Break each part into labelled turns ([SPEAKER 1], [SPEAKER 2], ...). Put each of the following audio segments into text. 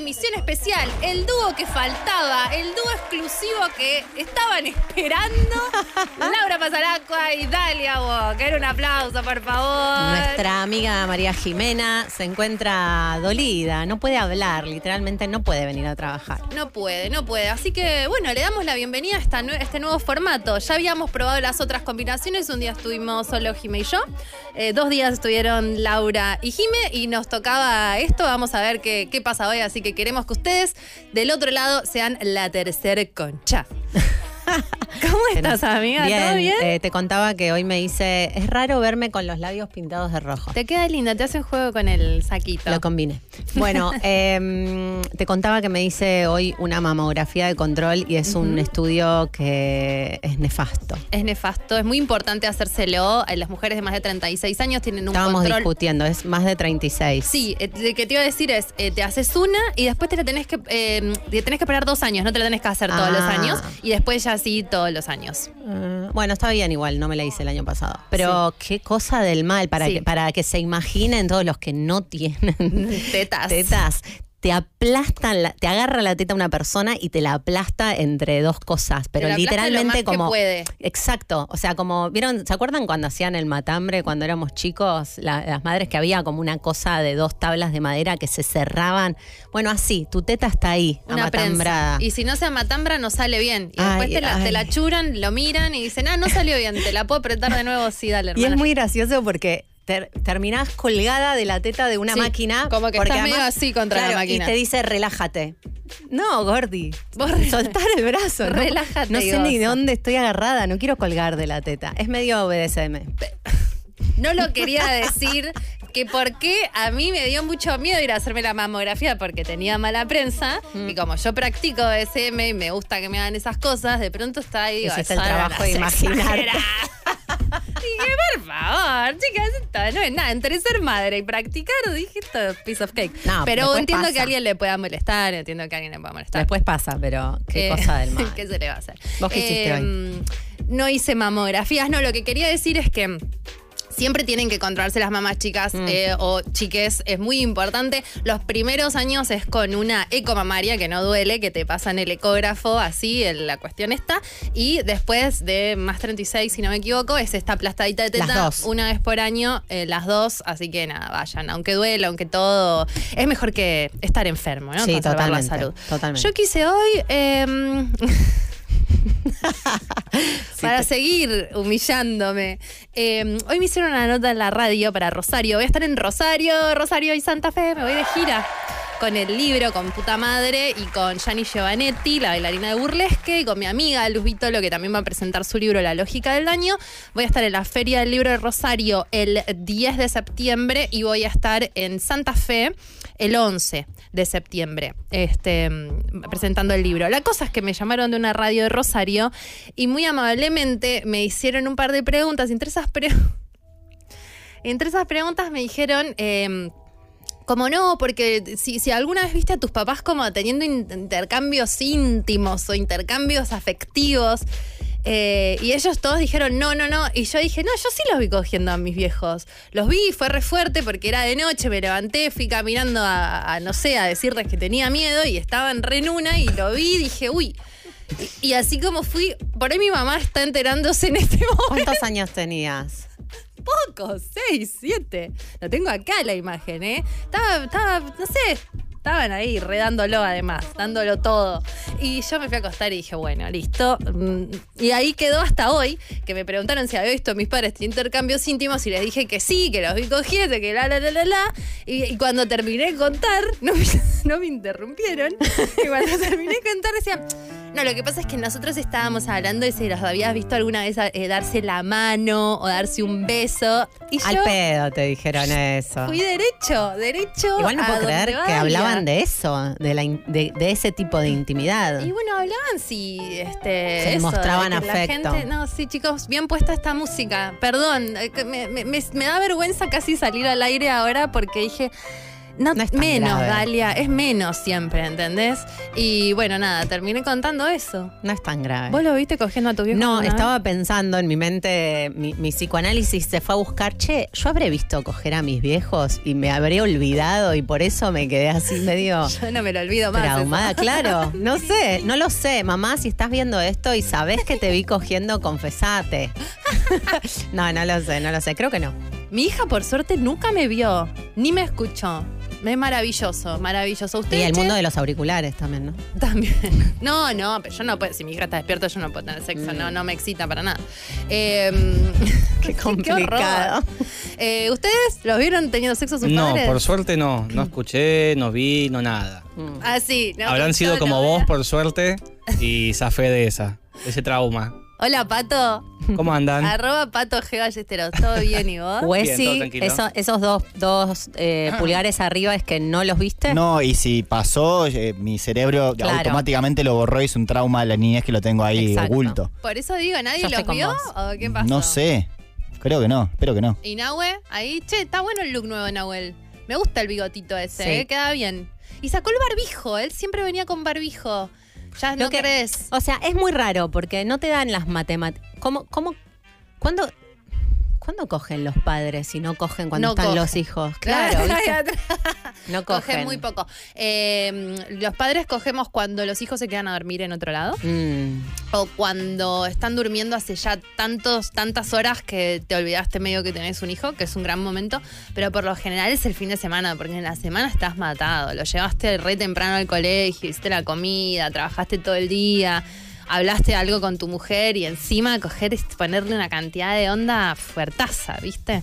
[SPEAKER 1] emisión especial, el dúo que faltaba, el dúo exclusivo que estaban esperando. Laura Pasaracua y Dalia Walker. Un aplauso, por favor.
[SPEAKER 2] Nuestra amiga María Jimena se encuentra dolida, no puede hablar, literalmente no puede venir a trabajar.
[SPEAKER 1] No puede, no puede. Así que, bueno, le damos la bienvenida a esta este nuevo formato. Ya habíamos probado las otras combinaciones. Un día estuvimos solo Jime y yo. Eh, dos días estuvieron Laura y Jime y nos tocaba esto. Vamos a ver qué, qué pasa hoy. Así que queremos que ustedes del otro lado sean la tercera concha. ¿Cómo estás, amiga? ¿Todo bien?
[SPEAKER 2] eh, te contaba que hoy me hice. Es raro verme con los labios pintados de rojo.
[SPEAKER 1] Te queda linda, te hacen juego con el saquito.
[SPEAKER 2] Lo combiné. Bueno, em, te contaba que me hice hoy una mamografía de control y es un estudio que es nefasto.
[SPEAKER 1] Es nefasto, es muy importante hacérselo. Eh, Las mujeres de más de 36 años tienen un
[SPEAKER 2] Estábamos
[SPEAKER 1] control
[SPEAKER 2] discutiendo, es más de 36.
[SPEAKER 1] Sí, eh, de que te iba a decir es, eh, te haces una y después te la tenés que, eh, te tenés que esperar dos años, no te la tenés que hacer todos los
[SPEAKER 2] Ah.
[SPEAKER 1] años y después ya sí todos los años.
[SPEAKER 2] Eh, bueno, está bien igual, no me la hice el año pasado. Pero qué cosa del mal, para,
[SPEAKER 1] Sí.
[SPEAKER 2] que, para que se imaginen todos los que no tienen
[SPEAKER 1] Tetas.
[SPEAKER 2] tetas. Te aplastan, la- te agarra la teta una persona y te la aplasta entre dos cosas, pero
[SPEAKER 1] la aplasta lo
[SPEAKER 2] literalmente
[SPEAKER 1] más que
[SPEAKER 2] como
[SPEAKER 1] puede.
[SPEAKER 2] exacto, o sea, como vieron, ¿se acuerdan cuando hacían el matambre cuando éramos chicos, La- las madres que había como una cosa de dos tablas de madera que se cerraban? Bueno, así, tu teta está ahí,
[SPEAKER 1] Una
[SPEAKER 2] amatambrada.
[SPEAKER 1] prensa. Y si no se amatambra, no sale bien. Y después te, la, te
[SPEAKER 2] ay.
[SPEAKER 1] la churan, lo miran y dicen, ah, no salió bien, te la puedo apretar de nuevo, sí, dale,
[SPEAKER 2] Y
[SPEAKER 1] hermana.
[SPEAKER 2] es muy gracioso porque ter- terminás colgada de la teta de una
[SPEAKER 1] Sí,
[SPEAKER 2] máquina.
[SPEAKER 1] como que
[SPEAKER 2] porque
[SPEAKER 1] estás medio así contra la máquina.
[SPEAKER 2] Y te dice, relájate. No, Gordi.
[SPEAKER 1] Vos
[SPEAKER 2] soltar el brazo. ¿no?
[SPEAKER 1] Relájate
[SPEAKER 2] No sé ni de dónde estoy agarrada. No quiero colgar de la teta. Es medio BDSM.
[SPEAKER 1] No lo quería decir, que porque a mí me dio mucho miedo ir a hacerme la mamografía porque tenía mala prensa.
[SPEAKER 2] Mm.
[SPEAKER 1] Y como yo practico SM y me gusta que me hagan esas cosas, de pronto está ahí. digo,
[SPEAKER 2] Hiciste el
[SPEAKER 1] "Son
[SPEAKER 2] trabajo de
[SPEAKER 1] unas
[SPEAKER 2] imaginarte".
[SPEAKER 1] exageradas". Dije, por favor, chicas, esto no es nada. Entre ser madre y practicar, dije, esto es piece of cake.
[SPEAKER 2] No,
[SPEAKER 1] pero entiendo que a alguien le pueda molestar, entiendo que a alguien le pueda molestar.
[SPEAKER 2] Después pasa, pero qué
[SPEAKER 1] Eh,
[SPEAKER 2] cosa del mal.
[SPEAKER 1] ¿Qué se le va a hacer?
[SPEAKER 2] ¿Vos qué hiciste hoy?
[SPEAKER 1] hoy? No hice mamografías, no, lo que quería decir es que. Siempre tienen que controlarse las mamás chicas
[SPEAKER 2] Mm.
[SPEAKER 1] eh, o chiques, es muy importante. Los primeros años es con una ecomamaria que no duele, que te pasan el ecógrafo, así el- la cuestión está. Y después de más 36, si no me equivoco, es esta aplastadita de teta una vez por año, eh, las dos. Así que nada, vayan, aunque duela, aunque todo. Es mejor que estar enfermo, ¿no?
[SPEAKER 2] Sí,
[SPEAKER 1] Conservar la
[SPEAKER 2] totalmente,
[SPEAKER 1] salud.
[SPEAKER 2] totalmente.
[SPEAKER 1] Yo quise hoy. em, para seguir humillándome. Eh, hoy me hicieron una nota en la radio para Rosario. Voy a estar en Rosario, Rosario y Santa Fe. Me voy de gira con el libro, con puta madre y con Gianni Giovanetti, la bailarina de burlesque, y con mi amiga Luz Vitolo, que también va a presentar su libro La lógica del daño. Voy a estar en la Feria del Libro de Rosario el 10 de septiembre y voy a estar en Santa Fe el 11 de septiembre este, mm, presentando el libro. La cosa es que me llamaron de una radio de Rosario y muy amablemente me hicieron un par de preguntas entre esas, preguntas me dijeron... em, como no, porque si, alguna vez viste a tus papás como teniendo in- intercambios íntimos o intercambios afectivos, eh, y ellos todos dijeron no, no, no, y yo dije, no, yo sí los vi cogiendo a mis viejos. Los vi, fue re fuerte porque era de noche, me levanté, fui caminando a, a, no sé, a decirles que tenía miedo y estaban re en una y lo vi, dije, uy. Y, y así como fui, por ahí mi mamá está enterándose en este momento
[SPEAKER 2] ¿Cuántos años tenías?
[SPEAKER 1] poco, seis, siete. Lo tengo acá la imagen, ¿eh? Estaba, estaba, no sé, estaban ahí redándolo además, dándolo todo. Y yo me fui a acostar y dije, bueno, listo. Mm, Y ahí quedó hasta hoy, que me preguntaron si había visto a mis padres intercambios íntimos y les dije que sí, que los vi cogiendo, que la, la, la, la, la. Y, y cuando terminé de contar, no me, no me interrumpieron. Y cuando terminé de contar decían, No, lo que pasa es que nosotros estábamos hablando de si los habías visto alguna vez eh, darse la mano o darse un beso. Y
[SPEAKER 2] Al
[SPEAKER 1] yo
[SPEAKER 2] pedo te dijeron eso.
[SPEAKER 1] fui derecho, derecho.
[SPEAKER 2] Igual no puedo creer que
[SPEAKER 1] vaya.
[SPEAKER 2] hablaban de eso, de, la in- de, de ese tipo de intimidad.
[SPEAKER 1] Y bueno, hablaban si este,
[SPEAKER 2] Se
[SPEAKER 1] eso,
[SPEAKER 2] mostraban
[SPEAKER 1] la
[SPEAKER 2] afecto.
[SPEAKER 1] gente- no, sí, chicos, bien puesta esta música. Perdón, eh, que me, me- me- me da vergüenza casi salir al aire ahora porque dije. No,
[SPEAKER 2] No es
[SPEAKER 1] menos,
[SPEAKER 2] grave.
[SPEAKER 1] Dalia, es menos siempre, ¿entendés? Y bueno, nada, terminé contando eso.
[SPEAKER 2] No es tan grave.
[SPEAKER 1] ¿Vos lo viste cogiendo a tu viejo?
[SPEAKER 2] No,
[SPEAKER 1] vez?
[SPEAKER 2] estaba pensando en mi mente, mi, mi psicoanálisis se fue a buscar, che, yo habré visto coger a mis viejos y me habré olvidado y por eso me quedé así medio
[SPEAKER 1] Yo no me lo olvido más.
[SPEAKER 2] traumada,
[SPEAKER 1] eso.
[SPEAKER 2] claro. No sé, no lo sé. Mamá, si estás viendo esto y sabés que te vi cogiendo, confesate. no, no lo sé, no lo sé. Creo que no.
[SPEAKER 1] Mi hija, por suerte, nunca me vio, ni me escuchó. Es maravilloso, maravilloso.
[SPEAKER 2] Y
[SPEAKER 1] Usted
[SPEAKER 2] el mundo de los auriculares también, ¿no?
[SPEAKER 1] También. No, no, pero yo no puedo. Si mi hija está despierta, yo no puedo tener sexo. No, no me excita para nada. Eh,
[SPEAKER 2] Qué complicado.
[SPEAKER 1] Eh, ¿Ustedes los vieron teniendo sexo sus
[SPEAKER 3] No,
[SPEAKER 1] padres?
[SPEAKER 3] por suerte no. No escuché, no vi, no nada.
[SPEAKER 1] Ah, sí. no,
[SPEAKER 3] Habrán sido
[SPEAKER 1] no,
[SPEAKER 3] como
[SPEAKER 1] no,
[SPEAKER 3] vos,
[SPEAKER 1] no.
[SPEAKER 3] por suerte, y zafé de esa, de ese trauma.
[SPEAKER 1] Hola, Pato.
[SPEAKER 3] ¿Cómo andan?
[SPEAKER 1] Arroba Pato G. Ballesteros. ¿Todo bien y vos?
[SPEAKER 2] Huesi, eso- esos dos, dos eh, pulgares arriba es que no los viste.
[SPEAKER 4] No, y si pasó, eh, mi cerebro
[SPEAKER 2] Claro.
[SPEAKER 4] automáticamente lo borró y es un trauma de la niñez que lo tengo ahí
[SPEAKER 2] Exacto.
[SPEAKER 4] oculto.
[SPEAKER 1] Por eso digo, ¿nadie
[SPEAKER 2] Yo estoy
[SPEAKER 1] los
[SPEAKER 2] con
[SPEAKER 1] vio?
[SPEAKER 2] vos.
[SPEAKER 1] ¿O qué pasó?
[SPEAKER 4] No sé. Creo que no, espero que no.
[SPEAKER 1] ¿Y Nahue? Ahí, che, está bueno el look nuevo de Nahuel. Me gusta el bigotito ese,
[SPEAKER 2] Sí.
[SPEAKER 1] ¿eh? queda bien. Y sacó el barbijo, él siempre venía con barbijo. Ya
[SPEAKER 2] Lo
[SPEAKER 1] no
[SPEAKER 2] que-
[SPEAKER 1] crees.
[SPEAKER 2] O sea, es muy raro porque no te dan las matemáticas. ¿Cómo, cómo, cuándo, ¿Cuándo cogen los padres si no cogen cuando
[SPEAKER 1] No
[SPEAKER 2] están
[SPEAKER 1] cogen.
[SPEAKER 2] los hijos? Claro, no cogen.
[SPEAKER 1] Cogen muy poco. Eh, los padres cogemos cuando los hijos se quedan a dormir en otro lado.
[SPEAKER 2] Mm,
[SPEAKER 1] O cuando están durmiendo hace ya tantos, tantas horas que te olvidaste medio que tenés un hijo, que es un gran momento. Pero por lo general es el fin de semana, porque en la semana estás matado. Lo llevaste re temprano al colegio, hiciste la comida, trabajaste todo el día, hablaste algo con tu mujer y encima coger ponerle una cantidad de onda fuertaza, ¿viste?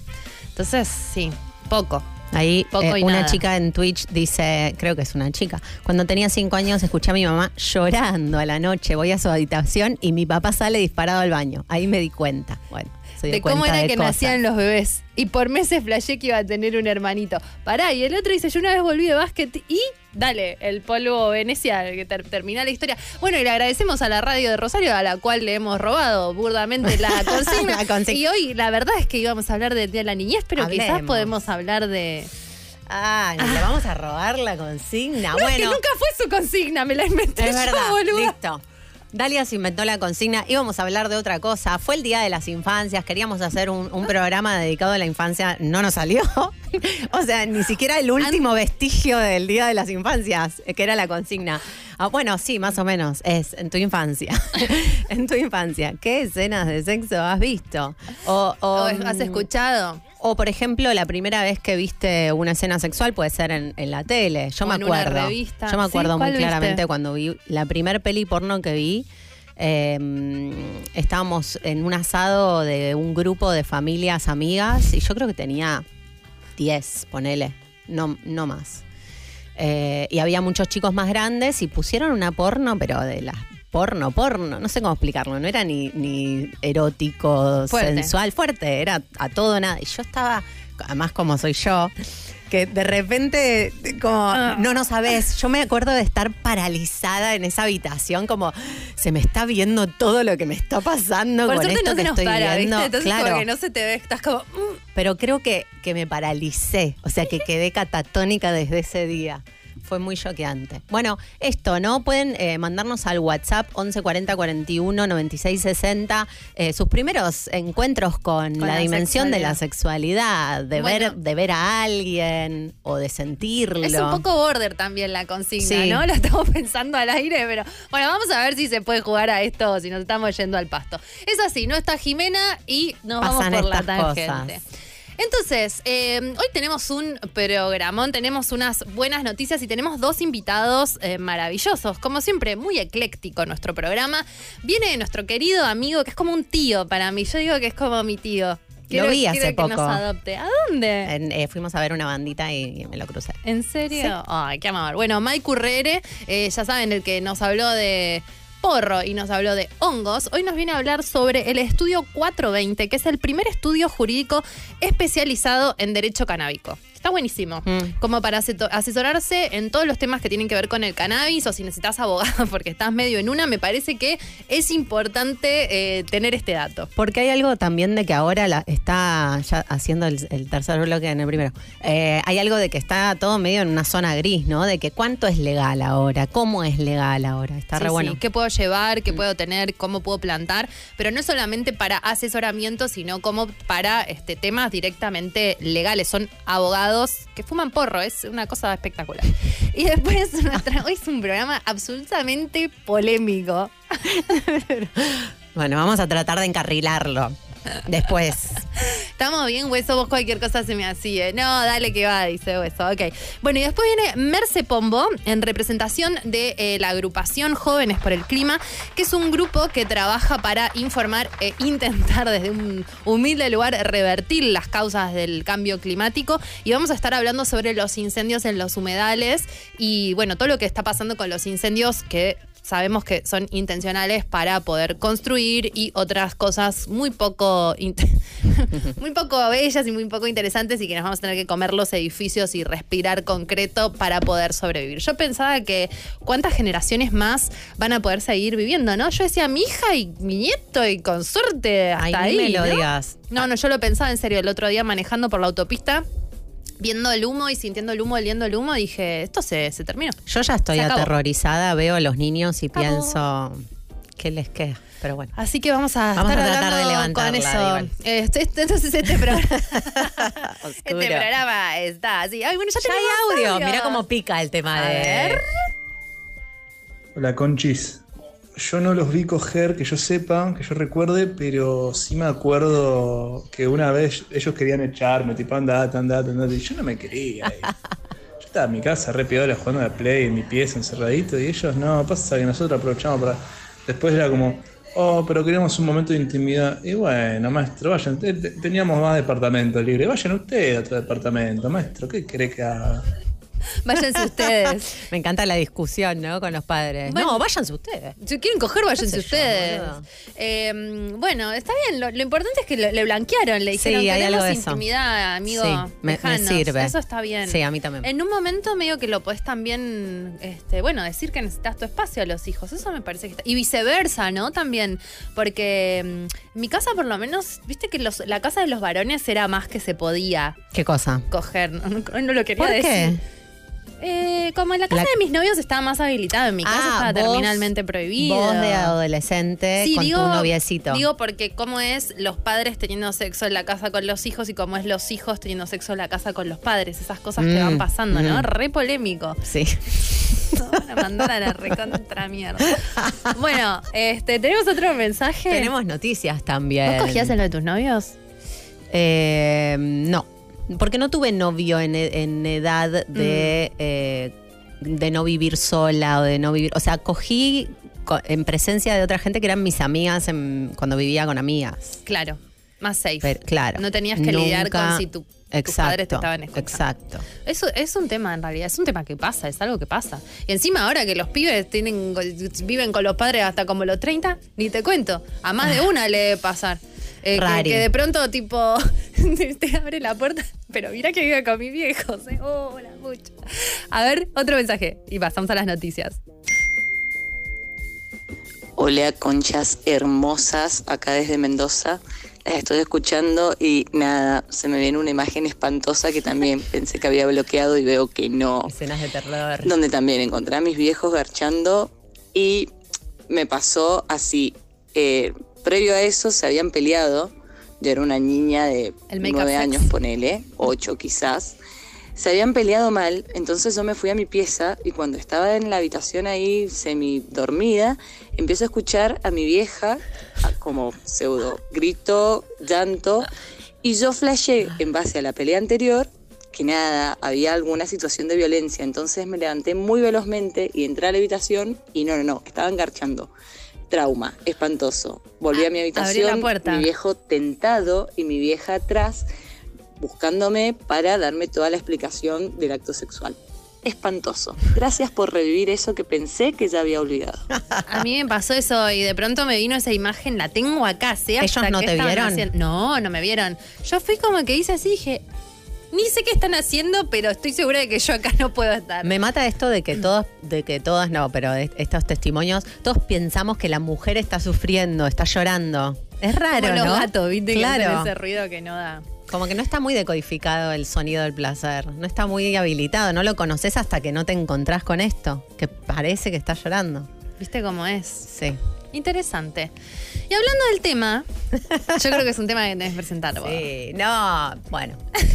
[SPEAKER 1] Entonces, sí, poco.
[SPEAKER 2] Ahí
[SPEAKER 1] Poco
[SPEAKER 2] eh,
[SPEAKER 1] y
[SPEAKER 2] una
[SPEAKER 1] nada.
[SPEAKER 2] chica en Twitch dice, creo que es una chica, cuando tenía cinco años escuché a mi mamá llorando a la noche, voy a su habitación y mi papá sale disparado al baño. Ahí me di cuenta. Bueno, se
[SPEAKER 1] de cómo era
[SPEAKER 2] de
[SPEAKER 1] que
[SPEAKER 2] cosas.
[SPEAKER 1] nacían los bebés. Y por meses flashé que iba a tener un hermanito. Pará, y el otro dice, yo una vez volví de básquet y dale, el polvo Venecia, que ter- termina la historia. Bueno, y le agradecemos a la radio de Rosario, a la cual le hemos robado burdamente la consigna.
[SPEAKER 2] La consigna.
[SPEAKER 1] Y hoy la verdad es que íbamos a hablar del Día de la Niñez, pero quizás podemos hablar de...
[SPEAKER 2] Ah, le vamos a robar la consigna.
[SPEAKER 1] No, es que
[SPEAKER 2] bueno,
[SPEAKER 1] nunca fue su consigna, me la inventé
[SPEAKER 2] es
[SPEAKER 1] yo,
[SPEAKER 2] verdad.
[SPEAKER 1] boluda.
[SPEAKER 2] Listo. Dalia se inventó la consigna. Íbamos a hablar de otra cosa. Fue el Día de las Infancias. Queríamos hacer un, un programa dedicado a la infancia. No nos salió. o sea, ni siquiera el último vestigio del Día de las Infancias, eh, que era la consigna. Ah, bueno, sí, más o menos. Es en tu infancia. en tu infancia. ¿Qué escenas de sexo has visto? O, o,
[SPEAKER 1] ¿O ¿Has
[SPEAKER 2] mm,
[SPEAKER 1] escuchado?
[SPEAKER 2] O, por ejemplo, la primera vez que viste una escena sexual puede ser en, en la tele. Yo
[SPEAKER 1] O
[SPEAKER 2] me
[SPEAKER 1] en una
[SPEAKER 2] acuerdo.
[SPEAKER 1] revista.
[SPEAKER 2] Yo me
[SPEAKER 1] ¿Sí?
[SPEAKER 2] acuerdo muy claramente cuando vi la primer peli porno que vi. eh, estábamos en un asado de un grupo de familias amigas y yo creo que tenía 10, ponele, no, no más. Eh, y había muchos chicos más grandes y pusieron una porno, pero de las porno, porno, no sé cómo explicarlo, no era ni, ni erótico,
[SPEAKER 1] Fuerte.
[SPEAKER 2] sensual, fuerte, era a todo nada. Y yo estaba, además como soy yo, que de repente, como,
[SPEAKER 1] Ah.
[SPEAKER 2] no, no sabes, yo me acuerdo de estar paralizada en esa habitación, como se me está viendo todo lo que me está pasando
[SPEAKER 1] Por
[SPEAKER 2] con esto
[SPEAKER 1] no
[SPEAKER 2] que
[SPEAKER 1] se nos
[SPEAKER 2] estoy
[SPEAKER 1] para,
[SPEAKER 2] viendo.
[SPEAKER 1] ¿viste? Entonces
[SPEAKER 2] claro
[SPEAKER 1] como que no se te ve, estás como... mm.
[SPEAKER 2] pero creo que, que me paralicé, o sea que quedé catatónica desde ese día. Fue muy choqueante. Bueno, esto, ¿no? Pueden eh, mandarnos al WhatsApp 11 40 41 96 60 eh, sus primeros encuentros con,
[SPEAKER 1] Con
[SPEAKER 2] la,
[SPEAKER 1] la
[SPEAKER 2] dimensión de la
[SPEAKER 1] sexualidad.
[SPEAKER 2] de,
[SPEAKER 1] Bueno.
[SPEAKER 2] ver, de ver a alguien o de sentirlo.
[SPEAKER 1] Es un poco border también la consigna,
[SPEAKER 2] Sí.
[SPEAKER 1] ¿no? Lo estamos pensando al aire, pero bueno, vamos a ver si se puede jugar a esto o si nos estamos yendo al pasto. Es así, no está Jimena y nos
[SPEAKER 2] Pasan
[SPEAKER 1] vamos por la tangente.
[SPEAKER 2] cosas.
[SPEAKER 1] Entonces, eh, hoy tenemos un programón, tenemos unas buenas noticias y tenemos dos invitados eh, maravillosos. Como siempre, muy ecléctico nuestro programa. Viene nuestro querido amigo, que es como un tío para mí. Yo digo que es como mi tío.
[SPEAKER 2] Lo vi hace
[SPEAKER 1] quiero que
[SPEAKER 2] poco.
[SPEAKER 1] nos adopte. ¿A dónde?
[SPEAKER 2] En- eh, fuimos a ver una bandita y, y me lo crucé.
[SPEAKER 1] ¿En serio? Ay, qué amor. Bueno, Mike Currere, eh, ya saben, el que nos habló de y nos habló de hongos, hoy nos viene a hablar sobre el estudio 420, que es el primer estudio jurídico especializado en derecho canábico. Está buenísimo.
[SPEAKER 2] Mm.
[SPEAKER 1] Como para asesorarse en todos los temas que tienen que ver con el cannabis o si necesitas abogado porque estás medio en una, me parece que es importante eh, tener este dato.
[SPEAKER 2] Porque hay algo también de que ahora la- está ya haciendo el, el tercer bloque en el primero. Eh, hay algo de que está todo medio en una zona gris, ¿no? De que cuánto es legal ahora, cómo es legal ahora. Está
[SPEAKER 1] Sí,
[SPEAKER 2] re
[SPEAKER 1] sí,
[SPEAKER 2] bueno.
[SPEAKER 1] ¿Qué puedo llevar? ¿Qué puedo tener? ¿Cómo puedo plantar? Pero no solamente para asesoramiento, sino como para este, temas directamente legales. Son abogados que fuman porro. Es una cosa espectacular. Y después, hoy es un programa absolutamente polémico.
[SPEAKER 2] Bueno, vamos a tratar de encarrilarlo. Después.
[SPEAKER 1] Estamos bien, hueso, vos cualquier cosa se me hacía. No, dale que va, dice hueso. Ok. Bueno, y después viene Merce Pombo en representación de eh, la agrupación Jóvenes por el Clima, que es un grupo que trabaja para informar e intentar desde un humilde lugar revertir las causas del cambio climático. Y vamos a estar hablando sobre los incendios en los humedales y, bueno, todo lo que está pasando con los incendios que sabemos que son intencionales para poder construir y otras cosas muy poco muy poco bellas y muy poco interesantes y que nos vamos a tener que comer los edificios y respirar concreto para poder sobrevivir. Yo pensaba que cuántas generaciones más van a poder seguir viviendo, ¿no? Yo decía mi hija y mi nieto y con suerte hasta
[SPEAKER 2] Ay, ni
[SPEAKER 1] ahí.
[SPEAKER 2] me lo
[SPEAKER 1] ¿no?
[SPEAKER 2] digas.
[SPEAKER 1] No, no, yo lo pensaba en serio el otro día manejando por la autopista. Viendo el humo y sintiendo el humo, oliendo el humo, dije, esto se, se terminó.
[SPEAKER 2] Yo ya estoy aterrorizada, veo a los niños y
[SPEAKER 1] Acabó.
[SPEAKER 2] pienso qué les queda. Pero bueno.
[SPEAKER 1] Así que vamos a,
[SPEAKER 2] Vamos
[SPEAKER 1] estar
[SPEAKER 2] a tratar de
[SPEAKER 1] hablando con
[SPEAKER 2] levantarla,
[SPEAKER 1] eso.
[SPEAKER 2] igual.
[SPEAKER 1] Este- este- entonces este programa, este programa está así. Ay, bueno, ya,
[SPEAKER 2] Ya
[SPEAKER 1] tenemos
[SPEAKER 2] hay audio. Mira cómo pica el tema
[SPEAKER 1] A
[SPEAKER 2] de.
[SPEAKER 1] ver.
[SPEAKER 5] Hola Conchis. Yo no los vi coger, que yo sepa, que yo recuerde, pero sí me acuerdo que una vez ellos querían echarme, tipo andate, andate, andate, y yo no me quería. Yo estaba en mi casa re piola jugando a la play en mi pieza encerradito y ellos no, pasa que nosotros aprovechamos para... Después era como, oh, pero queríamos un momento de intimidad. Y bueno, maestro, vayan, te- te- teníamos más departamento libre, vayan ustedes a otro departamento, maestro, ¿qué cree que haga?
[SPEAKER 1] Váyanse ustedes.
[SPEAKER 2] Me encanta la discusión, ¿no? Con los padres.
[SPEAKER 1] Bueno.
[SPEAKER 2] no, váyanse ustedes.
[SPEAKER 1] Si quieren coger, váyanse
[SPEAKER 2] yo,
[SPEAKER 1] ustedes. Eh, bueno, está bien. Lo, lo importante es que le blanquearon. Le
[SPEAKER 2] Sí,
[SPEAKER 1] dijeron,
[SPEAKER 2] hay algo de eso.
[SPEAKER 1] intimidad, amigo.
[SPEAKER 2] Sí, me- me
[SPEAKER 1] lejanos".
[SPEAKER 2] sirve.
[SPEAKER 1] Eso está bien.
[SPEAKER 2] Sí, a mí también.
[SPEAKER 1] En un momento medio que lo podés también, este, bueno, decir que necesitas tu espacio a los hijos. Eso me parece que está. Y viceversa, ¿no? También. Porque en mi casa, por lo menos, viste que los, la casa de los varones era más que se podía
[SPEAKER 2] ¿Qué cosa?
[SPEAKER 1] coger. No, no- no lo quería
[SPEAKER 2] ¿Por
[SPEAKER 1] decir.
[SPEAKER 2] qué?
[SPEAKER 1] Eh, como en la casa
[SPEAKER 2] La-
[SPEAKER 1] de mis novios estaba más habilitado, en mi casa
[SPEAKER 2] Ah,
[SPEAKER 1] estaba
[SPEAKER 2] vos-
[SPEAKER 1] terminalmente prohibido.
[SPEAKER 2] Vos de adolescente
[SPEAKER 1] Sí,
[SPEAKER 2] con
[SPEAKER 1] digo,
[SPEAKER 2] tu noviecito.
[SPEAKER 1] Digo porque cómo es los padres teniendo sexo en la casa con los hijos y cómo es los hijos teniendo sexo en la casa con los padres. Esas cosas que
[SPEAKER 2] Mm,
[SPEAKER 1] van pasando, ¿no?
[SPEAKER 2] mm.
[SPEAKER 1] Re polémico.
[SPEAKER 2] sí.
[SPEAKER 1] Nos van a mandar a la recontra mierda. Bueno, este, tenemos otro mensaje.
[SPEAKER 2] Tenemos noticias también.
[SPEAKER 1] ¿Vos cogías en lo de tus novios?
[SPEAKER 2] Eh, no, porque no tuve novio en, e- en edad de,
[SPEAKER 1] Mm.
[SPEAKER 2] eh, de no vivir sola o de no vivir. O sea, cogí co- en presencia de otra gente que eran mis amigas en- cuando vivía con amigas.
[SPEAKER 1] Claro, más safe.
[SPEAKER 2] Pero, claro.
[SPEAKER 1] No tenías que lidiar con si tu- tus
[SPEAKER 2] Exacto,
[SPEAKER 1] padres te estaban escuchando.
[SPEAKER 2] Exacto.
[SPEAKER 1] Eso es un tema en realidad, es un tema que pasa, es algo que pasa. Y encima ahora que los pibes tienen viven con los padres hasta como los 30, ni te cuento, a más de una le debe pasar. Eh, que,
[SPEAKER 2] Rari.
[SPEAKER 1] que de pronto tipo te abre la puerta, pero mira que vive con mis viejos. eh. Hola, mucho. A ver, otro mensaje y pasamos a las noticias.
[SPEAKER 6] Hola, conchas hermosas, acá desde Mendoza. Las estoy escuchando y nada, se me viene una imagen espantosa que también pensé que había bloqueado y veo que no.
[SPEAKER 2] Escenas de terror.
[SPEAKER 6] Donde también encontré a mis viejos garchando y me pasó así. eh, previo a eso se habían peleado. Yo era una niña de nueve
[SPEAKER 1] sex.
[SPEAKER 6] años, ponele, ocho quizás. Se habían peleado mal, entonces yo me fui a mi pieza y cuando estaba en la habitación ahí semi dormida, empiezo a escuchar a mi vieja como pseudo grito, llanto, y yo flashé en base a la pelea anterior que nada, había alguna situación de violencia, entonces me levanté muy velozmente y entré a la habitación y no, no, no, estaban garchando. Trauma, espantoso. Volví a mi
[SPEAKER 1] Ah, abrí la
[SPEAKER 6] habitación,
[SPEAKER 1] puerta.
[SPEAKER 6] mi viejo tentado y mi vieja atrás buscándome para darme toda la explicación del acto sexual. espantoso. Gracias por revivir eso que pensé que ya había olvidado.
[SPEAKER 1] A mí me pasó eso y de pronto me vino esa imagen, la tengo acá, sé hasta
[SPEAKER 2] ¿Ellos no te vieron?
[SPEAKER 1] haciendo. No, no me vieron. Yo fui como que hice así, dije, ni sé qué están haciendo, pero estoy segura de que yo acá no puedo estar.
[SPEAKER 2] Me mata esto de que todos, de que todas no, pero estos testimonios, todos pensamos que la mujer está sufriendo, está llorando. Es raro,
[SPEAKER 1] como gatos, ¿viste? Que
[SPEAKER 2] Claro.
[SPEAKER 1] ese ruido que no da.
[SPEAKER 2] Como que no está muy decodificado el sonido del placer. No está muy habilitado. No lo conoces hasta que no te encontrás con esto. Que parece que estás llorando.
[SPEAKER 1] ¿Viste cómo es?
[SPEAKER 2] Sí.
[SPEAKER 1] Interesante. Y hablando del tema, yo creo que es un tema que tenés que presentar vos.
[SPEAKER 2] Sí, no, bueno.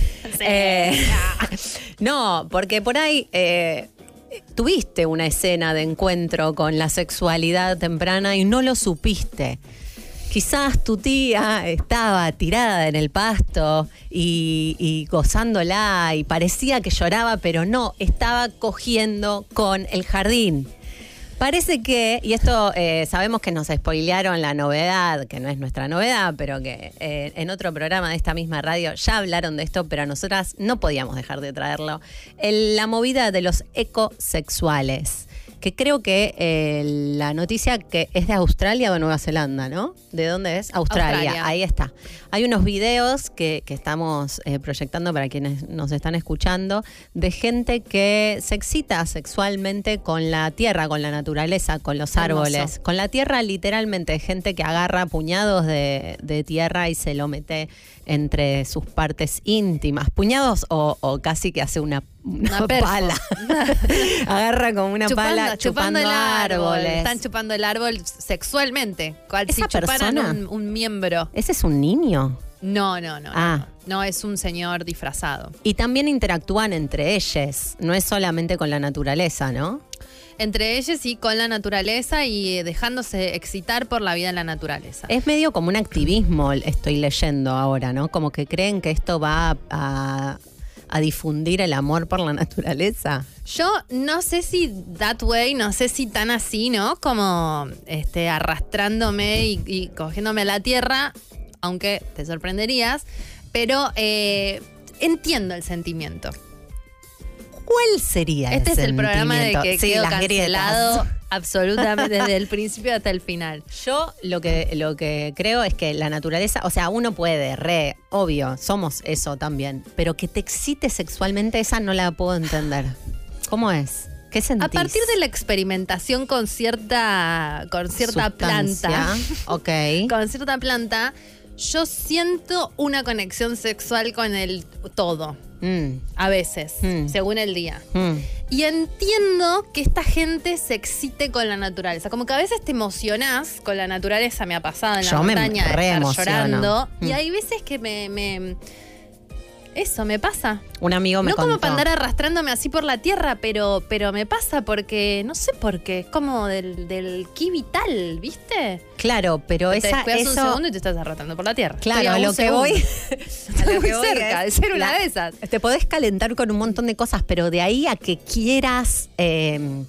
[SPEAKER 2] Eh, no, porque por ahí eh, tuviste una escena de encuentro con la sexualidad temprana y no lo supiste. Quizás tu tía estaba tirada en el pasto y, y gozándola y parecía que lloraba, pero no, estaba cogiendo con el jardín. Parece que, y esto eh, sabemos que nos spoilearon la novedad, que no es nuestra novedad, pero que eh, en otro programa de esta misma radio ya hablaron de esto, pero nosotras no podíamos dejar de traerlo. La movida de los ecosexuales, que creo que eh, la noticia que es de Australia o de Nueva Zelanda, ¿no? ¿De dónde es? Australia.
[SPEAKER 1] Australia.
[SPEAKER 2] Ahí está. Hay unos videos que, que estamos eh, proyectando para quienes nos están escuchando de gente que se excita sexualmente con la tierra, con la naturaleza, con los
[SPEAKER 1] Hermoso.
[SPEAKER 2] árboles. Con la tierra, literalmente, gente que agarra puñados de, de tierra y se lo mete entre sus partes íntimas. Puñados o, o casi que hace una, una
[SPEAKER 1] Una perfo.
[SPEAKER 2] pala. agarra como una pala chupando,
[SPEAKER 1] el árbol.
[SPEAKER 2] árboles.
[SPEAKER 1] Están chupando el árbol sexualmente. Cual si
[SPEAKER 2] ¿Esa
[SPEAKER 1] chuparan
[SPEAKER 2] persona?
[SPEAKER 1] un, un miembro.
[SPEAKER 2] ¿Ese es un niño?
[SPEAKER 1] No, no, no.
[SPEAKER 2] Ah.
[SPEAKER 1] No, no, es un señor disfrazado.
[SPEAKER 2] Y también interactúan entre ellos, no es solamente con la naturaleza, ¿no?
[SPEAKER 1] Entre ellos y con la naturaleza y eh, dejándose excitar por la vida en la naturaleza.
[SPEAKER 2] Es medio como un activismo, estoy leyendo ahora, ¿no? Como que creen que esto va a, a difundir el amor por la naturaleza.
[SPEAKER 1] Yo no sé si that way, no sé si tan así, ¿no? Como este, arrastrándome y, y cogiéndome la tierra, aunque te sorprenderías, pero eh, entiendo el sentimiento.
[SPEAKER 2] ¿Cuál sería
[SPEAKER 1] Este es el programa de que
[SPEAKER 2] Sí,
[SPEAKER 1] quedo cancelado
[SPEAKER 2] grietas.
[SPEAKER 1] absolutamente desde el principio hasta el final.
[SPEAKER 2] Yo lo que, lo que creo es que la naturaleza, o sea, uno puede, re, obvio, somos eso también, pero que te excite sexualmente, esa no la puedo entender. ¿Cómo es? ¿Qué sentís?
[SPEAKER 1] A partir de la experimentación con cierta, con cierta
[SPEAKER 2] Sustancia.
[SPEAKER 1] planta,
[SPEAKER 2] Ok.
[SPEAKER 1] con cierta planta, yo siento una conexión sexual con el todo.
[SPEAKER 2] Mm,
[SPEAKER 1] A veces,
[SPEAKER 2] Mm.
[SPEAKER 1] según el día.
[SPEAKER 2] mm.
[SPEAKER 1] Y entiendo que esta gente se excite con la naturaleza. Como que a veces te emocionás con la naturaleza, me ha pasado en la
[SPEAKER 2] Yo
[SPEAKER 1] montaña, estar llorando. Y hay veces que me, me- Eso me pasa.
[SPEAKER 2] Un amigo me
[SPEAKER 1] no como
[SPEAKER 2] contó.
[SPEAKER 1] para andar arrastrándome así por la tierra, pero, pero me pasa porque, no sé por qué, es como del, del ki vital, ¿viste?
[SPEAKER 2] Claro, pero
[SPEAKER 1] te
[SPEAKER 2] esa,
[SPEAKER 1] descuidas un
[SPEAKER 2] eso...
[SPEAKER 1] segundo y te estás arrastrando por la tierra.
[SPEAKER 2] Claro, a
[SPEAKER 1] un
[SPEAKER 2] lo que voy.
[SPEAKER 1] Estoy muy cerca de ser una
[SPEAKER 2] la-
[SPEAKER 1] de esas.
[SPEAKER 2] Te podés calentar con un montón de cosas, pero de ahí a que quieras eh,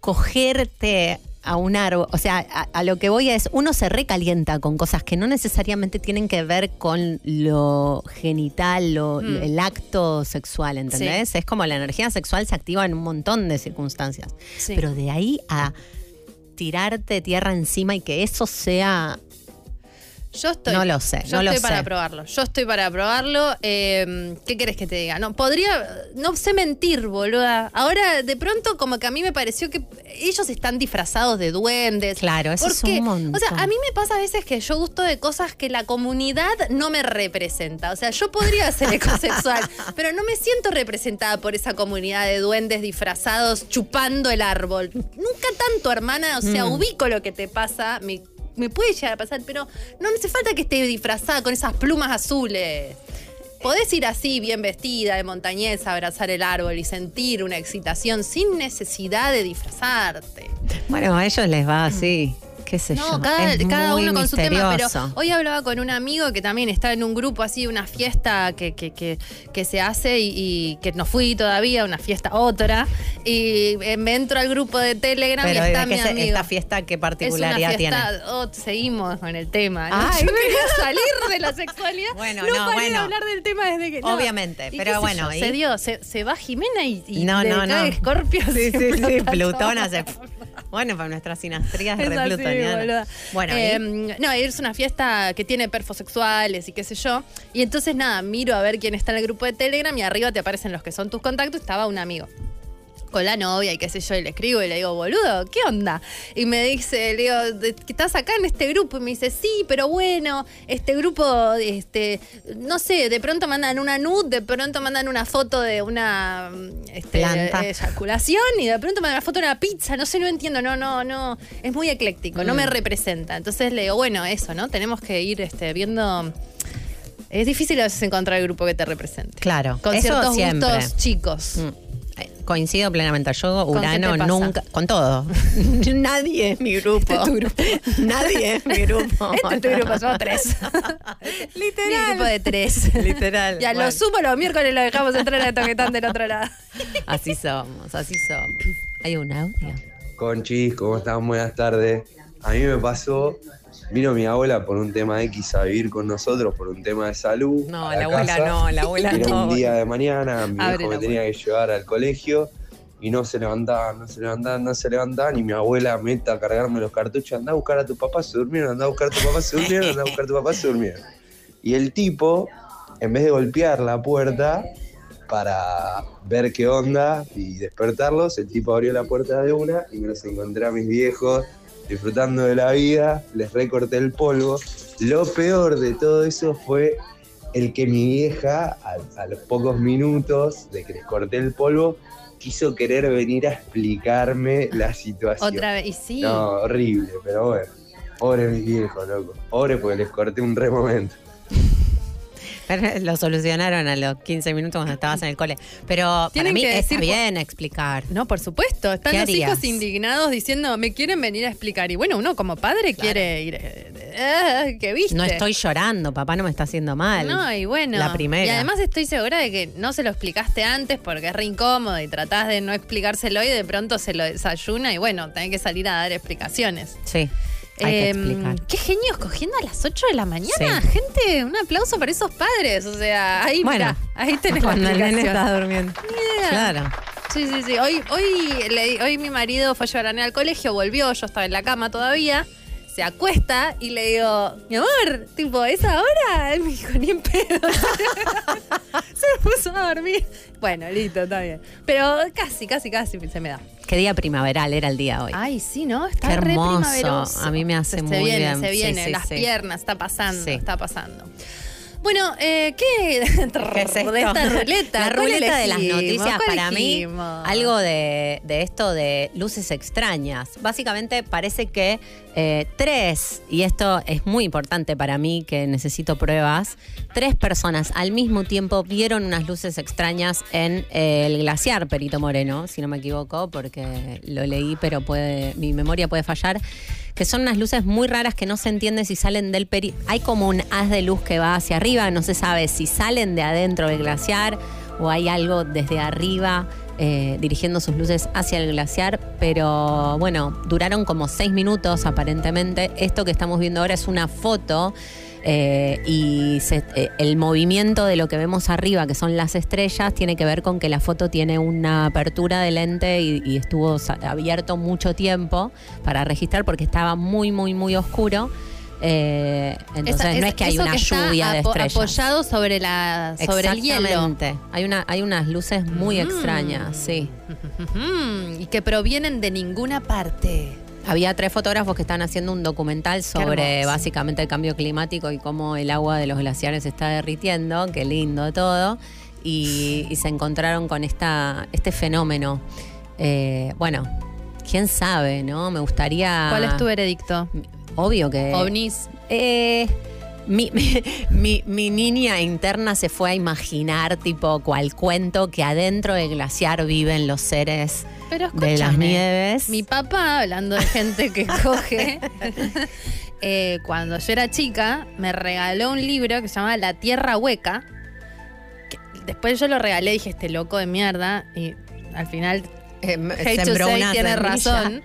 [SPEAKER 2] cogerte a un árbol, o sea, a, a lo que voy es, uno se recalienta con cosas que no necesariamente tienen que ver con lo genital, lo-
[SPEAKER 1] Mm.
[SPEAKER 2] el acto sexual, ¿entendés? Es como la energía sexual se activa en un montón de circunstancias.
[SPEAKER 1] Sí.
[SPEAKER 2] Pero de ahí a tirarte tierra encima y que eso sea
[SPEAKER 1] Yo estoy.
[SPEAKER 2] No lo sé,
[SPEAKER 1] Yo
[SPEAKER 2] no lo
[SPEAKER 1] estoy para
[SPEAKER 2] sé.
[SPEAKER 1] probarlo. Yo estoy para probarlo. Eh, ¿Qué querés que te diga? No, podría. No sé mentir, boluda. Ahora, de pronto, como que a mí me pareció que ellos están disfrazados de duendes.
[SPEAKER 2] Claro, eso es un montón.
[SPEAKER 1] O sea, a mí me pasa a veces que yo gusto de cosas que la comunidad no me representa. O sea, yo podría ser ecosexual, pero no me siento representada por esa comunidad de duendes disfrazados chupando el árbol. Nunca tanto, hermana. O sea,
[SPEAKER 2] Mm.
[SPEAKER 1] ubico lo que te pasa. Me, me puede llegar a pasar, pero no hace falta que esté disfrazada con esas plumas azules. Podés ir así, bien vestida, de montañesa, abrazar el árbol y sentir una excitación sin necesidad de disfrazarte.
[SPEAKER 2] Bueno, a ellos les va así. Qué sé yo.
[SPEAKER 1] No, cada,
[SPEAKER 2] es
[SPEAKER 1] cada
[SPEAKER 2] muy
[SPEAKER 1] uno con su tema, pero hoy hablaba con un amigo que también está en un grupo así, una fiesta que, que, que, que se hace y, y que no fui todavía, una fiesta otra, y eh, me entro al grupo de Telegram
[SPEAKER 2] Pero
[SPEAKER 1] y está
[SPEAKER 2] ¿de
[SPEAKER 1] mi amigo.
[SPEAKER 2] esta fiesta qué
[SPEAKER 1] es una
[SPEAKER 2] particularidad
[SPEAKER 1] fiesta,
[SPEAKER 2] tiene.
[SPEAKER 1] oh, seguimos con el tema. ¿no?
[SPEAKER 2] Ay,
[SPEAKER 1] Yo quería salir de la sexualidad.
[SPEAKER 2] Bueno,
[SPEAKER 1] no,
[SPEAKER 2] no, bueno.
[SPEAKER 1] hablar del tema desde que. no.
[SPEAKER 2] Obviamente, pero bueno, ¿y?
[SPEAKER 1] se dio, se, se va Jimena y, y
[SPEAKER 2] No, no,
[SPEAKER 1] Scorpio.
[SPEAKER 2] Sí, sí, sí, Plutón hace. Bueno, para nuestras sinastrías re
[SPEAKER 1] así,
[SPEAKER 2] Bueno.
[SPEAKER 1] Eh, no, es una fiesta que tiene perfosexuales y qué sé yo. Y entonces, nada, miro a ver quién está en el grupo de Telegram y arriba te aparecen los que son tus contactos. Estaba un amigo con la novia y qué sé yo, y le escribo y le digo, boludo, ¿qué onda? Y me dice, le digo, "¿De- que ¿estás acá en este grupo? Y me dice, sí, pero bueno, este grupo, este, no sé, de pronto mandan una nud, de pronto mandan una foto de una este,
[SPEAKER 2] Planta.
[SPEAKER 1] eyaculación y de pronto mandan una foto de una pizza, no sé, no entiendo, no, no, no, es muy ecléctico, no
[SPEAKER 2] Mm.
[SPEAKER 1] me representa. Entonces le digo, bueno, eso, ¿no? Tenemos que ir este, viendo... Es difícil a veces encontrar el grupo que te represente.
[SPEAKER 2] Claro,
[SPEAKER 1] Con
[SPEAKER 2] eso
[SPEAKER 1] ciertos
[SPEAKER 2] siempre.
[SPEAKER 1] gustos chicos.
[SPEAKER 2] Mm. Coincido plenamente. Yo,
[SPEAKER 1] ¿Con qué
[SPEAKER 2] Urano,
[SPEAKER 1] te pasa?
[SPEAKER 2] nunca. Con todo. Nadie es mi grupo.
[SPEAKER 1] Este es tu grupo.
[SPEAKER 2] Nadie es mi grupo.
[SPEAKER 1] Este es tu grupo, somos tres.
[SPEAKER 2] Literal.
[SPEAKER 1] Mi grupo de tres.
[SPEAKER 2] Literal.
[SPEAKER 1] Ya
[SPEAKER 2] Bueno,
[SPEAKER 1] lo sumo los miércoles lo dejamos entrar a toquetán del otro lado.
[SPEAKER 2] Así somos, así somos. Hay un audio.
[SPEAKER 7] Conchis, ¿cómo están? Buenas tardes. A mí me pasó, vino mi abuela por un tema X a vivir con nosotros, por un tema de salud.
[SPEAKER 2] No, la abuela
[SPEAKER 7] casa.
[SPEAKER 2] no, la abuela
[SPEAKER 7] Era
[SPEAKER 2] no.
[SPEAKER 7] un día de mañana, mi
[SPEAKER 1] Abre
[SPEAKER 7] hijo me tenía que llevar al colegio y no se levantaban, no se levantaban, no se levantaban y mi abuela meta a cargarme los cartuchos, anda a buscar a tu papá, se durmieron, anda a buscar a tu papá, se durmieron, anda a buscar a tu papá, se durmieron. Y el tipo, en vez de golpear la puerta para ver qué onda y despertarlos, el tipo abrió la puerta de una y me los encontré a mis viejos disfrutando de la vida, les recorté el polvo. Lo peor de todo eso fue el que mi vieja, a, a los pocos minutos de que les corté el polvo, quiso querer venir a explicarme la situación.
[SPEAKER 1] Otra vez. Y sí.
[SPEAKER 7] No, horrible, pero bueno. Pobre mis viejos, loco. Pobre porque les corté un re momento.
[SPEAKER 2] Pero Lo solucionaron a los 15 minutos cuando estabas en el cole. Pero para mí
[SPEAKER 1] que
[SPEAKER 2] está
[SPEAKER 1] decir-
[SPEAKER 2] bien explicar.
[SPEAKER 1] No, por supuesto. Están
[SPEAKER 2] ¿Qué
[SPEAKER 1] los
[SPEAKER 2] harías?
[SPEAKER 1] hijos indignados diciendo, me quieren venir a explicar. Y bueno, uno como padre quiere ir. eh, eh, ¿Qué viste?
[SPEAKER 2] No estoy llorando, papá no me está haciendo mal.
[SPEAKER 1] No, y bueno.
[SPEAKER 2] La primera.
[SPEAKER 1] Y además estoy segura de que no se lo explicaste antes porque es re incómodo y tratás de no explicárselo y de pronto se lo desayuna y bueno, tenés que salir a dar explicaciones.
[SPEAKER 2] Sí, hay que
[SPEAKER 1] Em,
[SPEAKER 2] explicar.
[SPEAKER 1] Qué genios cogiendo a las 8 de la mañana.
[SPEAKER 2] Sí.
[SPEAKER 1] Gente, un aplauso para esos padres. O sea, ahí,
[SPEAKER 2] Bueno,
[SPEAKER 1] mirá, ahí tenés la
[SPEAKER 2] Cuando el nene
[SPEAKER 1] explicación.
[SPEAKER 2] está durmiendo. Claro.
[SPEAKER 1] Sí, sí, sí. Hoy, hoy, hoy mi marido fue a llevar a Nena al colegio, volvió, yo estaba en la cama todavía. Se acuesta y le digo, mi amor, tipo, ¿es ahora? Él me dijo, ni en pedo. se puso a dormir. Bueno, listo, está bien. Pero casi, casi, casi se me da.
[SPEAKER 2] Qué día primaveral era el día hoy.
[SPEAKER 1] Ay, sí, ¿no? Está
[SPEAKER 2] Qué
[SPEAKER 1] re
[SPEAKER 2] hermoso.
[SPEAKER 1] primaveroso.
[SPEAKER 2] A mí me hace
[SPEAKER 1] se,
[SPEAKER 2] muy
[SPEAKER 1] se viene,
[SPEAKER 2] bien.
[SPEAKER 1] Se
[SPEAKER 2] Sí,
[SPEAKER 1] viene,
[SPEAKER 2] sí,
[SPEAKER 1] las
[SPEAKER 2] sí.
[SPEAKER 1] piernas, está pasando, está pasando. Bueno, eh, ¿qué?
[SPEAKER 2] ¿Qué es esto?
[SPEAKER 1] de esta ruleta?
[SPEAKER 2] La
[SPEAKER 1] ¿Cuál
[SPEAKER 2] ruleta de las noticias
[SPEAKER 1] ¿Cuál
[SPEAKER 2] para mí, algo de, de esto de luces extrañas. Básicamente parece que eh, tres, y esto es muy importante para mí que necesito pruebas, tres personas al mismo tiempo vieron unas luces extrañas en eh, el glaciar Perito Moreno, si no me equivoco, porque lo leí, pero puede, mi memoria puede fallar que son unas luces muy raras que no se entiende si salen del peri. Hay como un haz de luz que va hacia arriba, no se sabe si salen de adentro del glaciar o hay algo desde arriba eh, dirigiendo sus luces hacia el glaciar, pero bueno, duraron como seis minutos aparentemente. Esto que estamos viendo ahora es una foto. Eh, y se- eh, el movimiento de lo que vemos arriba, que son las estrellas, tiene que ver con que la foto tiene una apertura de lente y, y estuvo abierto mucho tiempo para registrar porque estaba muy, muy, muy oscuro. Eh, entonces
[SPEAKER 1] Esa-
[SPEAKER 2] no
[SPEAKER 1] es-
[SPEAKER 2] que hay una lluvia de estrellas.
[SPEAKER 1] apoyado sobre la sobre el hielo.
[SPEAKER 2] Hay, una, hay unas luces muy
[SPEAKER 1] Mm.
[SPEAKER 2] extrañas, sí.
[SPEAKER 1] Mm, y que provienen de ninguna parte.
[SPEAKER 2] Había tres fotógrafos que están haciendo un documental sobre básicamente el cambio climático y cómo el agua de los glaciares se está derritiendo, qué lindo todo, y, y se encontraron con esta, este fenómeno. Eh, bueno, quién sabe, ¿no? Me gustaría...
[SPEAKER 1] ¿Cuál es tu veredicto?
[SPEAKER 2] Obvio que...
[SPEAKER 1] OVNIs.
[SPEAKER 2] Eh, Mi, mi, mi- mi niña interna se fue a imaginar, tipo, cual cuento que adentro del glaciar viven los seres
[SPEAKER 1] Pero
[SPEAKER 2] de las nieves.
[SPEAKER 1] Mi papá, hablando de gente que coge, eh, cuando yo era chica, me regaló un libro que se llama La Tierra Hueca. que después yo lo regalé, dije, este loco de mierda. Y al final,
[SPEAKER 2] Eh,
[SPEAKER 1] say,
[SPEAKER 2] una
[SPEAKER 1] tiene razón.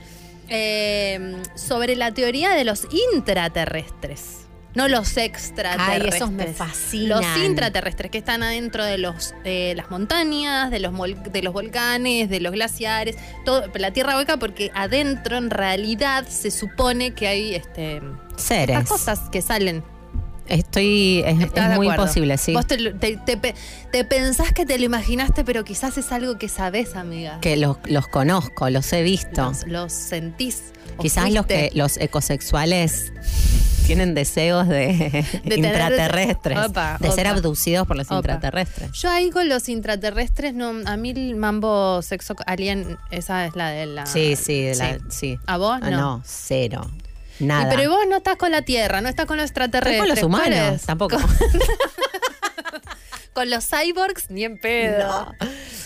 [SPEAKER 1] Eh, sobre la teoría de los intraterrestres. No los extraterrestres.
[SPEAKER 2] Ay, esos me fascinan.
[SPEAKER 1] Los intraterrestres que están adentro de los de las montañas, de los de los volcanes, de los glaciares, todo la tierra hueca porque adentro en realidad se supone que hay este
[SPEAKER 2] Seres.
[SPEAKER 1] estas cosas que salen.
[SPEAKER 2] Estoy. Es,
[SPEAKER 1] ¿Estás
[SPEAKER 2] es
[SPEAKER 1] de
[SPEAKER 2] muy
[SPEAKER 1] acuerdo?
[SPEAKER 2] posible, sí.
[SPEAKER 1] Vos te, te- te te pensás que te lo imaginaste, pero quizás es algo que sabés, amiga.
[SPEAKER 2] Que los, los conozco, los he visto.
[SPEAKER 1] Los, los sentís.
[SPEAKER 2] Quizás los que los ecosexuales tienen deseos de,
[SPEAKER 1] tener-
[SPEAKER 2] intraterrestres,
[SPEAKER 1] Opa,
[SPEAKER 2] de ser abducidos por los
[SPEAKER 1] Opa.
[SPEAKER 2] intraterrestres.
[SPEAKER 1] Yo ahí con los intraterrestres, no, a mí el mambo sexo alien, esa es la de la.
[SPEAKER 2] Sí, sí, de la- sí.
[SPEAKER 1] ¿A vos?
[SPEAKER 2] Ah,
[SPEAKER 1] No.
[SPEAKER 2] no,
[SPEAKER 1] Y pero vos no estás con la Tierra, no estás con los extraterrestres.
[SPEAKER 2] con los
[SPEAKER 1] ¿cuál
[SPEAKER 2] humanos, tampoco.
[SPEAKER 1] Con, con los cyborgs, ni en pedo.
[SPEAKER 2] No.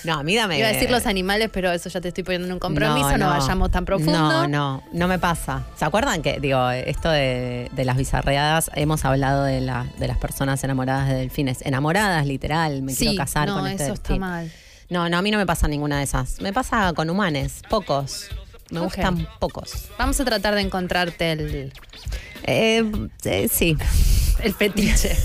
[SPEAKER 2] No, a mí dame.
[SPEAKER 1] Iba a decir los animales, pero eso ya te estoy poniendo en un compromiso, no, vayamos tan profundo.
[SPEAKER 2] No, no, no me pasa. ¿Se acuerdan que, digo, esto de, de las bizarreadas, hemos hablado de, la- de las personas enamoradas de delfines? Enamoradas, literal, me
[SPEAKER 1] Sí,
[SPEAKER 2] quiero casar
[SPEAKER 1] no,
[SPEAKER 2] con este
[SPEAKER 1] eso está
[SPEAKER 2] delfín.
[SPEAKER 1] mal.
[SPEAKER 2] No, no, a mí no me pasa ninguna de esas. Me pasa con humanes, pocos. Me gustan pocos.
[SPEAKER 1] Vamos a tratar de encontrarte el,
[SPEAKER 2] Eh, eh, sí.
[SPEAKER 1] el fetiche.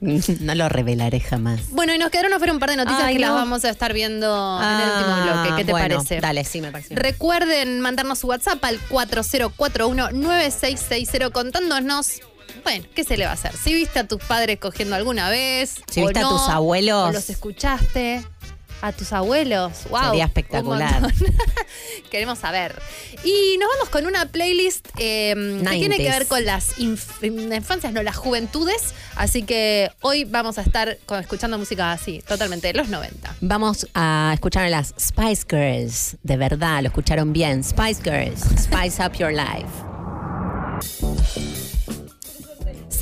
[SPEAKER 2] no lo revelaré jamás.
[SPEAKER 1] bueno, y nos quedaron afuera un par de noticias
[SPEAKER 2] Ay,
[SPEAKER 1] que las vamos a estar viendo en el último
[SPEAKER 2] Ah,
[SPEAKER 1] bloque. ¿Qué te
[SPEAKER 2] bueno,
[SPEAKER 1] parece?
[SPEAKER 2] Dale, sí, me parece.
[SPEAKER 1] Recuerden mandarnos su WhatsApp al 4041-9660 contándonos, bueno, ¿qué se le va a hacer? Si viste a tus padres cogiendo alguna vez.
[SPEAKER 2] Si
[SPEAKER 1] o
[SPEAKER 2] viste a tus abuelos.
[SPEAKER 1] O los escuchaste. A tus abuelos. Wow.
[SPEAKER 2] Sería espectacular.
[SPEAKER 1] Queremos saber. Y nos vamos con una playlist eh, que tiene que
[SPEAKER 2] 90s.
[SPEAKER 1] ver con las inf- infancias, no, las juventudes. Así que hoy vamos a estar con- escuchando música así, totalmente de los 90.
[SPEAKER 2] Vamos a escuchar a las Spice Girls. De verdad, lo escucharon bien. Spice Girls, Spice Up Your Life.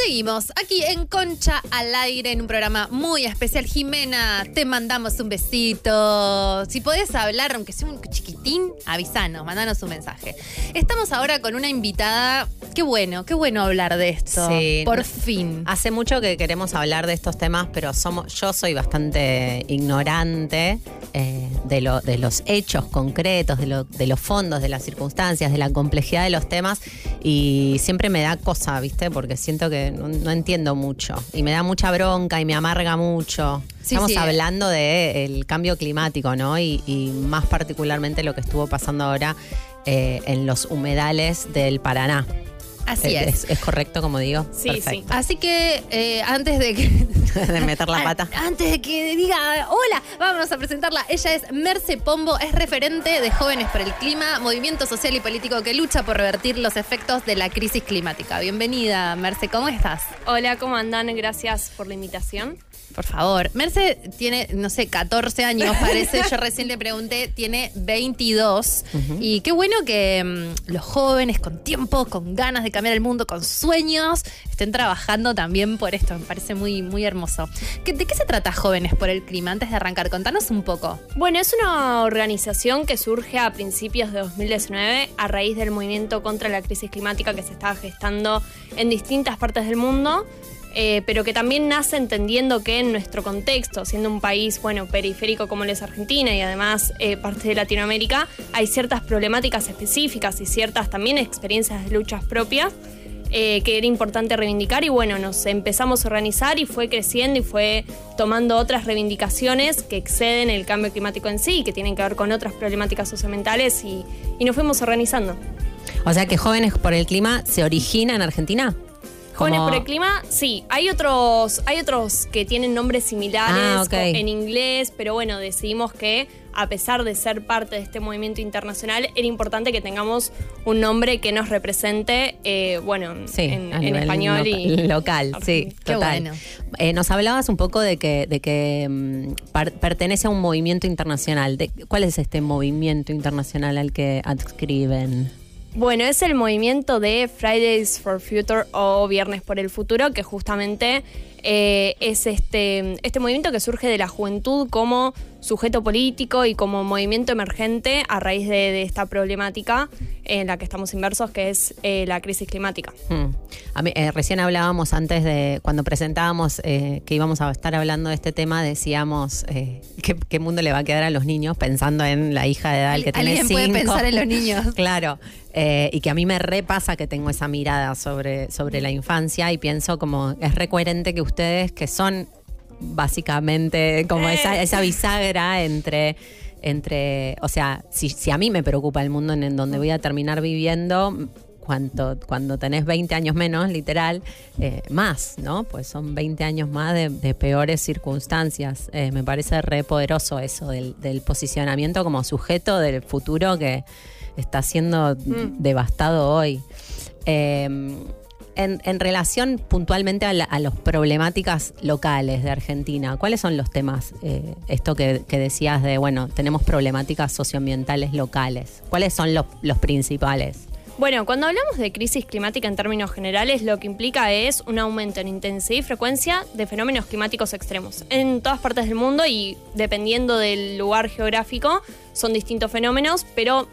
[SPEAKER 1] Seguimos aquí en Concha al aire en un programa muy especial. Jimena, te mandamos un besito. Si podés hablar, aunque sea un chiquitín, avisanos, mandanos un mensaje. Estamos ahora con una invitada. Qué bueno, qué bueno hablar de esto.
[SPEAKER 2] Sí.
[SPEAKER 1] Por fin.
[SPEAKER 2] Hace mucho que queremos hablar de estos temas, pero somos, yo soy bastante ignorante eh, de, lo- de los hechos concretos, de, lo- de los fondos, de las circunstancias, de la complejidad de los temas y siempre me da cosa, ¿viste? Porque siento que no, no entiendo mucho y me da mucha bronca y me amarga mucho.
[SPEAKER 1] Sí,
[SPEAKER 2] Estamos
[SPEAKER 1] sí.
[SPEAKER 2] hablando del cambio climático, ¿no? Y, y más particularmente lo que estuvo pasando ahora eh, en los humedales del Paraná.
[SPEAKER 1] Así es.
[SPEAKER 2] ¿Es correcto como digo?
[SPEAKER 8] Sí,
[SPEAKER 2] Perfecto.
[SPEAKER 1] Así que eh, antes de que
[SPEAKER 2] de meter la pata.
[SPEAKER 1] An- Antes de que diga hola, vámonos a presentarla. Ella es Merce Pombo, es referente de Jóvenes por el Clima, movimiento social y político que lucha por revertir los efectos de la crisis climática. Bienvenida, Merce, ¿cómo estás?
[SPEAKER 8] Hola, ¿cómo andan? Gracias por la invitación.
[SPEAKER 1] Por favor. Merce tiene, no sé, 14 años, parece. Yo recién le pregunté, tiene 22. Y qué bueno que mm, los jóvenes con tiempo, con ganas de cambiar el mundo, con sueños, estén trabajando también por esto. Me parece muy, muy hermoso. ¿Qué- ¿De qué se trata Jóvenes por el Clima? Antes de arrancar, contanos un poco.
[SPEAKER 8] Bueno, es una organización que surge a principios de 2019 a raíz del movimiento contra la crisis climática que se estaba gestando en distintas partes del mundo. Eh, pero que también nace entendiendo que en nuestro contexto, siendo un país, bueno, periférico como es Argentina y además eh, parte de Latinoamérica, hay ciertas problemáticas específicas y ciertas también experiencias de luchas propias eh, que era importante reivindicar y bueno, nos empezamos a organizar y fue creciendo y fue tomando otras reivindicaciones que exceden el cambio climático en sí, que tienen que ver con otras problemáticas socioambientales y, y nos fuimos organizando.
[SPEAKER 2] O sea que Jóvenes por el Clima se origina en Argentina.
[SPEAKER 8] Jóvenes
[SPEAKER 2] Como-
[SPEAKER 8] por el clima, sí, hay otros, hay otros que tienen nombres similares
[SPEAKER 2] Ah,
[SPEAKER 8] en inglés, pero bueno, decidimos que a pesar de ser parte de este movimiento internacional, era importante que tengamos un nombre que nos represente, eh, bueno,
[SPEAKER 2] Sí,
[SPEAKER 8] en,
[SPEAKER 2] a
[SPEAKER 8] en
[SPEAKER 2] nivel
[SPEAKER 8] español
[SPEAKER 2] loca-
[SPEAKER 8] y
[SPEAKER 2] local, sí,
[SPEAKER 1] Qué
[SPEAKER 2] total.
[SPEAKER 1] bueno.
[SPEAKER 2] Eh, nos hablabas un poco de que, de que mm, pertenece a un movimiento internacional. De, ¿Cuál es este movimiento internacional al que adscriben?
[SPEAKER 8] Bueno, es el movimiento de Fridays for Future o Viernes por el Futuro, que justamente eh, es este, este movimiento que surge de la juventud como sujeto político y como movimiento emergente a raíz de, de esta problemática en la que estamos inmersos, que es eh, la crisis climática.
[SPEAKER 2] Mm. A mí, eh, recién hablábamos antes de, cuando presentábamos eh, que íbamos a estar hablando de este tema, decíamos eh, ¿qué, qué mundo le va a quedar a los niños pensando en la hija de edad que tiene
[SPEAKER 1] Alguien puede
[SPEAKER 2] cinco.
[SPEAKER 1] pensar en los niños.
[SPEAKER 2] Claro, eh, y que a mí me repasa que tengo esa mirada sobre, sobre la infancia y pienso como es recoherente que ustedes que son básicamente como esa, esa bisagra entre, entre o sea, si, si a mí me preocupa el mundo en, en donde voy a terminar viviendo, cuanto, cuando tenés 20 años menos, literal, eh, más, ¿no? Pues son 20 años más de, de peores circunstancias. Eh, me parece re poderoso eso del, del posicionamiento como sujeto del futuro que está siendo devastado hoy. Eh, en, relación puntualmente a, la- a las problemáticas locales de Argentina, ¿cuáles son los temas? Eh, esto que, decías de, bueno, tenemos problemáticas socioambientales locales. ¿Cuáles son los, principales?
[SPEAKER 8] Bueno, cuando hablamos de crisis climática en términos generales, lo que implica es un aumento en intensidad y frecuencia de fenómenos climáticos extremos en todas partes del mundo y dependiendo del lugar geográfico son distintos fenómenos, pero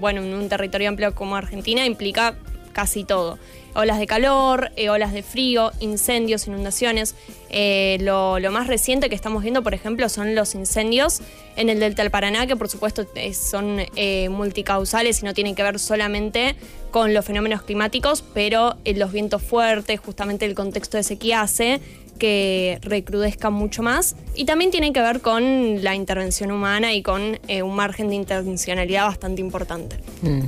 [SPEAKER 8] bueno, en un territorio amplio como Argentina implica casi todo. Olas de calor, eh, olas de frío, incendios, inundaciones. Eh, lo, más reciente que estamos viendo, por ejemplo, son los incendios en el Delta del Paraná, que por supuesto eh, son eh, multicausales y no tienen que ver solamente con los fenómenos climáticos, pero los vientos fuertes, justamente el contexto de sequía hace que recrudezcan mucho más y también tienen que ver con la intervención humana y con un margen de intencionalidad bastante importante.
[SPEAKER 2] Mm.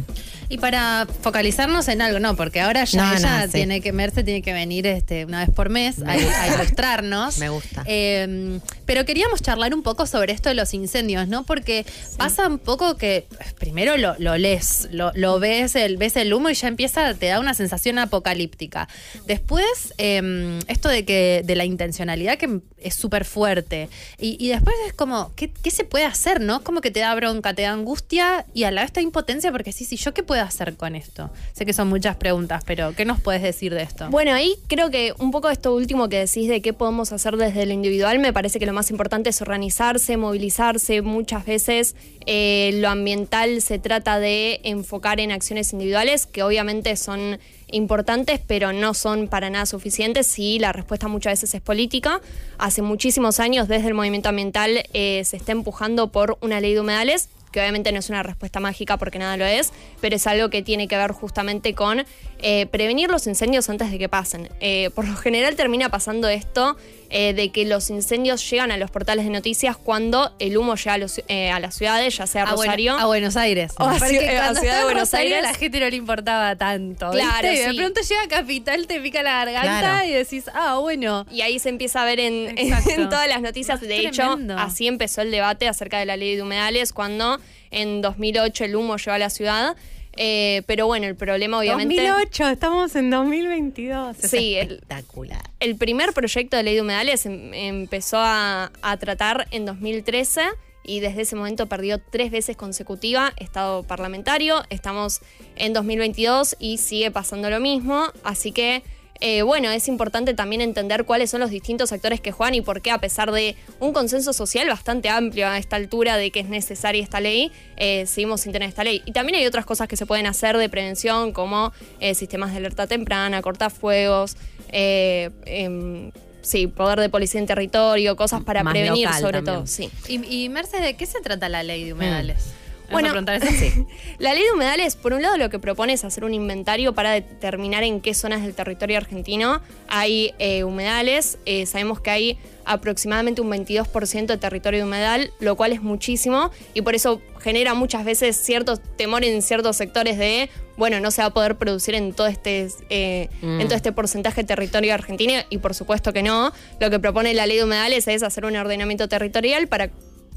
[SPEAKER 1] Y para focalizarnos en algo, no, porque ahora ya
[SPEAKER 2] No, no,
[SPEAKER 1] ella
[SPEAKER 2] sí.
[SPEAKER 1] tiene que, Merce tiene que venir este, una vez por mes a, a ilustrarnos.
[SPEAKER 2] Me gusta.
[SPEAKER 1] Eh, pero queríamos charlar un poco sobre esto de los incendios, ¿no? Porque pasa un poco que pues, primero lo, lo lees, lo, lo ves, el, ves el humo y ya empieza, te da una sensación apocalíptica. Después, eh, esto de que de la intencionalidad que es súper fuerte. Y, y después es como, ¿qué, qué se puede hacer, no? Como que te da bronca, te da angustia y a la vez te da impotencia porque sí, sí, ¿yo qué puedo hacer con esto? Sé que son muchas preguntas, pero ¿qué nos puedes decir de esto?
[SPEAKER 8] Bueno, ahí creo que un poco esto último que decís de qué podemos hacer desde lo individual, me parece que lo más importante es organizarse, movilizarse. Muchas veces eh, lo ambiental se trata de enfocar en acciones individuales, que obviamente son importantes, pero no son para nada suficientes si la respuesta muchas veces es política. Hace muchísimos años desde el movimiento ambiental eh, se está empujando por una ley de humedales que obviamente no es una respuesta mágica porque nada lo es, pero es algo que tiene que ver justamente con eh, prevenir los incendios antes de que pasen. Eh, por lo general termina pasando esto eh, de que los incendios llegan a los portales de noticias cuando el humo llega a, los- eh, a las ciudades, ya sea
[SPEAKER 1] a, Buen-
[SPEAKER 8] Rosario.
[SPEAKER 1] a Buenos Aires.
[SPEAKER 8] O a
[SPEAKER 1] Porque
[SPEAKER 8] a
[SPEAKER 1] cuando
[SPEAKER 8] Ciudad de Buenos
[SPEAKER 1] Rosario,
[SPEAKER 8] Aires.
[SPEAKER 1] la gente no le importaba tanto.
[SPEAKER 8] Claro,
[SPEAKER 1] ¿viste? Y de
[SPEAKER 8] sí.
[SPEAKER 1] pronto llega a Capital, te pica la garganta
[SPEAKER 2] Claro.
[SPEAKER 1] y decís, ah, bueno.
[SPEAKER 8] Y ahí se empieza a ver en, en todas las noticias. De hecho,
[SPEAKER 1] Tremendo.
[SPEAKER 8] así empezó el debate acerca de la ley de humedales cuando en 2008 el humo llegó a la ciudad. Eh, pero bueno, el problema obviamente...
[SPEAKER 2] 2008, estamos en 2022. Es
[SPEAKER 8] Sí, el-
[SPEAKER 2] espectacular.
[SPEAKER 8] El primer proyecto de ley de humedales em- empezó a, a tratar en 2013 y desde ese momento perdió tres veces consecutiva estado parlamentario. Estamos en 2022 y sigue pasando lo mismo. Así que, eh, bueno, es importante también entender cuáles son los distintos actores que juegan y por qué, a pesar de un consenso social bastante amplio a esta altura de que es necesaria esta ley, eh, seguimos sin tener esta ley. Y también hay otras cosas que se pueden hacer de prevención, como eh, sistemas de alerta temprana, cortafuegos, eh, em, sí, poder de policía en territorio, cosas para
[SPEAKER 2] Más
[SPEAKER 8] prevenir sobre
[SPEAKER 2] también.
[SPEAKER 8] todo. Sí.
[SPEAKER 1] Y, y Mercedes, ¿de qué se trata la ley de humedales?
[SPEAKER 8] Bueno,
[SPEAKER 1] sí.
[SPEAKER 8] La ley de humedales, por un lado, lo que propone es hacer un inventario para determinar en qué zonas del territorio argentino hay eh, humedales. Eh, sabemos que hay aproximadamente un 22% de territorio de humedal, lo cual es muchísimo y por eso genera muchas veces cierto temor en ciertos sectores de, bueno, no se va a poder producir en todo este, eh,
[SPEAKER 2] Mm.
[SPEAKER 8] en todo este porcentaje de territorio argentino y por supuesto que no. Lo que propone la ley de humedales es hacer un ordenamiento territorial para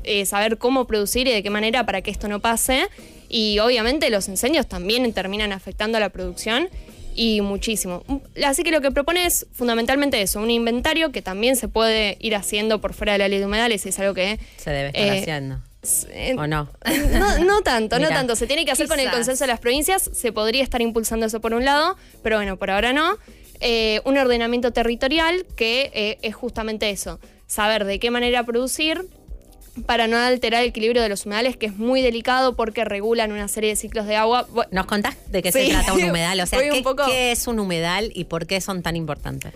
[SPEAKER 8] eh, saber cómo producir y de qué manera para que esto no pase. Y obviamente los incendios también terminan afectando a la producción y muchísimo. Así que lo que propone es fundamentalmente eso, un inventario que también se puede ir haciendo por fuera de la ley de humedales y es algo que
[SPEAKER 2] Se debe estar
[SPEAKER 8] Eh,
[SPEAKER 2] haciendo.
[SPEAKER 8] Eh,
[SPEAKER 2] ¿O no?
[SPEAKER 8] No, no tanto, no tanto. Se tiene que hacer con el consenso de las provincias. Se podría estar impulsando eso por un lado, pero bueno, por ahora no. Eh, un ordenamiento territorial que eh, es justamente eso. Saber de qué manera producir para no alterar el equilibrio de los humedales, que es muy delicado porque regulan una serie de ciclos de agua.
[SPEAKER 2] ¿Nos contás de qué
[SPEAKER 8] Sí.
[SPEAKER 2] se trata un humedal? O sea, ¿qué,
[SPEAKER 8] poco-
[SPEAKER 2] qué es un humedal y por qué son tan importantes?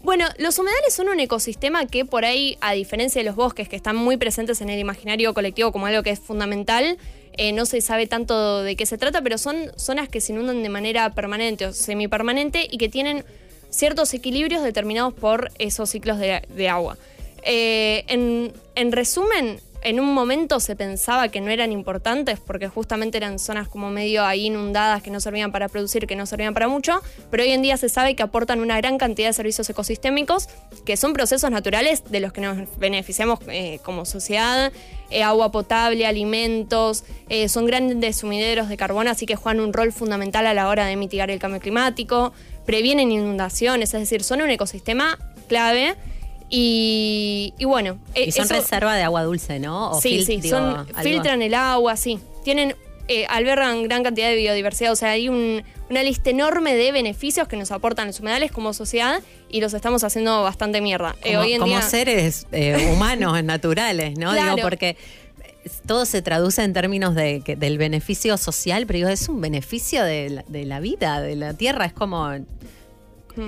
[SPEAKER 8] Bueno, los humedales son un ecosistema que por ahí, a diferencia de los bosques que están muy presentes en el imaginario colectivo como algo que es fundamental, eh, no se sabe tanto de qué se trata, pero son zonas que se inundan de manera permanente o semipermanente y que tienen ciertos equilibrios determinados por esos ciclos de, de agua. Eh, en, en resumen, en un momento se pensaba que no eran importantes porque justamente eran zonas como medio ahí inundadas que no servían para producir, que no servían para mucho, pero hoy en día se sabe que aportan una gran cantidad de servicios ecosistémicos que son procesos naturales de los que nos beneficiamos eh, como sociedad, eh, agua potable, alimentos, eh, son grandes sumideros de carbono, así que juegan un rol fundamental a la hora de mitigar el cambio climático, previenen inundaciones, es decir, son un ecosistema clave. Y, y bueno, eh,
[SPEAKER 2] Y son
[SPEAKER 8] eso-
[SPEAKER 2] reserva de agua dulce, ¿no? O
[SPEAKER 8] sí, sí,
[SPEAKER 2] digo,
[SPEAKER 8] son,
[SPEAKER 2] algo-
[SPEAKER 8] filtran el agua, sí. Tienen, eh, albergan gran cantidad de biodiversidad, o sea, hay un- una lista enorme de beneficios que nos aportan los humedales como sociedad y los estamos haciendo bastante mierda. Eh,
[SPEAKER 2] como,
[SPEAKER 8] hoy en
[SPEAKER 2] como
[SPEAKER 8] día,
[SPEAKER 2] seres eh, humanos, naturales, ¿no?
[SPEAKER 8] Claro.
[SPEAKER 2] Digo, porque todo se traduce en términos de, que- del beneficio social, pero digo, es un beneficio de la, de la vida, de la tierra, es como...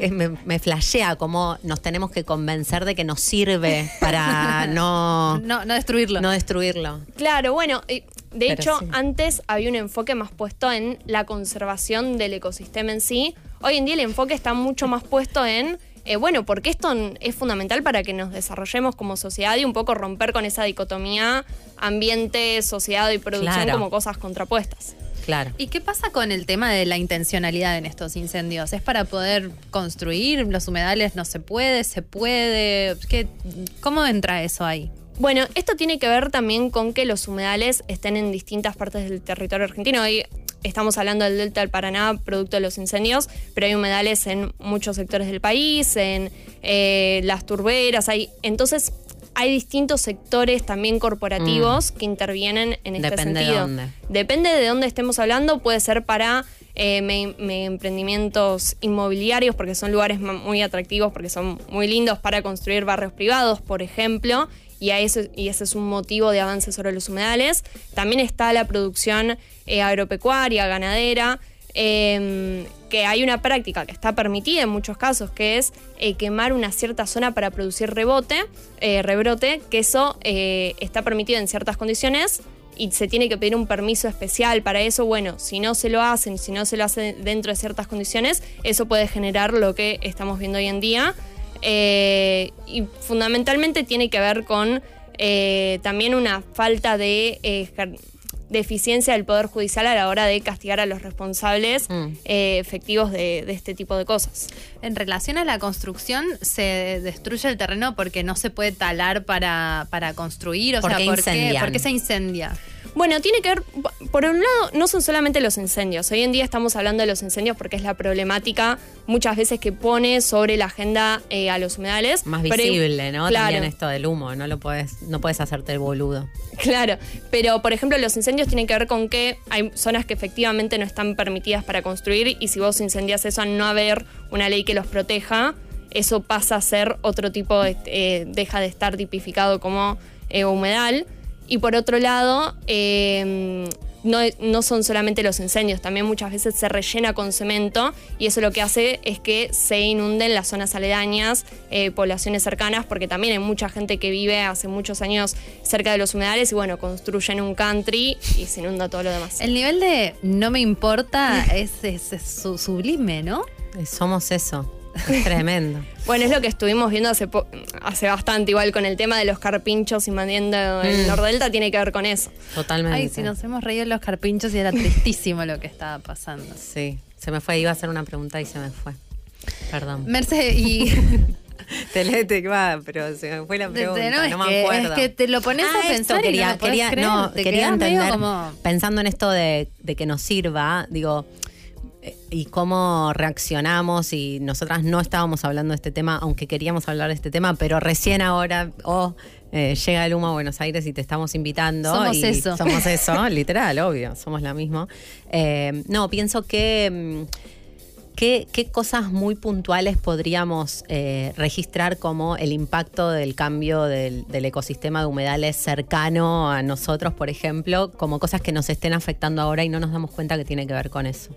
[SPEAKER 2] es- me, me flashea como nos tenemos que convencer de que nos sirve para no,
[SPEAKER 1] No, no destruirlo.
[SPEAKER 2] no destruirlo.
[SPEAKER 8] Claro, bueno, de
[SPEAKER 2] Pero
[SPEAKER 8] hecho,
[SPEAKER 2] sí.
[SPEAKER 8] antes había un enfoque más puesto en la conservación del ecosistema en sí. Hoy en día el enfoque está mucho más puesto en, eh, bueno, porque esto es fundamental para que nos desarrollemos como sociedad y un poco romper con esa dicotomía ambiente, sociedad y producción
[SPEAKER 2] Claro.
[SPEAKER 8] como cosas contrapuestas.
[SPEAKER 2] Claro.
[SPEAKER 1] ¿Y qué pasa con el tema de la intencionalidad en estos incendios? ¿Es para poder construir los humedales? ¿No se puede? ¿Se puede? ¿Qué, ¿Cómo entra eso ahí?
[SPEAKER 8] Bueno, esto tiene que ver también con que los humedales estén en distintas partes del territorio argentino. Hoy estamos hablando del Delta del Paraná, producto de los incendios, pero hay humedales en muchos sectores del país, en eh, las turberas, hay. Entonces, hay distintos sectores también corporativos que intervienen en este
[SPEAKER 2] Depende de
[SPEAKER 8] sentido.
[SPEAKER 2] dónde.
[SPEAKER 8] Depende de dónde estemos hablando, puede ser para eh, me- me- emprendimientos inmobiliarios, porque son lugares muy atractivos, porque son muy lindos para construir barrios privados, por ejemplo, y, a eso, y ese es un motivo de avance sobre los humedales. También está la producción eh, agropecuaria, ganadera, eh, que hay una práctica que está permitida en muchos casos, que es eh, quemar una cierta zona para producir rebote, eh, rebrote, que eso eh, está permitido en ciertas condiciones y se tiene que pedir un permiso especial para eso. Bueno, si no se lo hacen, si no se lo hacen dentro de ciertas condiciones, eso puede generar lo que estamos viendo hoy en día. Y fundamentalmente tiene que ver con también una falta de, de eficiencia del Poder Judicial a la hora de castigar a los responsables
[SPEAKER 2] Mm.
[SPEAKER 8] eh, efectivos de, de este tipo de cosas.
[SPEAKER 1] En relación a la construcción, se destruye el terreno porque no se puede talar para, para construir. O
[SPEAKER 2] ¿Por
[SPEAKER 1] sea,
[SPEAKER 2] qué
[SPEAKER 1] ¿por, qué,
[SPEAKER 2] incendian?
[SPEAKER 1] ¿por qué se incendia?
[SPEAKER 8] Bueno, tiene que ver, por un lado, no son solamente los incendios. Hoy en día estamos hablando de los incendios porque es la problemática muchas veces que pone sobre la agenda eh, a los humedales.
[SPEAKER 2] Más
[SPEAKER 8] Pero-
[SPEAKER 2] visible, ¿no?
[SPEAKER 8] Claro.
[SPEAKER 2] También esto del humo, no lo puedes, no puedes hacerte el boludo.
[SPEAKER 8] Claro, pero por ejemplo los incendios tienen que ver con que hay zonas que efectivamente no están permitidas para construir y si vos incendias eso no haber una ley que los proteja, eso pasa a ser otro tipo, de, eh, deja de estar tipificado como eh, humedal. Y por otro lado, eh, no, no son solamente los incendios, también muchas veces se rellena con cemento y eso lo que hace es que se inunden las zonas aledañas, eh, poblaciones cercanas, porque también hay mucha gente que vive hace muchos años cerca de los humedales y bueno, construyen un country y se inunda todo lo demás.
[SPEAKER 1] El nivel de no me importa es, es- es su- sublime, ¿no?
[SPEAKER 2] Eh, Somos eso. Es tremendo.
[SPEAKER 8] Bueno, es lo que estuvimos viendo hace, po- hace bastante, igual con el tema de los carpinchos invadiendo el
[SPEAKER 2] Mm.
[SPEAKER 8] Nordelta, tiene que ver con eso.
[SPEAKER 2] Totalmente.
[SPEAKER 1] Ay, si nos hemos reído en los carpinchos y era tristísimo lo que estaba pasando.
[SPEAKER 2] Sí, se me fue, iba a hacer una pregunta y se me fue. Perdón.
[SPEAKER 1] Merce, y
[SPEAKER 2] Te va, pero se me fue la pregunta, no,
[SPEAKER 1] es,
[SPEAKER 2] me
[SPEAKER 1] que,
[SPEAKER 2] acuerdo.
[SPEAKER 1] es que te lo pones
[SPEAKER 2] Ah,
[SPEAKER 1] a pensar y
[SPEAKER 2] quería,
[SPEAKER 1] no lo
[SPEAKER 2] quería,
[SPEAKER 1] creer,
[SPEAKER 2] no,
[SPEAKER 1] te
[SPEAKER 2] quería entender,
[SPEAKER 1] como-
[SPEAKER 2] pensando en esto de, de que nos sirva, digo, y cómo reaccionamos y nosotras no estábamos hablando de este tema, aunque queríamos hablar de este tema, pero recién ahora, oh, eh, llega el humo a Buenos Aires y te estamos invitando.
[SPEAKER 1] Somos
[SPEAKER 2] y
[SPEAKER 1] eso.
[SPEAKER 2] Somos eso, literal, obvio, somos la misma. Eh, no, pienso que... mm, ¿Qué, qué cosas muy puntuales podríamos eh, registrar como el impacto del cambio del, del ecosistema de humedales cercano a nosotros, por ejemplo, como cosas que nos estén afectando ahora y no nos damos cuenta que tiene que ver con eso?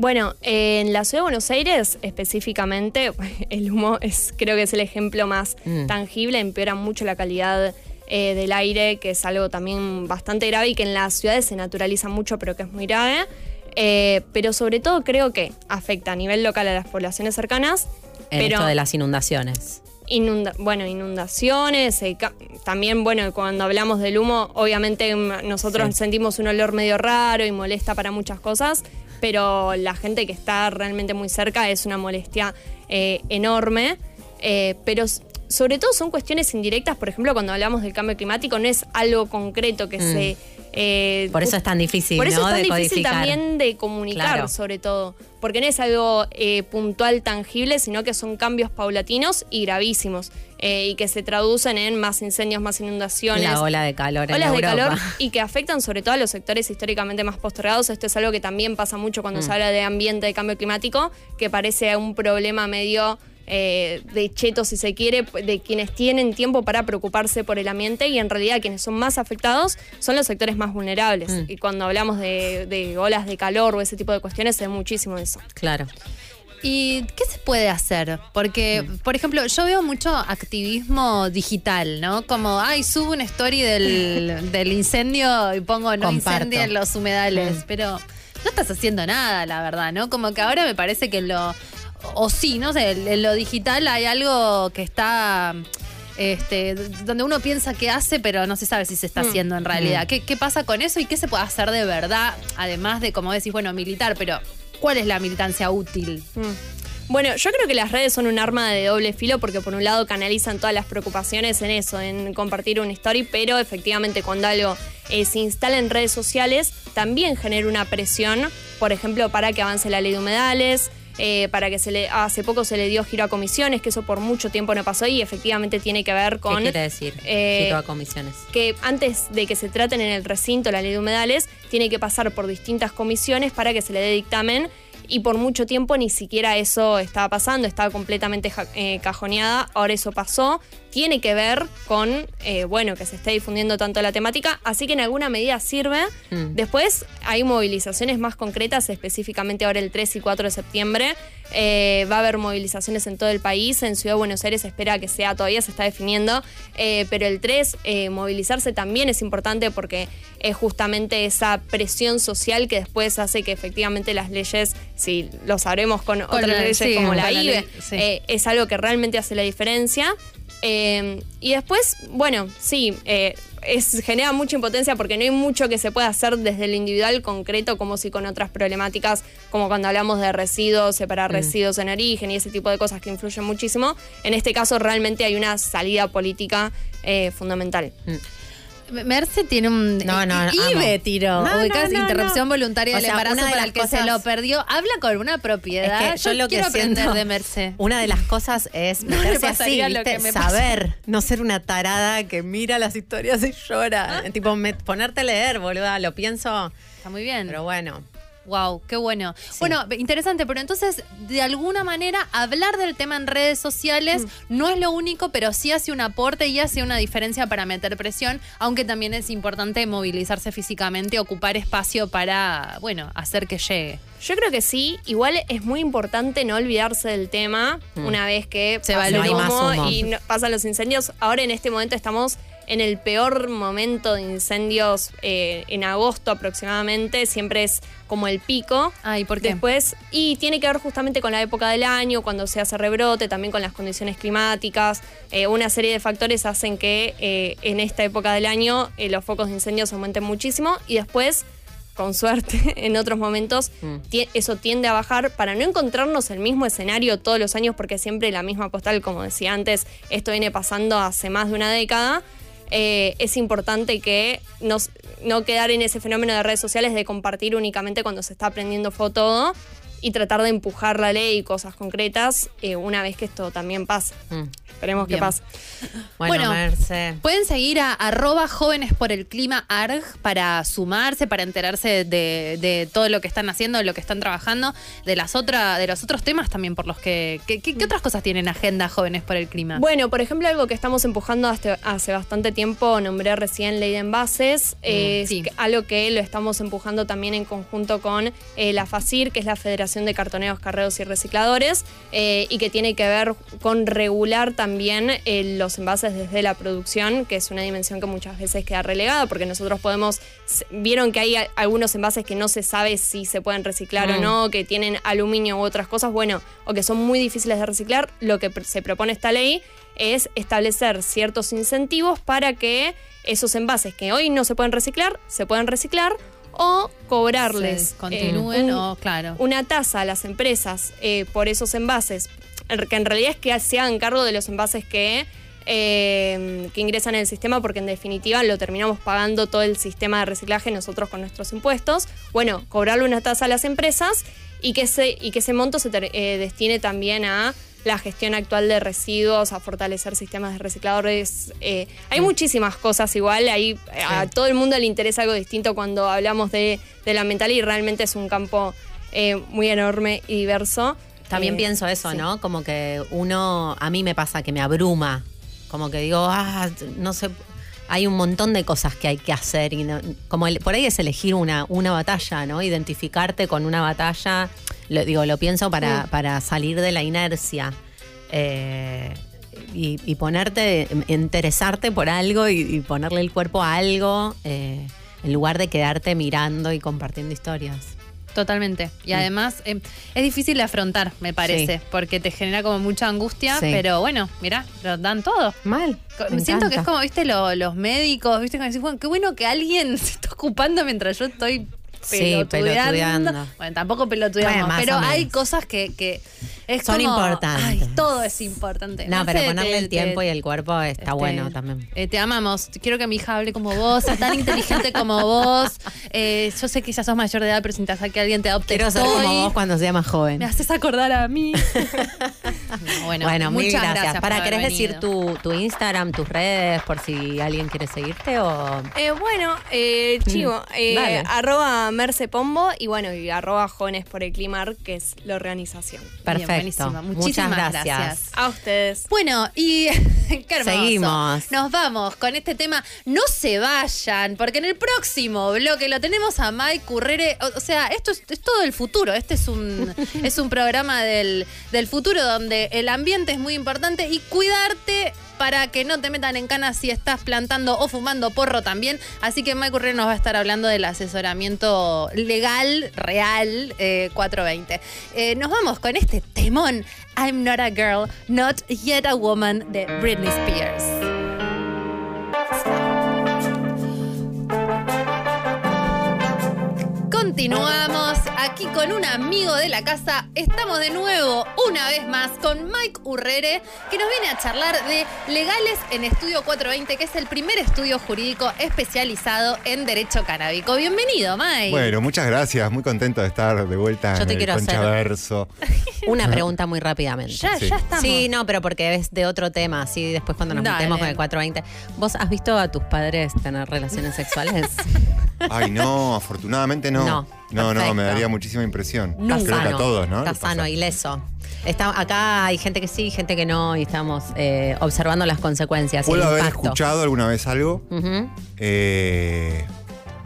[SPEAKER 8] Bueno, en la ciudad de Buenos Aires específicamente, el humo es, creo que es el ejemplo más
[SPEAKER 2] Mm.
[SPEAKER 8] tangible, empeora mucho la calidad eh, del aire, que es algo también bastante grave y que en las ciudades se naturaliza mucho, pero que es muy grave. Eh, pero sobre todo creo que afecta a nivel local a las poblaciones cercanas.
[SPEAKER 2] En
[SPEAKER 8] pero
[SPEAKER 2] esto de las inundaciones.
[SPEAKER 8] Inunda- bueno, inundaciones, eh, también, bueno, cuando hablamos del humo, obviamente mm, nosotros
[SPEAKER 2] Sí.
[SPEAKER 8] sentimos un olor medio raro y molesta para muchas cosas, pero la gente que está realmente muy cerca es una molestia eh, enorme, eh, pero sobre todo son cuestiones indirectas, por ejemplo, cuando hablamos del cambio climático, no es algo concreto que
[SPEAKER 2] Mm.
[SPEAKER 8] se... eh,
[SPEAKER 2] Por eso es tan difícil,
[SPEAKER 8] por eso
[SPEAKER 2] ¿no?
[SPEAKER 8] es tan
[SPEAKER 2] de
[SPEAKER 8] difícil
[SPEAKER 2] codificar.
[SPEAKER 8] también de comunicar,
[SPEAKER 2] Claro.
[SPEAKER 8] sobre todo. Porque no es algo puntual, tangible, sino que son cambios paulatinos y gravísimos. Eh, y que se traducen en más incendios, más inundaciones.
[SPEAKER 2] La ola de calor en
[SPEAKER 8] olas de calor y que afectan sobre todo a los sectores históricamente más postergados. Esto es algo que también pasa mucho cuando
[SPEAKER 2] Mm.
[SPEAKER 8] se habla de ambiente, de cambio climático, que parece un problema medio eh, de cheto, si se quiere, de quienes tienen tiempo para preocuparse por el ambiente y en realidad quienes son más afectados son los sectores más vulnerables.
[SPEAKER 2] Mm.
[SPEAKER 8] Y cuando hablamos de, de olas de calor o ese tipo de cuestiones, ve muchísimo eso.
[SPEAKER 2] Claro.
[SPEAKER 1] ¿Y qué se puede hacer? Porque, por ejemplo, yo veo mucho activismo digital, ¿no? Como, ay, subo una story del, del incendio y pongo no
[SPEAKER 2] Comparto.
[SPEAKER 1] incendien los humedales.
[SPEAKER 2] Mm.
[SPEAKER 1] Pero no estás haciendo nada, la verdad, ¿no? Como que ahora me parece que lo. O sí, no sé, en lo digital hay algo que está. Este, donde uno piensa que hace, pero no se sabe si se está
[SPEAKER 8] Mm.
[SPEAKER 1] haciendo en realidad.
[SPEAKER 2] Mm.
[SPEAKER 1] ¿Qué, qué pasa con eso y qué se puede hacer de verdad? Además de, como decís, bueno, militar, pero ¿cuál es la militancia útil?
[SPEAKER 8] Mm. Bueno, yo creo que las redes son un arma de doble filo porque por un lado canalizan todas las preocupaciones en eso, en compartir una story, pero efectivamente cuando algo eh, se instala en redes sociales también genera una presión, por ejemplo, para que avance la ley de humedales. Eh, para que se le hace poco se le dio giro a comisiones que eso por mucho tiempo no pasó y efectivamente tiene que ver con
[SPEAKER 2] ¿Qué quiere decir?
[SPEAKER 8] eh,
[SPEAKER 2] Giro a comisiones.
[SPEAKER 8] que antes de que se traten en el recinto la ley de humedales, tiene que pasar por distintas comisiones para que se le dé dictamen. Y por mucho tiempo ni siquiera eso estaba pasando, estaba completamente ja- eh, cajoneada. Ahora eso pasó. Tiene que ver con, eh, bueno, que se esté difundiendo tanto la temática. Así que en alguna medida sirve.
[SPEAKER 2] Mm.
[SPEAKER 8] Después hay movilizaciones más concretas, específicamente ahora el 3 y 4 de septiembre. Eh, va a haber movilizaciones en todo el país. En Ciudad de Buenos Aires se espera que sea, todavía se está definiendo. Pero el 3, eh, movilizarse también es importante porque es justamente esa presión social que después hace que efectivamente las leyes, si lo sabremos con,
[SPEAKER 1] Con
[SPEAKER 8] otras leyes
[SPEAKER 1] sí,
[SPEAKER 8] como la IBE,
[SPEAKER 1] ley, sí.
[SPEAKER 8] eh, es algo que realmente hace la diferencia. Eh, y después, bueno, sí, eh, es, genera mucha impotencia porque no hay mucho que se pueda hacer desde el individual concreto, como si con otras problemáticas, como cuando hablamos de residuos, separar
[SPEAKER 2] Mm.
[SPEAKER 8] residuos en origen y ese tipo de cosas que influyen muchísimo. En este caso, realmente hay una salida política eh, fundamental.
[SPEAKER 1] Merce tiene un.
[SPEAKER 2] No, no, no,
[SPEAKER 1] IBE
[SPEAKER 2] amo.
[SPEAKER 1] tiró.
[SPEAKER 2] No,
[SPEAKER 1] ubicás,
[SPEAKER 2] no, no,
[SPEAKER 1] interrupción voluntaria
[SPEAKER 2] O
[SPEAKER 1] del
[SPEAKER 2] sea,
[SPEAKER 1] embarazo
[SPEAKER 2] de
[SPEAKER 1] para el que se lo perdió. Habla con una propiedad.
[SPEAKER 2] Es que yo lo que
[SPEAKER 1] quiero aprender
[SPEAKER 2] siento-
[SPEAKER 1] de Merce.
[SPEAKER 2] Una de las cosas es meterse así,
[SPEAKER 1] lo que me
[SPEAKER 2] saber, no ser una tarada que mira las historias y llora. Tipo, me- ponerte a leer, boluda, lo pienso.
[SPEAKER 1] Está muy bien.
[SPEAKER 2] Pero bueno.
[SPEAKER 1] Wow, qué bueno. Bueno, interesante, pero entonces, de alguna manera, hablar del tema en redes sociales no es lo único, pero sí hace un aporte y hace una diferencia para meter presión, aunque también es importante movilizarse físicamente, ocupar espacio para, bueno, hacer que llegue.
[SPEAKER 8] Yo creo que sí, igual es muy importante no olvidarse del tema
[SPEAKER 2] Mm.
[SPEAKER 8] una vez que
[SPEAKER 1] Se
[SPEAKER 8] pasa
[SPEAKER 1] va el
[SPEAKER 2] humo.
[SPEAKER 8] humo
[SPEAKER 2] humo.
[SPEAKER 8] y no- pasan los incendios. Ahora en este momento estamos en el peor momento de incendios eh, en agosto aproximadamente, siempre es como el pico.
[SPEAKER 1] Ay, ¿por qué?
[SPEAKER 8] Después, y tiene que ver justamente con la época del año, cuando se hace rebrote, también con las condiciones climáticas. Eh, una serie de factores hacen que eh, en esta época del año eh, los focos de incendios aumenten muchísimo y después, con suerte, en otros momentos
[SPEAKER 2] Mm.
[SPEAKER 8] eso tiende a bajar para no encontrarnos el mismo escenario todos los años, porque siempre la misma postal, como decía antes, esto viene pasando hace más de una década. Eh, es importante que nos- no quedar en ese fenómeno de redes sociales de compartir únicamente cuando se está prendiendo fuego todo, y tratar de empujar la ley y cosas concretas eh, una vez que esto también pase.
[SPEAKER 2] Mm.
[SPEAKER 8] Esperemos que pase.
[SPEAKER 2] Bueno,
[SPEAKER 1] Bueno,
[SPEAKER 2] Merce.
[SPEAKER 1] Pueden seguir a arroba jóvenes por el clima ARG para sumarse, para enterarse de, de todo lo que están haciendo, de lo que están trabajando, de las otras, de los otros temas también por los que. que- que- ¿Qué otras cosas tienen agenda jóvenes por el clima?
[SPEAKER 8] Bueno, por ejemplo, algo que estamos empujando hace, hace bastante tiempo, nombré recién ley de envases, eh, es
[SPEAKER 1] sí.
[SPEAKER 8] que- algo que lo estamos empujando también en conjunto con eh, la FACIR, que es la Federación de Cartoneros, Carreros y Recicladores, eh, y que tiene que ver con regular también eh, los envases desde la producción, que es una dimensión que muchas veces queda relegada, porque nosotros podemos, vieron que hay a- algunos envases que no se sabe si se pueden reciclar o
[SPEAKER 2] Mm.
[SPEAKER 8] no, que tienen aluminio u otras cosas, bueno, o que son muy difíciles de reciclar, lo que se propone esta ley es establecer ciertos incentivos para que esos envases que hoy no se pueden reciclar, se puedan reciclar o cobrarles
[SPEAKER 1] continúen
[SPEAKER 8] eh, un-
[SPEAKER 1] o, claro.
[SPEAKER 8] una tasa a las empresas eh, por esos envases, en- que en realidad es que se hagan cargo de los envases que, eh, que ingresan en el sistema, porque en definitiva lo terminamos pagando todo el sistema de reciclaje nosotros con nuestros impuestos. Bueno, cobrarle una tasa a las empresas y que ese, y que ese monto se ter- eh, destine también a la gestión actual de residuos, a fortalecer sistemas de recicladores. eh, hay muchísimas cosas igual, ahí eh, a todo el mundo le interesa algo distinto cuando hablamos de, de la mental y realmente es un campo eh, muy enorme y diverso.
[SPEAKER 2] También
[SPEAKER 8] Eh,
[SPEAKER 2] pienso eso,
[SPEAKER 8] sí.
[SPEAKER 2] ¿no? Como que uno, a mí me pasa que me abruma. Como que digo, ah, no sé, hay un montón de cosas que hay que hacer. Y no- como el- por ahí es elegir una, una batalla, ¿no? Identificarte con una batalla. Lo, digo, lo pienso para, para salir de la inercia. Eh, y, y ponerte, interesarte por algo y, y ponerle el cuerpo a algo, eh, en lugar de quedarte mirando y compartiendo historias.
[SPEAKER 1] Totalmente. Y además eh, es difícil de afrontar, me parece,
[SPEAKER 2] Sí.
[SPEAKER 1] porque te genera como mucha angustia,
[SPEAKER 2] Sí.
[SPEAKER 1] pero bueno, mirá, lo dan todo.
[SPEAKER 2] Mal. Me
[SPEAKER 1] Siento que es como, viste, lo- los médicos, viste, como decís, bueno, qué bueno que alguien se está ocupando mientras yo estoy
[SPEAKER 2] Sí,
[SPEAKER 1] pelotudeando.
[SPEAKER 2] pelotudeando.
[SPEAKER 1] Bueno, tampoco pelotudeamos,
[SPEAKER 2] Bueno, más
[SPEAKER 1] pero hay cosas que, que es
[SPEAKER 2] Son
[SPEAKER 1] como,
[SPEAKER 2] importantes.
[SPEAKER 1] Ay, todo es importante.
[SPEAKER 2] No, pero
[SPEAKER 1] sé,
[SPEAKER 2] ponerle
[SPEAKER 1] te-
[SPEAKER 2] el tiempo
[SPEAKER 1] te-
[SPEAKER 2] y el cuerpo está
[SPEAKER 1] este,
[SPEAKER 2] bueno también.
[SPEAKER 1] eh, te amamos. Quiero que mi hija hable como vos, sea tan inteligente como vos. Eh, yo sé que ya sos mayor de edad, pero sin tasar que alguien te adopte.
[SPEAKER 2] Quiero ser
[SPEAKER 1] estoy.
[SPEAKER 2] como vos cuando sea más joven.
[SPEAKER 1] Me haces acordar a mí. bueno,
[SPEAKER 2] Bueno, mil
[SPEAKER 1] muchas
[SPEAKER 2] gracias. Para, ¿querés decir tu, tu Instagram, tus redes, por si alguien quiere seguirte o...?
[SPEAKER 8] Eh, bueno, eh, chivo, eh, arroba Merce Pombo y bueno, y arroba Jóvenes por el Climar, que es la organización.
[SPEAKER 2] Perfecto.
[SPEAKER 1] buenísima.
[SPEAKER 2] Muchas
[SPEAKER 1] Muchísimas
[SPEAKER 2] gracias.
[SPEAKER 1] gracias.
[SPEAKER 8] A ustedes.
[SPEAKER 1] Bueno, y qué hermoso.
[SPEAKER 2] Seguimos.
[SPEAKER 1] Nos vamos con este tema. No se vayan, porque en el próximo bloque lo tenemos a Mike Currere. O, o sea, esto es, es todo el futuro. Este es un, es un programa del, del futuro donde el ambiente es muy importante y cuidarte para que no te metan en cana si estás plantando o fumando porro también. Así que Mike Currere nos va a estar hablando del asesoramiento legal, real, eh, 420. Eh, nos vamos con este temón, I'm not a girl, not yet a woman, de Britney Spears. Continuamos aquí con un amigo de la casa. Estamos de nuevo, una vez más, con Mike Urrere, que nos viene a charlar de Legales en Estudio 420, que es el primer estudio jurídico especializado en derecho canábico. Bienvenido, Mike.
[SPEAKER 9] Bueno, muchas gracias. Muy contento de estar de vuelta
[SPEAKER 2] Yo
[SPEAKER 9] en
[SPEAKER 2] te
[SPEAKER 9] el
[SPEAKER 2] quiero hacer-
[SPEAKER 9] Conchaverso.
[SPEAKER 2] Una pregunta muy rápidamente.
[SPEAKER 1] ya,
[SPEAKER 9] sí.
[SPEAKER 1] ya estamos.
[SPEAKER 2] Sí, no, pero porque es de otro tema, así después cuando nos
[SPEAKER 1] Dale.
[SPEAKER 2] metemos con el 420. ¿Vos has visto a tus padres tener relaciones sexuales?
[SPEAKER 9] Ay, no, afortunadamente no.
[SPEAKER 2] No,
[SPEAKER 9] no, no, me
[SPEAKER 2] perfecto.
[SPEAKER 9] daría muchísima impresión.
[SPEAKER 2] Está
[SPEAKER 9] Creo que a
[SPEAKER 2] sano,
[SPEAKER 9] todos, ¿no?
[SPEAKER 2] Está sano, ileso. Está, acá hay gente que sí, gente que no, y estamos eh, observando las consecuencias.
[SPEAKER 9] ¿Puedo haber
[SPEAKER 2] impacto.
[SPEAKER 9] escuchado alguna vez algo?
[SPEAKER 2] Ujú,
[SPEAKER 9] Eh,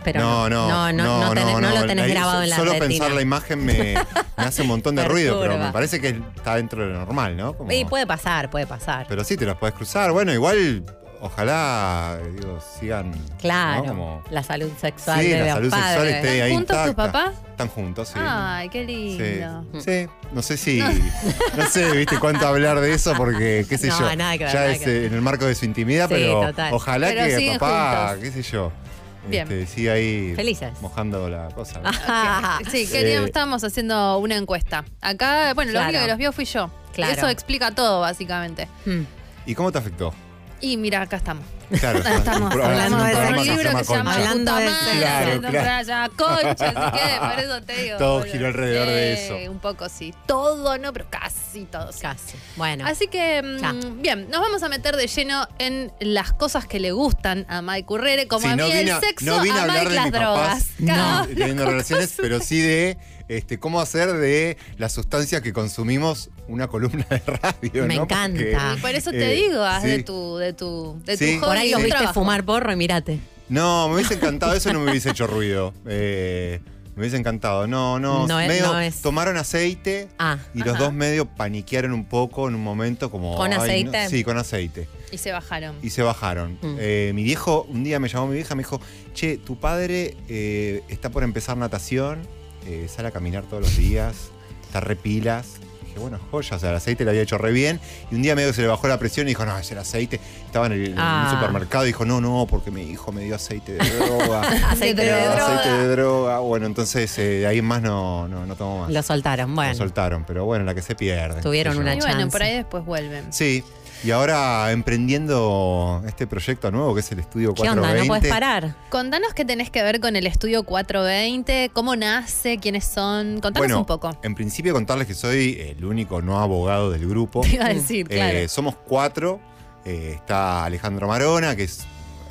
[SPEAKER 2] pero
[SPEAKER 9] no, no,
[SPEAKER 2] no, no, no tenés, no lo tenés
[SPEAKER 9] Ahí
[SPEAKER 2] grabado en la
[SPEAKER 9] Solo
[SPEAKER 2] retina.
[SPEAKER 9] pensar la imagen me, me hace un montón de ruido, pero me parece que está dentro de lo normal, ¿no? Como-
[SPEAKER 2] Y puede pasar, puede pasar.
[SPEAKER 9] Pero sí, te los puedes cruzar. Bueno, igual, ojalá, digo, sigan.
[SPEAKER 2] claro,
[SPEAKER 9] ¿no? Como-
[SPEAKER 2] la salud sexual
[SPEAKER 9] Sí,
[SPEAKER 2] de
[SPEAKER 9] la
[SPEAKER 2] los
[SPEAKER 9] salud sexual
[SPEAKER 2] padres.
[SPEAKER 9] esté ahí
[SPEAKER 1] ¿Están juntos tus
[SPEAKER 9] intacta.
[SPEAKER 1] papás?
[SPEAKER 9] Están juntos, sí.
[SPEAKER 1] Ay, qué lindo.
[SPEAKER 9] sí, no sé si, no sé, viste cuánto hablar de eso porque, qué sé
[SPEAKER 2] No,
[SPEAKER 9] yo,
[SPEAKER 2] nada que ver,
[SPEAKER 9] ya
[SPEAKER 2] nada
[SPEAKER 9] es
[SPEAKER 2] que
[SPEAKER 9] eh, en el marco de su intimidad,
[SPEAKER 2] Sí,
[SPEAKER 9] pero
[SPEAKER 2] total.
[SPEAKER 9] ojalá
[SPEAKER 1] Pero
[SPEAKER 9] que papá,
[SPEAKER 1] juntos.
[SPEAKER 9] qué sé yo,
[SPEAKER 1] Bien.
[SPEAKER 9] este, siga ahí
[SPEAKER 2] Felices.
[SPEAKER 9] mojando la cosa.
[SPEAKER 2] Ajá.
[SPEAKER 1] Sí, queríamos,
[SPEAKER 9] Eh,
[SPEAKER 1] estábamos haciendo una encuesta. Acá, bueno, lo
[SPEAKER 2] Claro.
[SPEAKER 1] único que los vio fui yo.
[SPEAKER 2] Claro.
[SPEAKER 1] Eso explica todo, básicamente.
[SPEAKER 9] ¿Y cómo te afectó?
[SPEAKER 1] Y mira, acá estamos.
[SPEAKER 9] Claro,
[SPEAKER 1] Estamos
[SPEAKER 9] hablando
[SPEAKER 1] hablando
[SPEAKER 9] de un
[SPEAKER 1] de
[SPEAKER 9] programa
[SPEAKER 1] un
[SPEAKER 9] que se
[SPEAKER 1] libro
[SPEAKER 9] llama
[SPEAKER 1] que se llama
[SPEAKER 9] Concha.
[SPEAKER 2] Hablando
[SPEAKER 1] Puta
[SPEAKER 2] de
[SPEAKER 1] Madre,
[SPEAKER 9] Claro,
[SPEAKER 1] no
[SPEAKER 9] claro.
[SPEAKER 1] Concha, así que por eso te digo.
[SPEAKER 9] Todo giró alrededor de
[SPEAKER 1] Sí,
[SPEAKER 9] eso.
[SPEAKER 1] Un poco sí. Todo no, pero casi todo sí.
[SPEAKER 2] Casi. Bueno.
[SPEAKER 1] Así que, mm,
[SPEAKER 2] Ya.
[SPEAKER 1] bien, nos vamos a meter de lleno en las cosas que le gustan a Mike Currere, como a mí
[SPEAKER 9] no
[SPEAKER 1] el sexo,
[SPEAKER 9] no vine a
[SPEAKER 1] Mike las drogas.
[SPEAKER 9] papás.
[SPEAKER 1] Cada-
[SPEAKER 9] teniendo relaciones, pero sí de este, cómo hacer de las sustancias que consumimos una columna de radio.
[SPEAKER 2] Me
[SPEAKER 9] ¿no?
[SPEAKER 2] encanta.
[SPEAKER 1] Y por eso te
[SPEAKER 9] eh,
[SPEAKER 1] digo, haz
[SPEAKER 9] sí.
[SPEAKER 1] de tu, de tu, de tu
[SPEAKER 9] Sí.
[SPEAKER 1] hobby
[SPEAKER 2] Por ahí
[SPEAKER 1] un
[SPEAKER 2] viste
[SPEAKER 1] trabajo.
[SPEAKER 2] fumar porro y mirate.
[SPEAKER 9] No, me hubiese encantado, eso no me hubiese hecho ruido. Eh, me hubiese encantado. No, no,
[SPEAKER 2] No es-
[SPEAKER 9] medio
[SPEAKER 2] no es.
[SPEAKER 9] tomaron aceite
[SPEAKER 2] Ah,
[SPEAKER 9] y los dos medio paniquearon un poco en un momento como...
[SPEAKER 2] ¿Con
[SPEAKER 9] ay, no-
[SPEAKER 2] aceite?
[SPEAKER 9] sí, con aceite.
[SPEAKER 1] Y se bajaron.
[SPEAKER 9] Y se bajaron.
[SPEAKER 2] Mm.
[SPEAKER 9] Eh, mi viejo, un día me llamó mi vieja, me dijo, che, tu padre eh, está por empezar natación, eh, sale a caminar todos los días, está repilas. Dije, bueno, joya, o sea, el aceite le había hecho re bien. Y un día medio que se le bajó la presión y dijo, no, es el aceite. Estaba en, el, en
[SPEAKER 2] Ah.
[SPEAKER 9] un supermercado y dijo, no, no, porque mi hijo me dio aceite de droga.
[SPEAKER 2] aceite de droga.
[SPEAKER 9] aceite de droga. Bueno, entonces eh, de ahí en más no, no, no tomo más.
[SPEAKER 2] Lo soltaron.
[SPEAKER 9] Lo
[SPEAKER 2] Bueno,
[SPEAKER 9] soltaron, pero bueno, la que se pierde.
[SPEAKER 2] Tuvieron
[SPEAKER 9] yo.
[SPEAKER 2] una
[SPEAKER 1] Y bueno,
[SPEAKER 2] chance.
[SPEAKER 1] por ahí después vuelven.
[SPEAKER 9] Sí, y ahora emprendiendo este proyecto nuevo que es el Estudio
[SPEAKER 2] ¿qué onda?
[SPEAKER 9] 420.
[SPEAKER 2] No puedes parar.
[SPEAKER 1] Contanos qué tenés que ver con el estudio 420, cómo nace, quiénes son. Contanos
[SPEAKER 9] Bueno,
[SPEAKER 1] un poco.
[SPEAKER 9] en principio contarles que soy el único no abogado del grupo.
[SPEAKER 1] Te iba a decir,
[SPEAKER 9] Eh,
[SPEAKER 1] claro.
[SPEAKER 9] somos cuatro. Eh, está Alejandro Marona, que es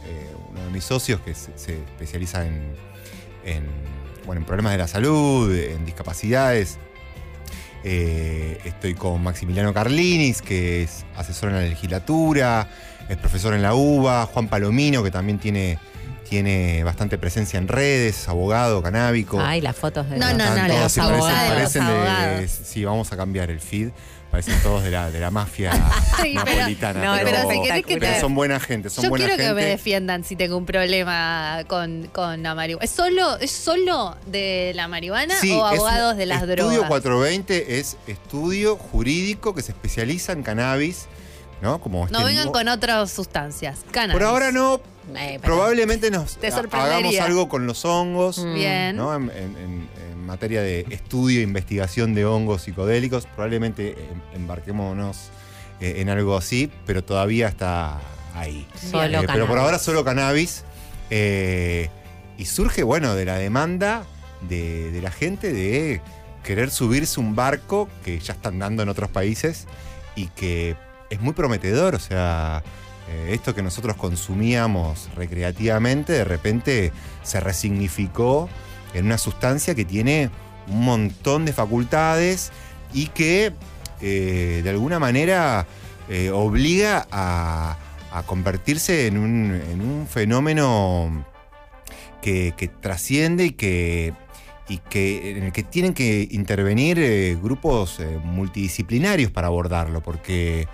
[SPEAKER 9] eh, uno de mis socios que se, se especializa en, en, bueno, en problemas de la salud, en discapacidades. Eh, estoy con Maximiliano Carlinis, que es asesor en la legislatura, es profesor en la UBA, Juan Palomino, que también tiene, tiene bastante presencia en redes, es abogado canábico.
[SPEAKER 2] Ay, las fotos de
[SPEAKER 1] No,
[SPEAKER 2] los-
[SPEAKER 1] no, no,
[SPEAKER 9] todos,
[SPEAKER 1] los
[SPEAKER 9] parecen-
[SPEAKER 1] abogados.
[SPEAKER 9] parecen de-
[SPEAKER 1] abogados.
[SPEAKER 9] sí, vamos a cambiar el feed. Parecen todos de la, de la mafia
[SPEAKER 1] Sí, pero-
[SPEAKER 9] napolitana.
[SPEAKER 2] no,
[SPEAKER 9] pero,
[SPEAKER 1] pero si querés que te-
[SPEAKER 9] pero son buena gente, son
[SPEAKER 1] Yo
[SPEAKER 9] buena
[SPEAKER 1] quiero que me defiendan si tengo un problema con, con la marihuana. ¿Es solo, ¿Es solo de la marihuana
[SPEAKER 9] Sí,
[SPEAKER 1] o abogados de las
[SPEAKER 9] Estudio
[SPEAKER 1] drogas?
[SPEAKER 9] 420 es estudio jurídico que se especializa en cannabis, ¿no? Como
[SPEAKER 1] No
[SPEAKER 9] este
[SPEAKER 1] vengan
[SPEAKER 9] nuevo-
[SPEAKER 1] con otras sustancias. Cannabis.
[SPEAKER 9] Por ahora no,
[SPEAKER 2] Eh, pero-
[SPEAKER 9] probablemente nos hagamos algo con los hongos.
[SPEAKER 1] Bien.
[SPEAKER 9] ¿no? En, en- en- en materia de estudio e investigación de hongos psicodélicos, probablemente em- embarquémonos eh, en algo así, pero todavía está ahí.
[SPEAKER 2] Solo
[SPEAKER 9] Eh, pero por ahora solo cannabis. eh, y surge, bueno, de la demanda de, de la gente de querer subirse un barco que ya están dando en otros países y que es muy prometedor. O sea, eh, esto que nosotros consumíamos recreativamente, de repente se resignificó en una sustancia que tiene un montón de facultades y que eh, de alguna manera eh, obliga a, convertirse en un, en un fenómeno que, trasciende y que, en el que tienen que intervenir eh, grupos multidisciplinarios para abordarlo, porque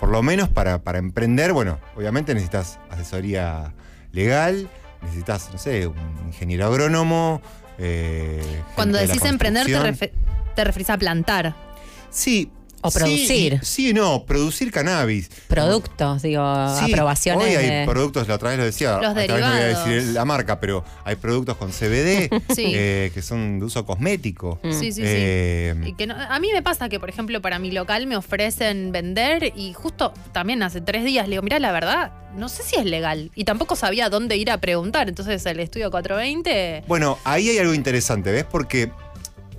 [SPEAKER 9] por lo menos para emprender, bueno, obviamente necesitas asesoría legal, necesitas, no sé, un ingeniero agrónomo. eh,
[SPEAKER 1] Cuando
[SPEAKER 9] de
[SPEAKER 1] decís emprender, te,
[SPEAKER 9] construcción.
[SPEAKER 1] refe- te referís a plantar.
[SPEAKER 9] Sí.
[SPEAKER 2] O
[SPEAKER 9] sí,
[SPEAKER 2] producir.
[SPEAKER 9] Sí, no, producir cannabis.
[SPEAKER 2] Productos, digo,
[SPEAKER 9] Sí,
[SPEAKER 2] aprobaciones.
[SPEAKER 9] Hoy hay
[SPEAKER 2] de-
[SPEAKER 9] productos, la otra vez lo decía,
[SPEAKER 1] Los
[SPEAKER 9] vez no voy a decir la marca, pero hay productos con CBD
[SPEAKER 1] Sí.
[SPEAKER 9] eh, que son de uso cosmético.
[SPEAKER 2] Mm.
[SPEAKER 1] Sí, sí,
[SPEAKER 9] Eh,
[SPEAKER 1] sí. Y que no- a mí me pasa que, por ejemplo, para mi local me ofrecen vender y justo también hace tres días le digo, mira, la verdad, no sé si es legal. Y tampoco sabía dónde ir a preguntar. Entonces el estudio 420...
[SPEAKER 9] Bueno, ahí hay algo interesante, ¿ves? Porque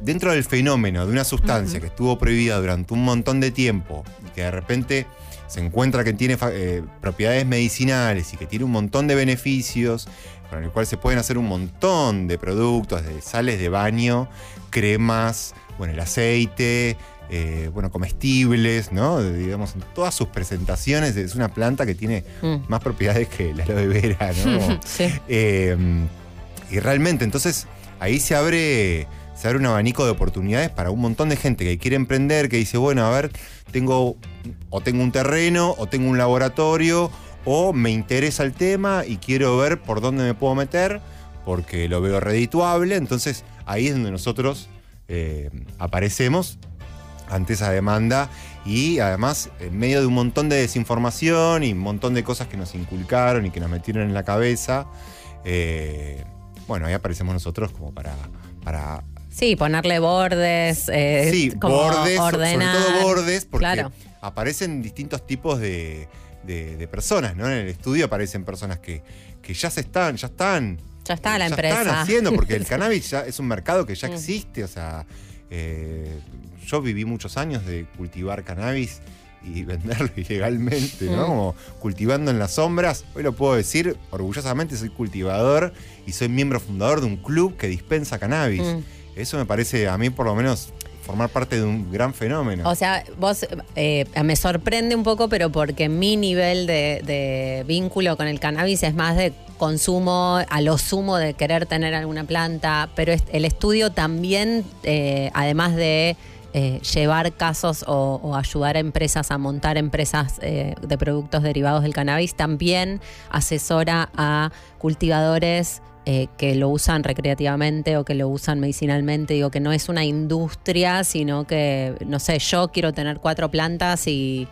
[SPEAKER 9] dentro del fenómeno de una sustancia que estuvo prohibida durante un montón de tiempo y que de repente se encuentra que tiene eh, propiedades medicinales y que tiene un montón de beneficios, con el cual se pueden hacer un montón de productos, de sales de baño, cremas, bueno, el aceite, eh, bueno, comestibles, ¿no? Digamos, en todas sus presentaciones es una planta que tiene
[SPEAKER 2] Mm.
[SPEAKER 9] más propiedades que la aloe vera, ¿no?
[SPEAKER 2] Sí.
[SPEAKER 9] Eh, y realmente, entonces, ahí se abre, se abre un abanico de oportunidades para un montón de gente que quiere emprender, que dice, bueno, a ver, tengo o tengo un terreno, o tengo un laboratorio, o me interesa el tema y quiero ver por dónde me puedo meter, porque lo veo redituable. Entonces, ahí es donde nosotros eh, aparecemos ante esa demanda y además en medio de un montón de desinformación y un montón de cosas que nos inculcaron y que nos metieron en la cabeza, eh, bueno, ahí aparecemos nosotros como para, para
[SPEAKER 2] Sí, ponerle bordes. eh,
[SPEAKER 9] sí,
[SPEAKER 2] como
[SPEAKER 9] bordes,
[SPEAKER 2] ordenar.
[SPEAKER 9] sobre todo bordes, porque
[SPEAKER 2] Claro.
[SPEAKER 9] aparecen distintos tipos de, de- de personas, ¿no? En el estudio aparecen personas que, que ya se están, ya están.
[SPEAKER 2] Ya está la
[SPEAKER 9] ya
[SPEAKER 2] empresa.
[SPEAKER 9] están haciendo, porque el cannabis ya es un mercado que ya
[SPEAKER 2] Mm.
[SPEAKER 9] existe. O sea, eh, yo viví muchos años de cultivar cannabis y venderlo ilegalmente, ¿no?
[SPEAKER 2] Mm.
[SPEAKER 9] Como cultivando en las sombras. Hoy lo puedo decir, orgullosamente soy cultivador y soy miembro fundador de un club que dispensa cannabis.
[SPEAKER 2] Mm.
[SPEAKER 9] Eso me parece, a mí por lo menos, formar parte de un gran fenómeno.
[SPEAKER 2] O sea, vos eh, me sorprende un poco, pero porque mi nivel de, vínculo con el cannabis es más de consumo, a lo sumo de querer tener alguna planta, pero el estudio también, eh, además de eh, llevar casos o, ayudar a empresas a montar empresas de productos derivados del cannabis, también asesora a cultivadores eh, que lo usan recreativamente o que lo usan medicinalmente. Digo que no es una industria, sino que, no sé, yo quiero tener cuatro plantas y,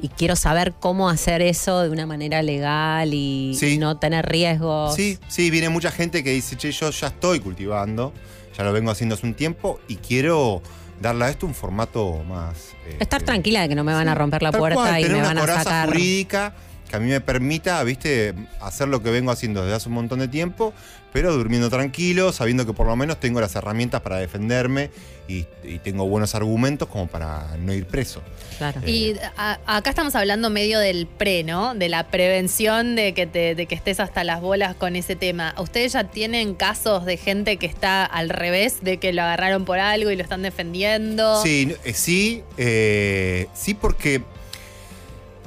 [SPEAKER 2] y quiero saber cómo hacer eso de una manera legal y,
[SPEAKER 9] Sí.
[SPEAKER 2] y no tener riesgos.
[SPEAKER 9] Sí, sí, viene mucha gente que dice, che, yo ya estoy cultivando, ya lo vengo haciendo hace un tiempo y quiero darle a esto un formato más... eh,
[SPEAKER 2] Estar tranquila de que no me van a romper la puerta
[SPEAKER 9] cual,
[SPEAKER 2] y me van a sacar.
[SPEAKER 9] jurídica que a mí me permita, viste, hacer lo que vengo haciendo desde hace un montón de tiempo, pero durmiendo tranquilo, sabiendo que por lo menos tengo las herramientas para defenderme y, y tengo buenos argumentos como para no ir preso.
[SPEAKER 2] Claro.
[SPEAKER 1] Y a- acá estamos hablando medio del pre, ¿no? De la prevención de que, te, de que estés hasta las bolas con ese tema. ¿Ustedes ya tienen casos de gente que está al revés, de que lo agarraron por algo y lo están defendiendo?
[SPEAKER 9] Sí, eh, sí, eh, sí porque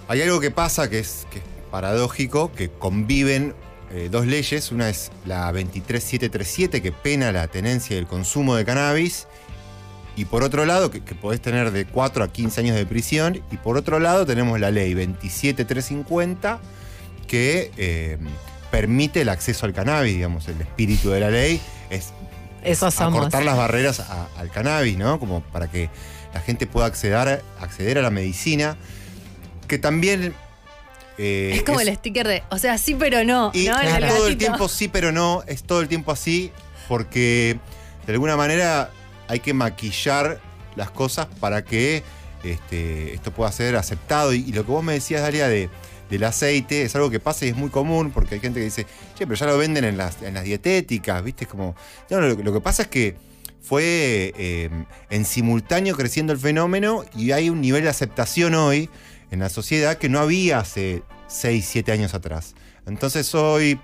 [SPEAKER 9] hay algo que pasa que es, que es paradójico, que conviven eh, dos leyes. Una es la 23737 que pena la tenencia y el consumo de cannabis. Y por otro lado, que, que podés tener de 4 a 15 años de prisión. Y por otro lado tenemos la ley 27350 que eh, permite el acceso al cannabis, digamos, el espíritu de la ley es
[SPEAKER 2] Eso
[SPEAKER 9] acortar las barreras a- al cannabis, ¿no? Como para que la gente pueda acceder, acceder a la medicina, que también... eh,
[SPEAKER 1] Es como el sticker de, o sea, sí, pero no.
[SPEAKER 9] y
[SPEAKER 1] ¿no?
[SPEAKER 9] es
[SPEAKER 1] El
[SPEAKER 9] todo el tiempo sí, pero no, es todo el tiempo así, porque de alguna manera hay que maquillar las cosas para que este, esto pueda ser aceptado. Y, y lo que vos me decías, Dalia, de, del aceite, es algo que pasa y es muy común, porque hay gente que dice, che, pero ya lo venden en las, en las dietéticas, ¿viste? Es como. No, lo, lo que pasa es que fue eh, en simultáneo creciendo el fenómeno y hay un nivel de aceptación hoy en la sociedad que no había hace 6, 7 años atrás. Entonces hoy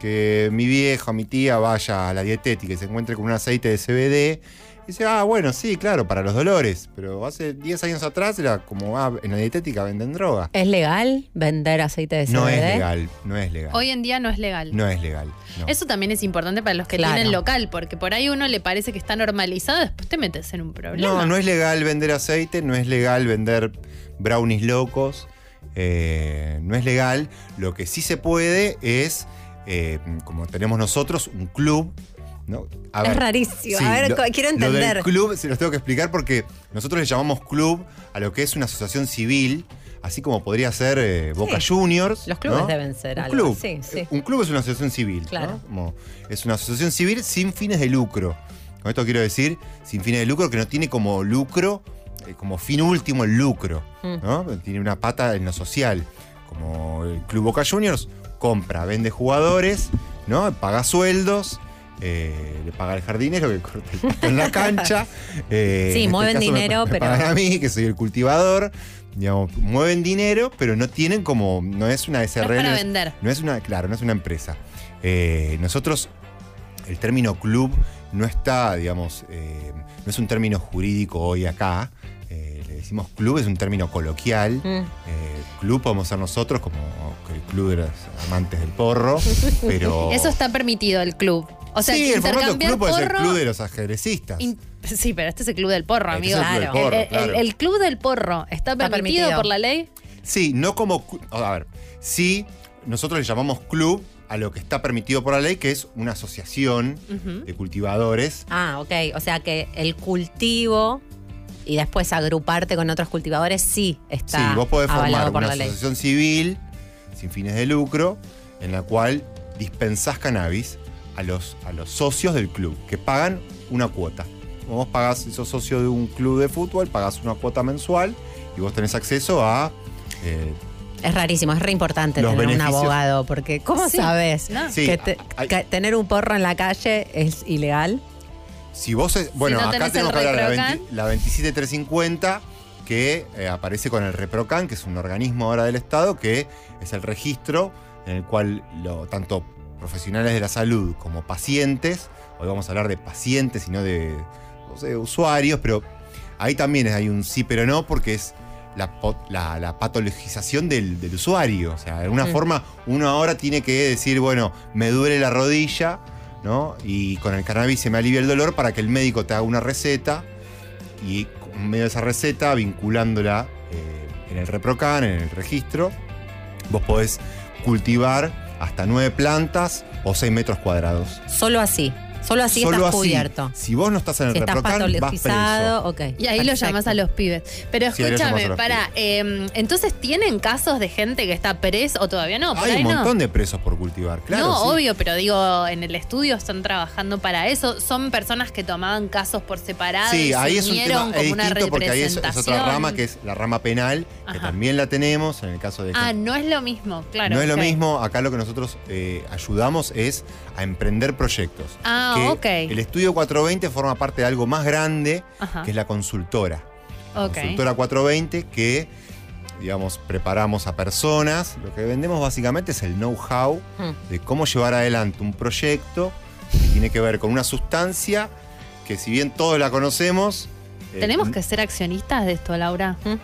[SPEAKER 9] que mi vieja, mi tía vaya a la dietética y se encuentre con un aceite de CBD, dice, ah, bueno, sí, claro, para los dolores, pero hace 10 años atrás era como, ah, en la dietética venden droga.
[SPEAKER 2] ¿Es legal vender aceite de CBD?
[SPEAKER 9] No es legal, no es legal.
[SPEAKER 1] Hoy en día no es legal.
[SPEAKER 9] No es legal. no.
[SPEAKER 1] Eso también es importante para los que
[SPEAKER 2] Claro.
[SPEAKER 1] tienen local, porque por ahí uno le parece que está normalizado, después te metes en un problema.
[SPEAKER 9] No, no es legal vender aceite, no es legal vender brownies locos, eh, no es legal. Lo que sí se puede es, eh, como tenemos nosotros, un club. ¿No? A
[SPEAKER 2] Es
[SPEAKER 9] ver,
[SPEAKER 2] rarísimo. A ver, quiero
[SPEAKER 9] Lo
[SPEAKER 2] entender.
[SPEAKER 9] del club se los tengo que explicar porque nosotros le llamamos club a lo que es una asociación civil, así como podría ser eh, Boca
[SPEAKER 2] Sí.
[SPEAKER 9] Juniors.
[SPEAKER 2] Los clubes
[SPEAKER 9] ¿no?
[SPEAKER 2] deben ser
[SPEAKER 9] Un
[SPEAKER 2] algo
[SPEAKER 9] club.
[SPEAKER 2] sí.
[SPEAKER 9] Un club es una asociación civil. es una asociación civil sin fines de lucro. Con esto quiero decir, sin fines de lucro, que no tiene como lucro, eh, como fin último el lucro.
[SPEAKER 2] Mm.
[SPEAKER 9] ¿no? Tiene una pata en lo social. Como el Club Boca Juniors compra, vende jugadores, ¿no? Paga sueldos. Eh, le paga al jardinero que corta el pasto en la cancha. eh,
[SPEAKER 2] Sí,
[SPEAKER 9] en este
[SPEAKER 2] mueven
[SPEAKER 9] caso me-
[SPEAKER 2] dinero,
[SPEAKER 9] me
[SPEAKER 2] pero-
[SPEAKER 9] pagan a mí, que soy el cultivador. Digamos, mueven dinero, pero no tienen como. No es una
[SPEAKER 1] No es
[SPEAKER 9] SRL.
[SPEAKER 1] para
[SPEAKER 9] no es-
[SPEAKER 1] vender.
[SPEAKER 9] no es una, claro, no es una empresa. Eh, nosotros, el término club no está, digamos, eh, no es un término jurídico hoy acá. Eh, le decimos club, es un término coloquial.
[SPEAKER 2] Mm.
[SPEAKER 9] Eh, club podemos ser nosotros, como el club de los amantes del porro, pero.
[SPEAKER 1] Eso está permitido, el club. O sea,
[SPEAKER 9] sí,
[SPEAKER 1] que
[SPEAKER 9] el formato club puede ser el
[SPEAKER 1] porro-
[SPEAKER 9] club de los ajedrecistas.
[SPEAKER 1] in- Sí, pero este es el club del porro,
[SPEAKER 9] Este es
[SPEAKER 1] amigo.
[SPEAKER 9] el club del porro,
[SPEAKER 1] el, el-
[SPEAKER 9] claro.
[SPEAKER 1] el club del porro está,
[SPEAKER 2] Está
[SPEAKER 1] permitido,
[SPEAKER 2] permitido.
[SPEAKER 1] por la ley.
[SPEAKER 9] Sí, no como. A ver, sí, nosotros le llamamos club a lo que está permitido por la ley, que es una asociación de cultivadores.
[SPEAKER 2] Ah, ok. O sea que el cultivo y después agruparte con otros cultivadores sí está
[SPEAKER 9] Sí, vos podés formar
[SPEAKER 2] por
[SPEAKER 9] una
[SPEAKER 2] la ley.
[SPEAKER 9] asociación civil sin fines de lucro en la cual dispensás cannabis a los, a los socios del club, que pagan una cuota. Vos pagás, si sos socio de un club de fútbol, pagás una cuota mensual y vos tenés acceso a eh,
[SPEAKER 2] Es rarísimo, es re importante
[SPEAKER 9] Los
[SPEAKER 2] tener un
[SPEAKER 9] beneficios-
[SPEAKER 2] abogado, porque ¿cómo
[SPEAKER 1] Sí,
[SPEAKER 2] sabes
[SPEAKER 1] no.
[SPEAKER 9] Sí,
[SPEAKER 2] que, te-
[SPEAKER 9] hay-
[SPEAKER 2] que tener un porro en la calle es ilegal?
[SPEAKER 9] Si vos, es- bueno,
[SPEAKER 1] no
[SPEAKER 9] acá tenemos que hablar de la,
[SPEAKER 1] Reprocan.
[SPEAKER 9] 20 la 27350 que eh, aparece con el Reprocan, que es un organismo ahora del Estado, que es el registro en el cual lo, tanto profesionales de la salud como pacientes, hoy vamos a hablar de pacientes y no de, no sé, usuarios, pero ahí también hay un sí pero no porque es la, po- la- la patologización del, del usuario. O sea, de alguna forma uno ahora tiene que decir, bueno, me duele la rodilla, ¿no? Y con el cannabis se me alivia el dolor para que el médico te haga una receta y en medio de esa receta, vinculándola eh, en el reprocan, en el registro, vos podés cultivar hasta nueve plantas o seis metros cuadrados.
[SPEAKER 2] Solo así. Solo así
[SPEAKER 9] Solo
[SPEAKER 2] estás
[SPEAKER 9] así.
[SPEAKER 2] cubierto.
[SPEAKER 9] Si vos no estás en el
[SPEAKER 2] Si estás
[SPEAKER 9] reprocan, vas
[SPEAKER 2] patologizado,
[SPEAKER 9] preso.
[SPEAKER 2] ok.
[SPEAKER 1] Y ahí lo
[SPEAKER 2] perfecto.
[SPEAKER 1] llamás a los pibes. Pero
[SPEAKER 9] Sí, ahí lo llamás a
[SPEAKER 1] escúchame,
[SPEAKER 9] los
[SPEAKER 1] para, eh, entonces tienen casos de gente que está preso o todavía no, por
[SPEAKER 9] Hay
[SPEAKER 1] ahí
[SPEAKER 9] un
[SPEAKER 1] no.
[SPEAKER 9] montón de presos por cultivar, claro.
[SPEAKER 1] no,
[SPEAKER 9] sí.
[SPEAKER 1] obvio, pero digo, en el estudio están trabajando para eso. Son personas que tomaban casos por separado
[SPEAKER 9] Sí,
[SPEAKER 1] y
[SPEAKER 9] ahí
[SPEAKER 1] se
[SPEAKER 9] es un
[SPEAKER 1] unieron
[SPEAKER 9] tema es
[SPEAKER 1] como una
[SPEAKER 9] distinto porque ahí es, es
[SPEAKER 1] representación.
[SPEAKER 9] otra rama que es la rama penal, que
[SPEAKER 1] Ajá.
[SPEAKER 9] también la tenemos en el caso de
[SPEAKER 1] Ah,
[SPEAKER 9] gente-
[SPEAKER 1] no es lo mismo, claro.
[SPEAKER 9] no es lo
[SPEAKER 1] ok.
[SPEAKER 9] mismo, acá lo que nosotros eh, ayudamos es a emprender proyectos.
[SPEAKER 1] Ah,
[SPEAKER 9] que. El estudio 420 forma parte de algo más grande,
[SPEAKER 1] Ajá.
[SPEAKER 9] que es la consultora. La. Consultora 420 que, digamos, preparamos a personas. Lo que vendemos básicamente es el know-how
[SPEAKER 2] Mm.
[SPEAKER 9] de cómo llevar adelante un proyecto que tiene que ver con una sustancia que si bien todos la conocemos... eh,
[SPEAKER 1] Tenemos que ser accionistas de esto, Laura.
[SPEAKER 2] ¿Mm?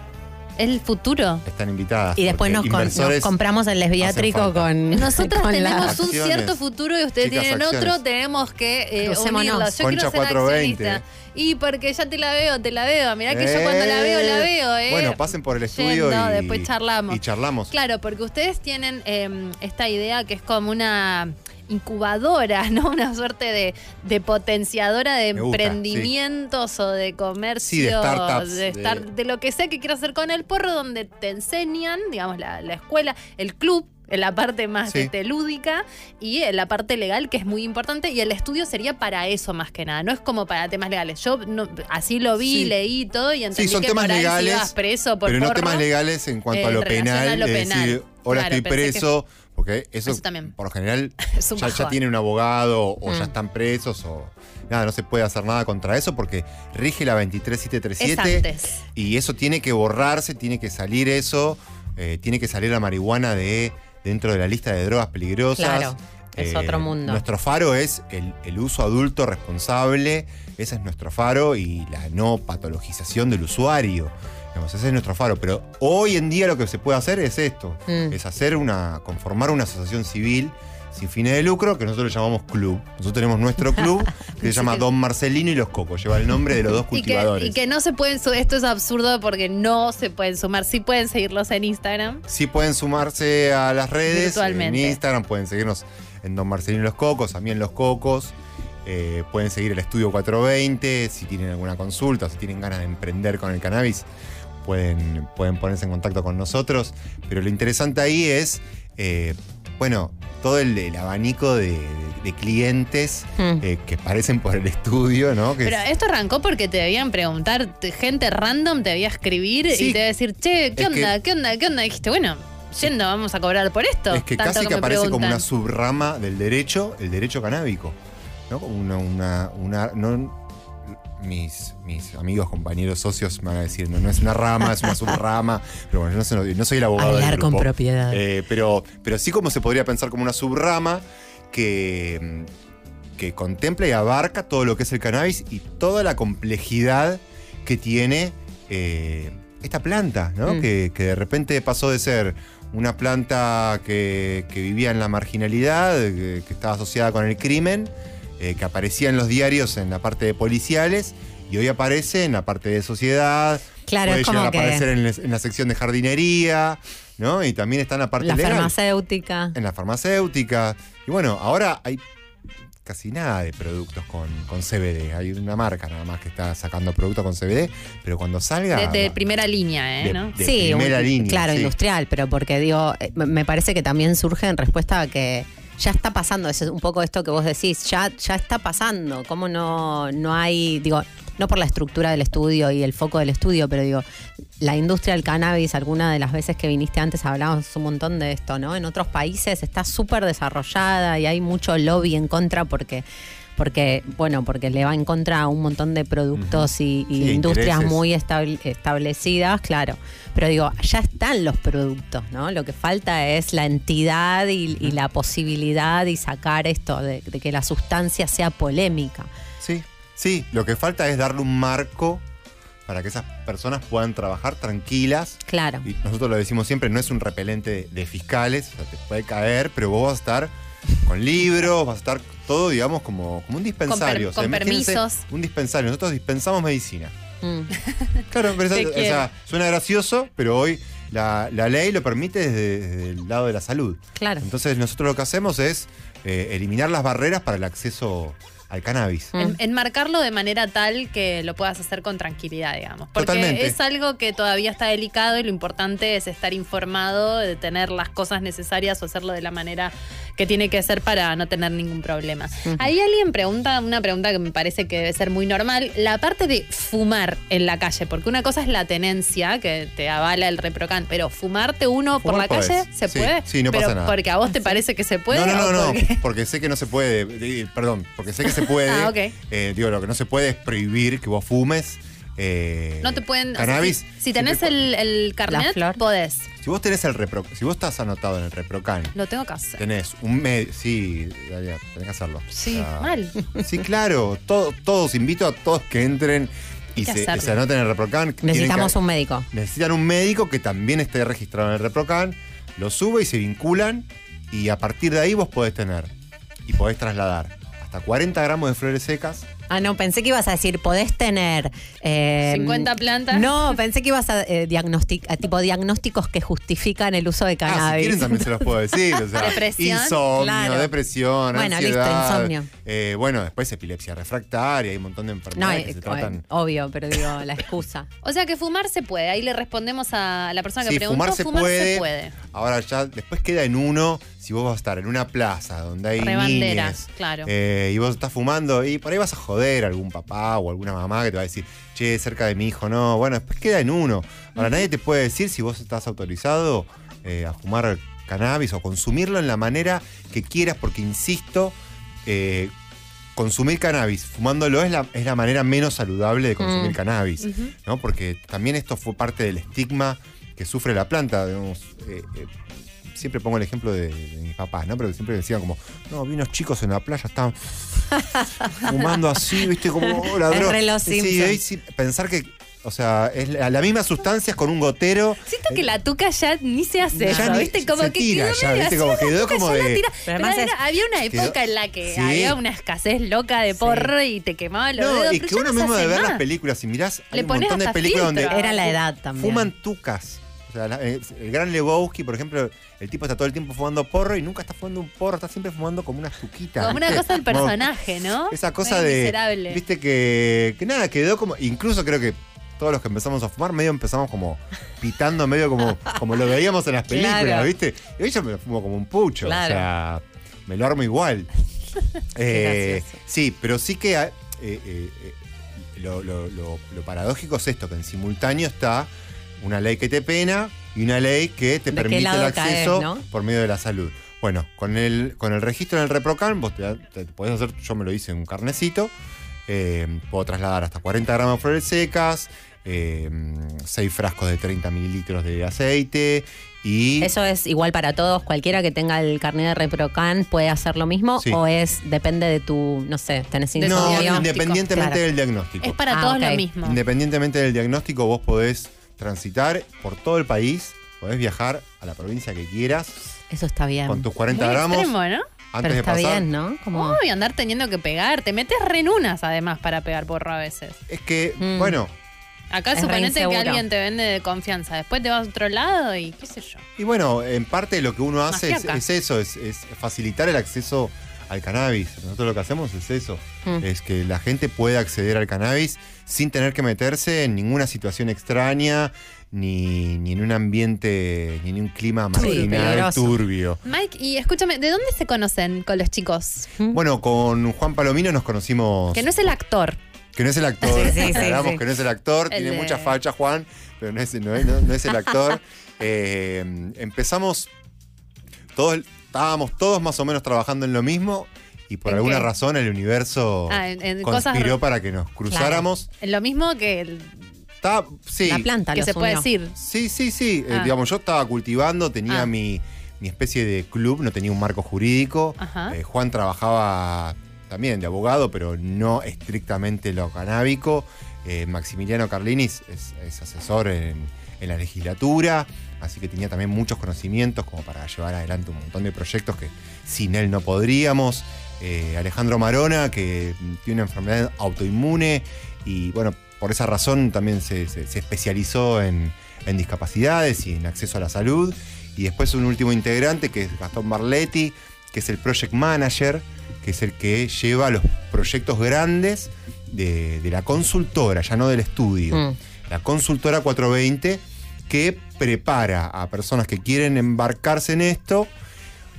[SPEAKER 1] Es el futuro.
[SPEAKER 9] Están invitadas.
[SPEAKER 2] Y después nos, con- nos
[SPEAKER 9] inversores-
[SPEAKER 2] compramos el lesbiátrico con.
[SPEAKER 1] Nosotras
[SPEAKER 2] con
[SPEAKER 1] tenemos un cierto futuro y ustedes
[SPEAKER 9] Chicas,
[SPEAKER 1] tienen
[SPEAKER 9] acciones.
[SPEAKER 1] otro, tenemos que eh, unirlos. Yo
[SPEAKER 9] Concha
[SPEAKER 1] quiero ser
[SPEAKER 9] 420.
[SPEAKER 1] accionista. Y porque ya te la veo, te la veo. Mirá que yo cuando la veo, la veo, ¿eh?
[SPEAKER 9] Bueno, pasen por el estudio
[SPEAKER 1] Yendo,
[SPEAKER 9] y,
[SPEAKER 1] después charlamos.
[SPEAKER 9] y charlamos.
[SPEAKER 1] Claro, porque ustedes tienen eh, esta idea que es como una incubadora, ¿no? Una suerte de, de potenciadora de
[SPEAKER 9] gusta,
[SPEAKER 1] emprendimientos o de comercio,
[SPEAKER 9] Sí, de startups,
[SPEAKER 1] de,
[SPEAKER 9] de-
[SPEAKER 1] estar- de lo que sea que quieras hacer con el porro, donde te enseñan, digamos, la, la escuela, el club, en la parte más
[SPEAKER 9] Sí.
[SPEAKER 1] este, lúdica y en la parte legal, que es muy importante, y el estudio sería para eso más que nada, no es como para temas legales. Yo no- así lo vi,
[SPEAKER 9] Sí.
[SPEAKER 1] leí todo y entendí
[SPEAKER 9] Sí, son
[SPEAKER 1] que
[SPEAKER 9] temas
[SPEAKER 1] por ahí si
[SPEAKER 9] legales,
[SPEAKER 1] ibas preso por
[SPEAKER 9] pero no temas legales en cuanto
[SPEAKER 1] eh,
[SPEAKER 9] a lo penal,
[SPEAKER 1] a lo
[SPEAKER 9] de
[SPEAKER 1] penal.
[SPEAKER 9] decir, ahora
[SPEAKER 1] Claro,
[SPEAKER 9] estoy
[SPEAKER 1] que-
[SPEAKER 9] preso, porque eso,
[SPEAKER 1] Eso también.
[SPEAKER 9] por lo general
[SPEAKER 1] Es
[SPEAKER 9] ya, ya tienen un abogado o ya
[SPEAKER 2] Mm.
[SPEAKER 9] están presos o nada, no se puede hacer nada contra eso porque rige la
[SPEAKER 1] Es
[SPEAKER 9] 23737
[SPEAKER 1] antes.
[SPEAKER 9] y eso tiene que borrarse, tiene que salir eso, eh, tiene que salir la marihuana de dentro de la lista de drogas peligrosas. Eh,
[SPEAKER 2] Claro, es otro mundo.
[SPEAKER 9] Nuestro faro es el, el uso adulto responsable, ese es nuestro faro y la no patologización del usuario. Digamos, ese es nuestro faro. Pero hoy en día lo que se puede hacer es esto:
[SPEAKER 2] Mm.
[SPEAKER 9] es hacer una. conformar una asociación civil sin fines de lucro que nosotros llamamos club. Nosotros tenemos nuestro club que se llama Don Marcelino y los Cocos. Lleva el nombre de los dos
[SPEAKER 1] Y que,
[SPEAKER 9] cultivadores.
[SPEAKER 1] y que no se pueden su- esto es absurdo porque no se pueden sumar, sí pueden seguirlos en Instagram.
[SPEAKER 9] Sí pueden sumarse a las redes. En Instagram pueden seguirnos en Don Marcelino Los Cocos, también Los Cocos. Eh, pueden seguir el Estudio 420 si tienen alguna consulta, si tienen ganas de emprender con el cannabis. Pueden, pueden ponerse en contacto con nosotros. Pero lo interesante ahí es, eh, bueno, todo el, el abanico de, de clientes
[SPEAKER 2] Mm.
[SPEAKER 9] eh, que parecen por el estudio, ¿no? Que
[SPEAKER 1] Pero
[SPEAKER 9] es-
[SPEAKER 1] esto arrancó porque te debían preguntar, te- gente random te debía escribir
[SPEAKER 9] Sí.
[SPEAKER 1] y te debía decir, che, ¿qué
[SPEAKER 9] Es
[SPEAKER 1] onda? ¿Qué onda? ¿Qué onda? Y dijiste, bueno, yendo, vamos a cobrar por esto.
[SPEAKER 9] Es que
[SPEAKER 1] Tanto
[SPEAKER 9] casi que aparece como una subrama del derecho, el derecho canábico. ¿no? Como Una, una, una- no- mis, mis amigos, compañeros, socios me van a decir, no, no es una rama, es una subrama. Pero bueno, yo no soy, no soy el abogado del
[SPEAKER 2] Hablar con
[SPEAKER 9] grupo.
[SPEAKER 2] propiedad.
[SPEAKER 9] Eh, pero, pero sí como se podría pensar como una subrama que, que contempla y abarca todo lo que es el cannabis y toda la complejidad que tiene eh, esta planta, ¿no?
[SPEAKER 2] Mm.
[SPEAKER 9] Que, que de repente pasó de ser una planta que, que vivía en la marginalidad, que, que estaba asociada con el crimen, eh, que aparecía en los diarios en la parte de policiales y hoy aparece en la parte de sociedad.
[SPEAKER 2] Claro,
[SPEAKER 9] puede
[SPEAKER 2] es como que-
[SPEAKER 9] aparecer en, la- en la sección de jardinería, ¿no? Y también está en la parte
[SPEAKER 2] La
[SPEAKER 9] legal.
[SPEAKER 2] farmacéutica.
[SPEAKER 9] En la farmacéutica. Y bueno, ahora hay casi nada de productos con, con CBD. Hay una marca nada más que está sacando productos con CBD, pero cuando salga...
[SPEAKER 1] De, de primera línea, ¿eh?
[SPEAKER 9] De-
[SPEAKER 1] ¿no?
[SPEAKER 9] de
[SPEAKER 2] sí,
[SPEAKER 9] primera
[SPEAKER 2] un-
[SPEAKER 9] línea,
[SPEAKER 2] claro,
[SPEAKER 9] sí.
[SPEAKER 2] industrial, pero porque digo, eh, me- me parece que también surge en respuesta a que ya está pasando, es un poco esto que vos decís, ya, ya está pasando, ¿cómo no, no hay, digo, no por la estructura del estudio y el foco del estudio, pero digo, la industria del cannabis, alguna de las veces que viniste antes hablábamos un montón de esto, ¿no? En otros países está súper desarrollada y hay mucho lobby en contra porque porque bueno porque le va en contra a un montón de productos y, y
[SPEAKER 9] Sí,
[SPEAKER 2] industrias
[SPEAKER 9] intereses.
[SPEAKER 2] muy establ- establecidas claro. Pero digo ya están los productos no lo que falta es la entidad y, y la posibilidad y sacar esto de, de que la sustancia sea polémica.
[SPEAKER 9] Sí, sí, lo que falta es darle un marco para que esas personas puedan trabajar tranquilas.
[SPEAKER 2] claro.
[SPEAKER 9] Y nosotros lo decimos siempre, no es un repelente de fiscales, o sea, te puede caer, pero vos vas a estar con libros, vas a estar todo, digamos, como, como un dispensario.
[SPEAKER 1] Con per- con
[SPEAKER 9] imagínense
[SPEAKER 1] permisos.
[SPEAKER 9] Un dispensario. Nosotros dispensamos medicina.
[SPEAKER 2] Mm.
[SPEAKER 9] Claro, pero eso- o sea, suena gracioso, pero hoy la, la ley lo permite desde, desde el lado de la salud.
[SPEAKER 2] claro
[SPEAKER 9] Entonces nosotros lo que hacemos es eh, eliminar las barreras para el acceso al cannabis.
[SPEAKER 1] En- enmarcarlo de manera tal que lo puedas hacer con tranquilidad, digamos. Porque
[SPEAKER 9] Totalmente.
[SPEAKER 1] es algo que todavía está delicado y lo importante es estar informado, de tener las cosas necesarias o hacerlo de la manera que tiene que ser para no tener ningún problema. Ahí alguien pregunta una pregunta que me parece que debe ser muy normal, la parte de fumar en la calle, porque una cosa es la tenencia que te avala el reprocan, pero fumarte uno por la calle. ¿se
[SPEAKER 9] Sí,
[SPEAKER 1] puede?
[SPEAKER 9] sí, no
[SPEAKER 1] pero
[SPEAKER 9] pasa nada.
[SPEAKER 1] porque a vos te parece que se puede.
[SPEAKER 9] no, no, no, no,
[SPEAKER 1] porque-
[SPEAKER 9] porque sé que no se puede, perdón, porque sé que se puede.
[SPEAKER 1] Ah, ok.
[SPEAKER 9] eh, digo, lo que no se puede es prohibir que vos fumes. eh,
[SPEAKER 1] No te pueden. o sea,
[SPEAKER 9] Cannabis.
[SPEAKER 1] si, si tenés el, el carnet,
[SPEAKER 2] flor.
[SPEAKER 1] podés.
[SPEAKER 9] Si vos tenés el repro, si vos estás anotado en el reprocan,
[SPEAKER 1] Lo tengo que hacer.
[SPEAKER 9] tenés un medio. Sí, Dalia, tenés que hacerlo.
[SPEAKER 1] Sí,
[SPEAKER 9] O sea,
[SPEAKER 1] mal.
[SPEAKER 9] Sí, claro. todo- todos, invito a todos que entren y se, se anoten en el reprocan.
[SPEAKER 2] Necesitamos
[SPEAKER 9] que-
[SPEAKER 2] un médico
[SPEAKER 9] Necesitan un médico que también esté registrado en el reprocan, lo sube y se vinculan y a partir de ahí vos podés tener y podés trasladar hasta 40 gramos de flores secas.
[SPEAKER 2] Ah, no, pensé que ibas a decir, podés tener... eh,
[SPEAKER 1] 50 plantas.
[SPEAKER 2] No, pensé que ibas a eh, diagnostic- a tipo diagnósticos que justifican el uso de
[SPEAKER 9] Ah, si
[SPEAKER 2] cannabis.
[SPEAKER 9] quieren también se los puedo decir. O sea,
[SPEAKER 1] Depresión,
[SPEAKER 9] insomnio,
[SPEAKER 2] claro.
[SPEAKER 9] depresión,
[SPEAKER 2] Bueno, listo, insomnio.
[SPEAKER 9] Eh, bueno, después epilepsia refractaria, hay un montón de
[SPEAKER 2] no,
[SPEAKER 9] enfermedades que
[SPEAKER 2] eh,
[SPEAKER 9] se tratan.
[SPEAKER 2] obvio, pero digo, la excusa.
[SPEAKER 1] O sea que fumar se puede. Ahí le respondemos a la persona que
[SPEAKER 9] Sí,
[SPEAKER 1] preguntó.
[SPEAKER 9] fumar se puede.
[SPEAKER 1] se puede.
[SPEAKER 9] Ahora ya después queda en uno si vos vas a estar en una plaza donde hay
[SPEAKER 1] Rebandera,
[SPEAKER 9] niñes,
[SPEAKER 1] claro.
[SPEAKER 9] eh, y vos estás fumando y por ahí vas a joder a algún papá o alguna mamá que te va a decir, che, cerca de mi hijo, no. Bueno, después queda en uno. Ahora nadie te puede decir si vos estás autorizado eh, a fumar cannabis o consumirlo en la manera que quieras, porque insisto, eh, consumir cannabis fumándolo es la, es la manera menos saludable de consumir
[SPEAKER 2] Mm.
[SPEAKER 9] cannabis. ¿no? Porque también esto fue parte del estigma que sufre la planta. digamos, eh, siempre pongo el ejemplo de, de mis papás, ¿no? Pero siempre decían como, no, vi unos chicos en la playa, estaban fumando así, viste, como oh, la droga. Sí, sí, pensar que, o sea, es la, la misma sustancia con un gotero.
[SPEAKER 1] Siento que la tuca ya ni se hace
[SPEAKER 9] Ya
[SPEAKER 1] eso, ¿viste? Como
[SPEAKER 9] se
[SPEAKER 1] que
[SPEAKER 9] tira
[SPEAKER 1] quedó
[SPEAKER 9] ya,
[SPEAKER 1] medio
[SPEAKER 9] ¿viste?
[SPEAKER 1] así,
[SPEAKER 9] Como quedó
[SPEAKER 1] tuca
[SPEAKER 9] como de-
[SPEAKER 1] tira.
[SPEAKER 2] Pero
[SPEAKER 1] Pero
[SPEAKER 2] además
[SPEAKER 1] era-
[SPEAKER 2] es-
[SPEAKER 1] había una
[SPEAKER 9] quedó-
[SPEAKER 1] época en la que
[SPEAKER 9] Sí.
[SPEAKER 1] había una escasez loca de porro y te quemaba los
[SPEAKER 9] No,
[SPEAKER 1] dedos.
[SPEAKER 9] y que uno mismo de ver
[SPEAKER 1] más.
[SPEAKER 9] las películas y mirás, hay
[SPEAKER 1] Le
[SPEAKER 9] un montón de películas donde.
[SPEAKER 2] Era la edad también.
[SPEAKER 9] fuman tucas. O sea, eh, el gran Lebowski, por ejemplo, el tipo está todo el tiempo fumando porro y nunca está fumando un porro, está siempre fumando como unas tuquitas.
[SPEAKER 1] Como una cosa del personaje, ¿no?
[SPEAKER 9] Esa cosa
[SPEAKER 1] Medio
[SPEAKER 9] de.
[SPEAKER 1] miserable.
[SPEAKER 9] Viste que, que nada, quedó como. Incluso creo que todos los que empezamos a fumar, medio empezamos como pitando, medio como, como lo veíamos en las películas,
[SPEAKER 2] Claro.
[SPEAKER 9] ¿viste? Y hoy yo me lo fumo como un pucho.
[SPEAKER 2] Claro.
[SPEAKER 9] O sea, me lo armo igual. Eh, sí, pero sí que eh, eh, eh, lo, lo- lo- lo paradójico es esto, que en simultáneo está una ley que te pena y una ley que te
[SPEAKER 2] ¿De qué
[SPEAKER 9] permite el acceso
[SPEAKER 2] caes, no?
[SPEAKER 9] por medio de la salud. Bueno, con el, con el registro en el ReproCan, vos te, te podés hacer, yo me lo hice en un carnecito, eh, puedo trasladar hasta 40 gramos de flores secas, 6 frascos de 30 mililitros de aceite y...
[SPEAKER 2] ¿Eso es igual para todos? ¿Cualquiera que tenga el carnet de ReproCan puede hacer lo mismo?
[SPEAKER 9] Sí.
[SPEAKER 2] ¿O es, depende de tu, no sé, tenés
[SPEAKER 9] no, independientemente
[SPEAKER 2] Claro.
[SPEAKER 9] del diagnóstico.
[SPEAKER 1] Es para
[SPEAKER 2] Ah,
[SPEAKER 1] todos lo mismo.
[SPEAKER 9] Independientemente del diagnóstico, vos podés transitar por todo el país, podés viajar a la provincia que quieras
[SPEAKER 2] Eso está bien.
[SPEAKER 9] con tus 40
[SPEAKER 1] Muy
[SPEAKER 9] gramos
[SPEAKER 1] extremo, ¿no?
[SPEAKER 9] antes
[SPEAKER 2] Pero
[SPEAKER 9] de
[SPEAKER 2] está
[SPEAKER 9] pasar.
[SPEAKER 2] bien, ¿no? Como,
[SPEAKER 1] Uy, andar teniendo que pegar. Te metes re en unas, además, para pegar porro a veces.
[SPEAKER 9] Es que,
[SPEAKER 2] Mm.
[SPEAKER 9] bueno,
[SPEAKER 1] Acá
[SPEAKER 2] Es
[SPEAKER 1] suponete que alguien te vende de confianza. Después te vas a otro lado y qué sé yo.
[SPEAKER 9] y bueno, en parte lo que uno hace es, eso, es, es facilitar el acceso al cannabis. Nosotros lo que hacemos es eso,
[SPEAKER 2] Mm.
[SPEAKER 9] es que la gente pueda acceder al cannabis sin tener que meterse en ninguna situación extraña, ni, ni en un ambiente, ni en un clima marginal, turbio.
[SPEAKER 1] Mike, y escúchame, ¿de dónde se conocen con los chicos?
[SPEAKER 9] Bueno, con Juan Palomino nos conocimos.
[SPEAKER 1] Que no es el actor.
[SPEAKER 9] que no es el actor.
[SPEAKER 2] Sí, sí,
[SPEAKER 9] que no es el actor,
[SPEAKER 1] El
[SPEAKER 9] tiene
[SPEAKER 1] de-
[SPEAKER 9] mucha facha, Juan, pero no es, no es- no- no es el actor. Eh, empezamos, todos, estábamos todos más o menos trabajando en lo mismo y por
[SPEAKER 1] ¿En
[SPEAKER 9] alguna
[SPEAKER 1] qué?
[SPEAKER 9] razón el universo
[SPEAKER 1] Ah, en- en
[SPEAKER 9] conspiró para que nos cruzáramos.
[SPEAKER 1] Lo mismo que el,
[SPEAKER 9] Estaba- sí,
[SPEAKER 2] La planta
[SPEAKER 1] que se puede decir.
[SPEAKER 9] Sí, sí, sí. Eh,
[SPEAKER 1] Ah.
[SPEAKER 9] digamos, yo estaba cultivando, tenía
[SPEAKER 1] Ah.
[SPEAKER 9] mi, mi especie de club, no tenía un marco jurídico.
[SPEAKER 1] Ajá.
[SPEAKER 9] Eh, Juan trabajaba también de abogado, pero no estrictamente lo canábico. Eh, Maximiliano Carlinis es, es asesor en, en la legislatura, así que tenía también muchos conocimientos como para llevar adelante un montón de proyectos que sin él no podríamos. Eh, Alejandro Marona, que tiene una enfermedad autoinmune y bueno, por esa razón también se, se- se especializó en, en discapacidades y en acceso a la salud. Y después un último integrante que es Gastón Barletti, que es el project manager, que es el que lleva los proyectos grandes de, de la consultora, ya no del estudio.
[SPEAKER 2] Mm.
[SPEAKER 9] La consultora 420, que prepara a personas que quieren embarcarse en esto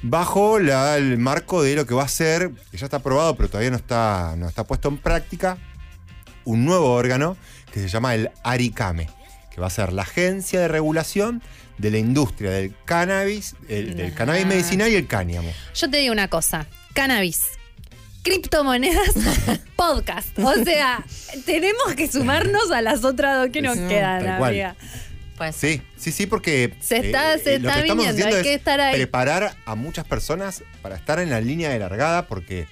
[SPEAKER 9] bajo la- el marco de lo que va a ser, que ya está aprobado, pero todavía no está, no está puesto en práctica, un nuevo órgano que se llama el ARICAME, que va a ser la agencia de regulación de la industria del cannabis, el- del cannabis medicinal y el cáñamo.
[SPEAKER 1] Yo te digo una cosa, cannabis, criptomonedas, podcast. O sea, tenemos que sumarnos a las otras dos que nos quedan,
[SPEAKER 9] cual.
[SPEAKER 2] Pues
[SPEAKER 9] Sí, sí, sí, porque
[SPEAKER 1] Se está- se
[SPEAKER 9] lo
[SPEAKER 1] está
[SPEAKER 9] que estamos
[SPEAKER 1] viniendo,
[SPEAKER 9] haciendo
[SPEAKER 1] hay
[SPEAKER 9] es
[SPEAKER 1] que estar ahí.
[SPEAKER 9] preparar a muchas personas para estar en la línea de largada, porque,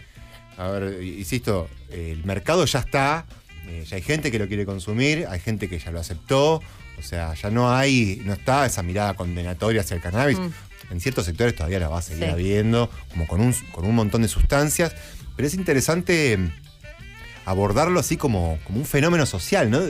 [SPEAKER 9] a ver, insisto, el mercado ya está, eh, ya hay gente que lo quiere consumir, hay gente que ya lo aceptó, o sea, ya no hay, no está esa mirada condenatoria hacia el cannabis.
[SPEAKER 2] Mm.
[SPEAKER 9] En ciertos sectores todavía la va a seguir
[SPEAKER 2] Sí.
[SPEAKER 9] habiendo, como con un, con un montón de sustancias, pero es interesante abordarlo así como, como un fenómeno social, ¿no?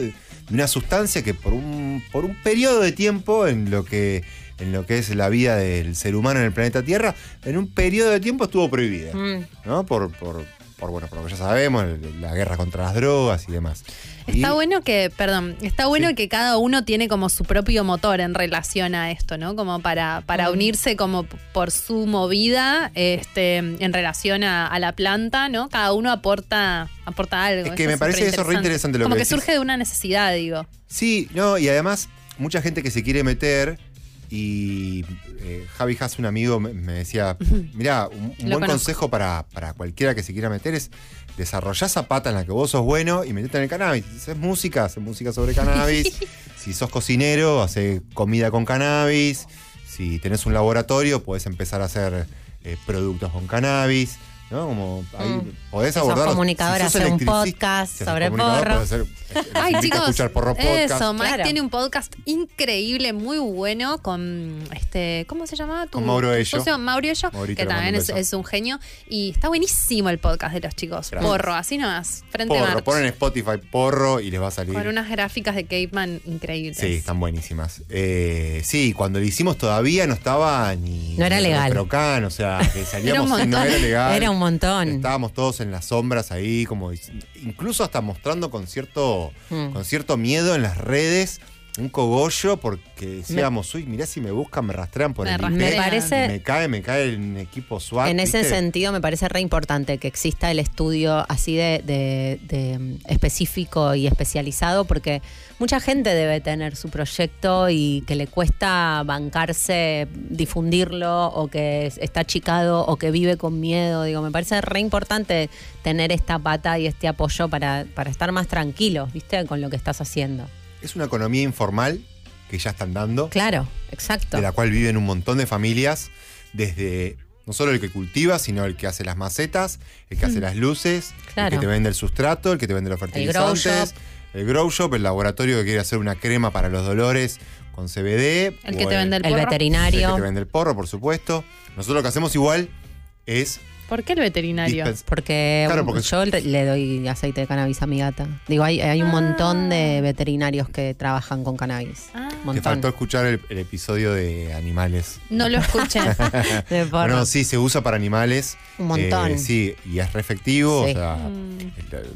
[SPEAKER 9] De, una sustancia que por un, por un periodo de tiempo en lo que en lo que es la vida del ser humano en el planeta Tierra, en un periodo de tiempo estuvo prohibida,
[SPEAKER 2] Mm.
[SPEAKER 9] ¿no? Por, por, por, bueno, por lo que ya sabemos, la guerra contra las drogas y demás.
[SPEAKER 1] Está
[SPEAKER 9] Y-
[SPEAKER 1] bueno que, perdón, está bueno
[SPEAKER 9] Sí.
[SPEAKER 1] que cada uno tiene como su propio motor en relación a esto, ¿no? Como para, para
[SPEAKER 2] Mm.
[SPEAKER 1] unirse como por su movida este, en relación a, a la planta, ¿no? Cada uno aporta, aporta algo.
[SPEAKER 9] Es que me parece eso re interesante lo
[SPEAKER 1] Como
[SPEAKER 9] que
[SPEAKER 1] surge de una necesidad, digo.
[SPEAKER 9] Sí, no, y además mucha gente que se quiere meter y eh, Javi Haas, un amigo, me, me decía, mirá, un, buen
[SPEAKER 1] conozco.
[SPEAKER 9] consejo para, para cualquiera que se quiera meter es desarrollar esa pata en la que vos sos bueno y metete en el cannabis. Si haces música, haces música sobre cannabis. si sos cocinero, hace comida con cannabis. Si tenés un laboratorio, podés empezar a hacer eh, productos con cannabis. ¿No? Como ahí
[SPEAKER 2] Mm.
[SPEAKER 9] podés
[SPEAKER 2] Si sos
[SPEAKER 9] abordar.
[SPEAKER 2] comunicadora, hacer un podcast sobre porro.
[SPEAKER 1] Ay, chicos,
[SPEAKER 9] escuchar porro podcast.
[SPEAKER 1] eso, Mike
[SPEAKER 2] Claro.
[SPEAKER 1] tiene un podcast increíble, muy bueno con este, ¿cómo se llama? Tu-
[SPEAKER 9] Con Mauro Ello.
[SPEAKER 1] Mauro Ello,
[SPEAKER 9] Maurito,
[SPEAKER 1] que también es, es un genio y está buenísimo el podcast de los chicos.
[SPEAKER 9] Gracias.
[SPEAKER 1] Porro, así nomás, frente
[SPEAKER 9] Porro, ponen en Spotify porro y les va a salir.
[SPEAKER 1] con unas gráficas de Caveman increíbles.
[SPEAKER 9] Sí, están buenísimas. Eh, sí, cuando lo hicimos todavía no estaba ni.
[SPEAKER 2] No era
[SPEAKER 9] ni
[SPEAKER 2] legal.
[SPEAKER 9] Procan, o sea, que salíamos
[SPEAKER 1] Era
[SPEAKER 9] no
[SPEAKER 1] montón.
[SPEAKER 9] era legal.
[SPEAKER 2] Era un montón.
[SPEAKER 9] Estábamos todos en las sombras ahí, como incluso hasta mostrando con cierto,
[SPEAKER 2] Mm.
[SPEAKER 9] con cierto miedo en las redes un cogollo porque decíamos, uy, mirá si me buscan, me rastrean por
[SPEAKER 1] Me
[SPEAKER 9] el IP.
[SPEAKER 2] Me parece-
[SPEAKER 9] me cae, me cae en equipo SWAT.
[SPEAKER 2] En ese
[SPEAKER 9] ¿viste?
[SPEAKER 2] sentido me parece re importante que exista el estudio así de, de- de, mm, específico y especializado porque mucha gente debe tener su proyecto y que le cuesta bancarse, difundirlo o que es- está achicado o que vive con miedo. Digo, me parece re importante tener esta pata y este apoyo para, para estar más tranquilos, ¿viste? Con lo que estás haciendo.
[SPEAKER 9] Es una economía informal que ya están dando.
[SPEAKER 2] Claro, exacto.
[SPEAKER 9] de la cual viven un montón de familias, desde no solo el que cultiva, sino el que hace las macetas, el que hace las luces, el que te vende el sustrato, el que te vende los
[SPEAKER 2] grow
[SPEAKER 9] fertilizantes, el grow shop, el laboratorio que quiere hacer una crema para los dolores con CBD.
[SPEAKER 1] El que te vende el
[SPEAKER 2] El
[SPEAKER 1] porro.
[SPEAKER 9] el
[SPEAKER 2] veterinario.
[SPEAKER 9] que te vende el porro, por supuesto. Nosotros lo que hacemos igual es
[SPEAKER 1] ¿Por qué el veterinario?
[SPEAKER 9] dispens-
[SPEAKER 2] Porque,
[SPEAKER 9] Claro, porque-
[SPEAKER 2] yo le doy aceite de cannabis a mi gata. Digo, hay, hay un montón de veterinarios que trabajan con cannabis.
[SPEAKER 1] Ah.
[SPEAKER 2] Un
[SPEAKER 9] Te
[SPEAKER 2] montón.
[SPEAKER 9] faltó escuchar el, el episodio de animales.
[SPEAKER 1] No lo escuché.
[SPEAKER 2] De porro.
[SPEAKER 9] Bueno, sí, se usa para animales.
[SPEAKER 2] Un montón.
[SPEAKER 9] Eh, sí, y es re efectivo.
[SPEAKER 2] Sí.
[SPEAKER 9] O sea,
[SPEAKER 1] Mm.
[SPEAKER 9] el-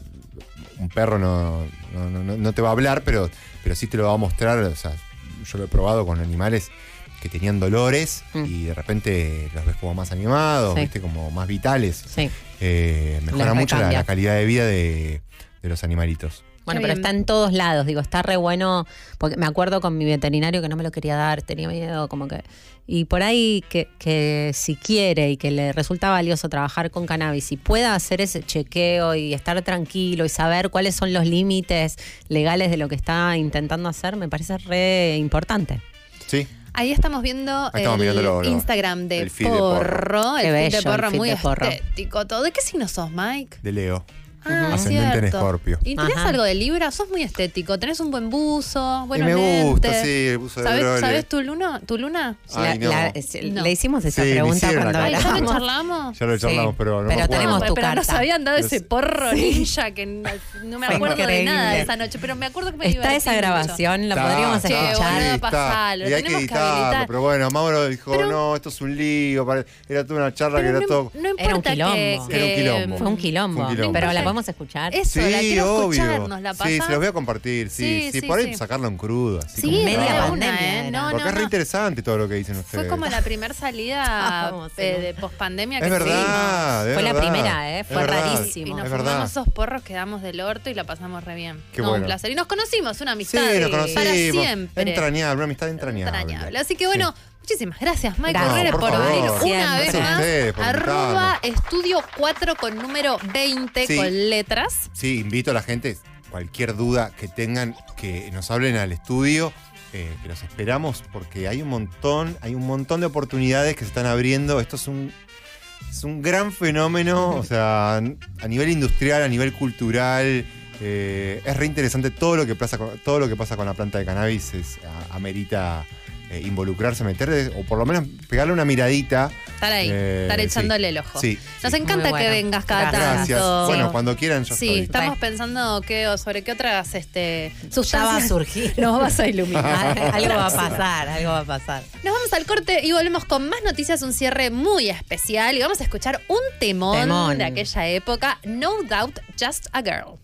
[SPEAKER 9] un perro no, no, no- no te va a hablar, pero, pero sí te lo va a mostrar. O sea, yo lo he probado con animales que tenían dolores
[SPEAKER 2] Mm.
[SPEAKER 9] y de repente los ves como más animados,
[SPEAKER 2] Sí.
[SPEAKER 9] viste, como más vitales.
[SPEAKER 2] Sí.
[SPEAKER 9] Eh, mejora
[SPEAKER 2] Les
[SPEAKER 9] mucho la, calidad de vida de, de los animalitos.
[SPEAKER 2] Bueno, pero está en todos lados, digo, está re bueno, porque me acuerdo con mi veterinario que no me lo quería dar, tenía miedo, como que... Y por ahí que, que si quiere y que le resulta valioso trabajar con cannabis y pueda hacer ese chequeo y estar tranquilo y saber cuáles son los límites legales de lo que está intentando hacer, me parece re importante.
[SPEAKER 9] Sí,
[SPEAKER 1] Ahí estamos viendo
[SPEAKER 9] Ahí estamos
[SPEAKER 1] el Instagram de
[SPEAKER 9] el feed de
[SPEAKER 1] porro,
[SPEAKER 9] Porro.
[SPEAKER 1] el
[SPEAKER 2] Qué
[SPEAKER 1] feed de
[SPEAKER 2] el
[SPEAKER 1] porro
[SPEAKER 2] feed
[SPEAKER 1] muy
[SPEAKER 2] de Porro.
[SPEAKER 1] estético, todo. ¿De qué signo sos, Mike?
[SPEAKER 9] de Leo.
[SPEAKER 1] Ah,
[SPEAKER 9] Ascendente en. Escorpio.
[SPEAKER 1] ¿Y tenés
[SPEAKER 2] Ajá.
[SPEAKER 1] algo de Libra? Sos muy estético. Tenés un buen buzo,
[SPEAKER 9] Y
[SPEAKER 1] buenos
[SPEAKER 9] me gusta,
[SPEAKER 1] lentes.
[SPEAKER 9] sí, el buzo de
[SPEAKER 1] ¿Sabés,
[SPEAKER 9] Brole.
[SPEAKER 1] sabés tu luna? ¿Tu luna?
[SPEAKER 9] Ay, no.
[SPEAKER 2] La- es-
[SPEAKER 1] No.
[SPEAKER 2] Le hicimos esa
[SPEAKER 9] Sí, me
[SPEAKER 2] pregunta
[SPEAKER 9] hicieron
[SPEAKER 2] cuando
[SPEAKER 9] acá.
[SPEAKER 1] Ay, ¿ya lo charlamos?
[SPEAKER 9] Ya lo charlamos,
[SPEAKER 2] Sí,
[SPEAKER 9] pero no me
[SPEAKER 2] pero
[SPEAKER 9] acuerdo.
[SPEAKER 2] tenemos tu
[SPEAKER 1] pero
[SPEAKER 2] carta.
[SPEAKER 1] nos habían dado ese porro ninja que no, no me
[SPEAKER 2] Fue
[SPEAKER 1] acuerdo de
[SPEAKER 2] increíble.
[SPEAKER 1] nada de esa noche, pero me acuerdo que me
[SPEAKER 2] Está
[SPEAKER 1] divertí
[SPEAKER 2] esa
[SPEAKER 1] mucho.
[SPEAKER 2] grabación, la
[SPEAKER 9] Está,
[SPEAKER 2] podríamos
[SPEAKER 1] Che,
[SPEAKER 2] escuchar.
[SPEAKER 1] boludo,
[SPEAKER 9] está.
[SPEAKER 1] pasalo,
[SPEAKER 9] Y hay que
[SPEAKER 1] tenemos que
[SPEAKER 9] editarlo,
[SPEAKER 1] habilitar.
[SPEAKER 9] pero bueno, Mauro dijo,
[SPEAKER 1] Pero-
[SPEAKER 9] no, esto es un lío, pare- era toda una charla
[SPEAKER 1] Pero
[SPEAKER 9] que era
[SPEAKER 1] no,
[SPEAKER 9] todo...
[SPEAKER 1] no importa
[SPEAKER 2] Era un
[SPEAKER 1] que-
[SPEAKER 2] quilombo.
[SPEAKER 9] Era un
[SPEAKER 1] que-
[SPEAKER 9] quilombo.
[SPEAKER 2] Fue un quilombo,
[SPEAKER 9] Fue un quilombo.
[SPEAKER 2] pero la podemos escuchar.
[SPEAKER 1] Eso, la
[SPEAKER 9] Sí,
[SPEAKER 1] quiero
[SPEAKER 9] obvio.
[SPEAKER 1] escuchar, nos la
[SPEAKER 9] sí, se los voy a compartir, sí,
[SPEAKER 1] Sí,
[SPEAKER 9] sí,
[SPEAKER 1] sí,
[SPEAKER 9] por ahí
[SPEAKER 1] sí.
[SPEAKER 9] sacarlo en crudo, así
[SPEAKER 1] Sí,
[SPEAKER 9] como
[SPEAKER 2] media pandemia
[SPEAKER 1] una, ¿eh? No,
[SPEAKER 9] Porque
[SPEAKER 1] no,
[SPEAKER 9] es re
[SPEAKER 1] no.
[SPEAKER 9] interesante todo lo que dicen ustedes.
[SPEAKER 1] Fue como la primera salida
[SPEAKER 2] Vamos,
[SPEAKER 1] eh,
[SPEAKER 2] sí.
[SPEAKER 1] de pospandemia que
[SPEAKER 9] Es verdad, es
[SPEAKER 2] Fue la primera, ¿eh? Fue rarísimo.
[SPEAKER 1] Y nos
[SPEAKER 9] Es
[SPEAKER 1] fumamos esos porros, quedamos del orto y la pasamos re bien.
[SPEAKER 9] Qué
[SPEAKER 1] no,
[SPEAKER 9] bueno.
[SPEAKER 1] un placer. Y nos conocimos, una
[SPEAKER 9] Sí,
[SPEAKER 1] amistad
[SPEAKER 9] nos conocimos.
[SPEAKER 1] para siempre.
[SPEAKER 9] Entrañable, una amistad entrañable.
[SPEAKER 1] Entrañable. Así que bueno, muchísimas gracias, Mike Correa,
[SPEAKER 9] por
[SPEAKER 1] venir una vez más.
[SPEAKER 9] ustedes
[SPEAKER 1] Arroba estudio 4 con número 20
[SPEAKER 9] Sí.
[SPEAKER 1] con letras.
[SPEAKER 9] Sí, invito a la gente, cualquier duda que tengan, que nos hablen al estudio, eh, que los esperamos porque hay un montón, hay un montón de oportunidades que se están abriendo. Esto es un, es un gran fenómeno, o sea, a nivel industrial, a nivel cultural. eh, es re interesante todo lo que pasa con, todo lo que pasa con la planta de cannabis es, a- amerita eh, involucrarse, meter o por lo menos pegarle una miradita.
[SPEAKER 1] Estar ahí,
[SPEAKER 9] Eh,
[SPEAKER 1] estar
[SPEAKER 9] sí.
[SPEAKER 1] echándole el ojo.
[SPEAKER 9] Sí,
[SPEAKER 1] Nos
[SPEAKER 9] sí.
[SPEAKER 1] encanta que vengas cada
[SPEAKER 9] Gracias.
[SPEAKER 1] tanto.
[SPEAKER 9] Bueno, cuando quieran yo
[SPEAKER 1] Sí,
[SPEAKER 9] estoy.
[SPEAKER 1] estamos pensando qué, o sobre qué otras este,
[SPEAKER 2] Ya va a
[SPEAKER 1] sustancias
[SPEAKER 2] surgir.
[SPEAKER 1] nos vas a iluminar.
[SPEAKER 2] algo va a pasar, algo va a pasar.
[SPEAKER 1] Nos vamos al corte y volvemos con más noticias, un cierre muy especial y vamos a escuchar un temón,
[SPEAKER 2] Temón.
[SPEAKER 1] de aquella época, No Doubt, Just a Girl.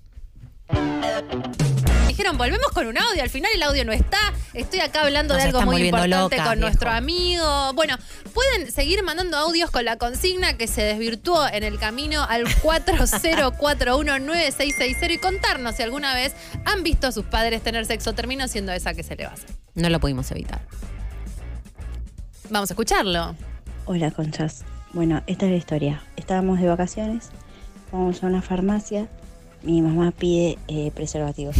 [SPEAKER 1] Dijeron, volvemos con un audio, al final el audio no está, estoy acá hablando
[SPEAKER 2] Nos
[SPEAKER 1] de algo muy importante con
[SPEAKER 2] viejo.
[SPEAKER 1] nuestro amigo. Bueno, pueden seguir mandando audios con la consigna que se desvirtuó en el camino al 40419660 y contarnos si alguna vez han visto a sus padres tener sexo, termino siendo esa que se le va a hacer.
[SPEAKER 2] No lo pudimos evitar.
[SPEAKER 1] Vamos a escucharlo.
[SPEAKER 10] Hola, conchas. Bueno, esta es la historia. Estábamos de vacaciones, vamos a una farmacia, mi mamá pide eh, preservativos.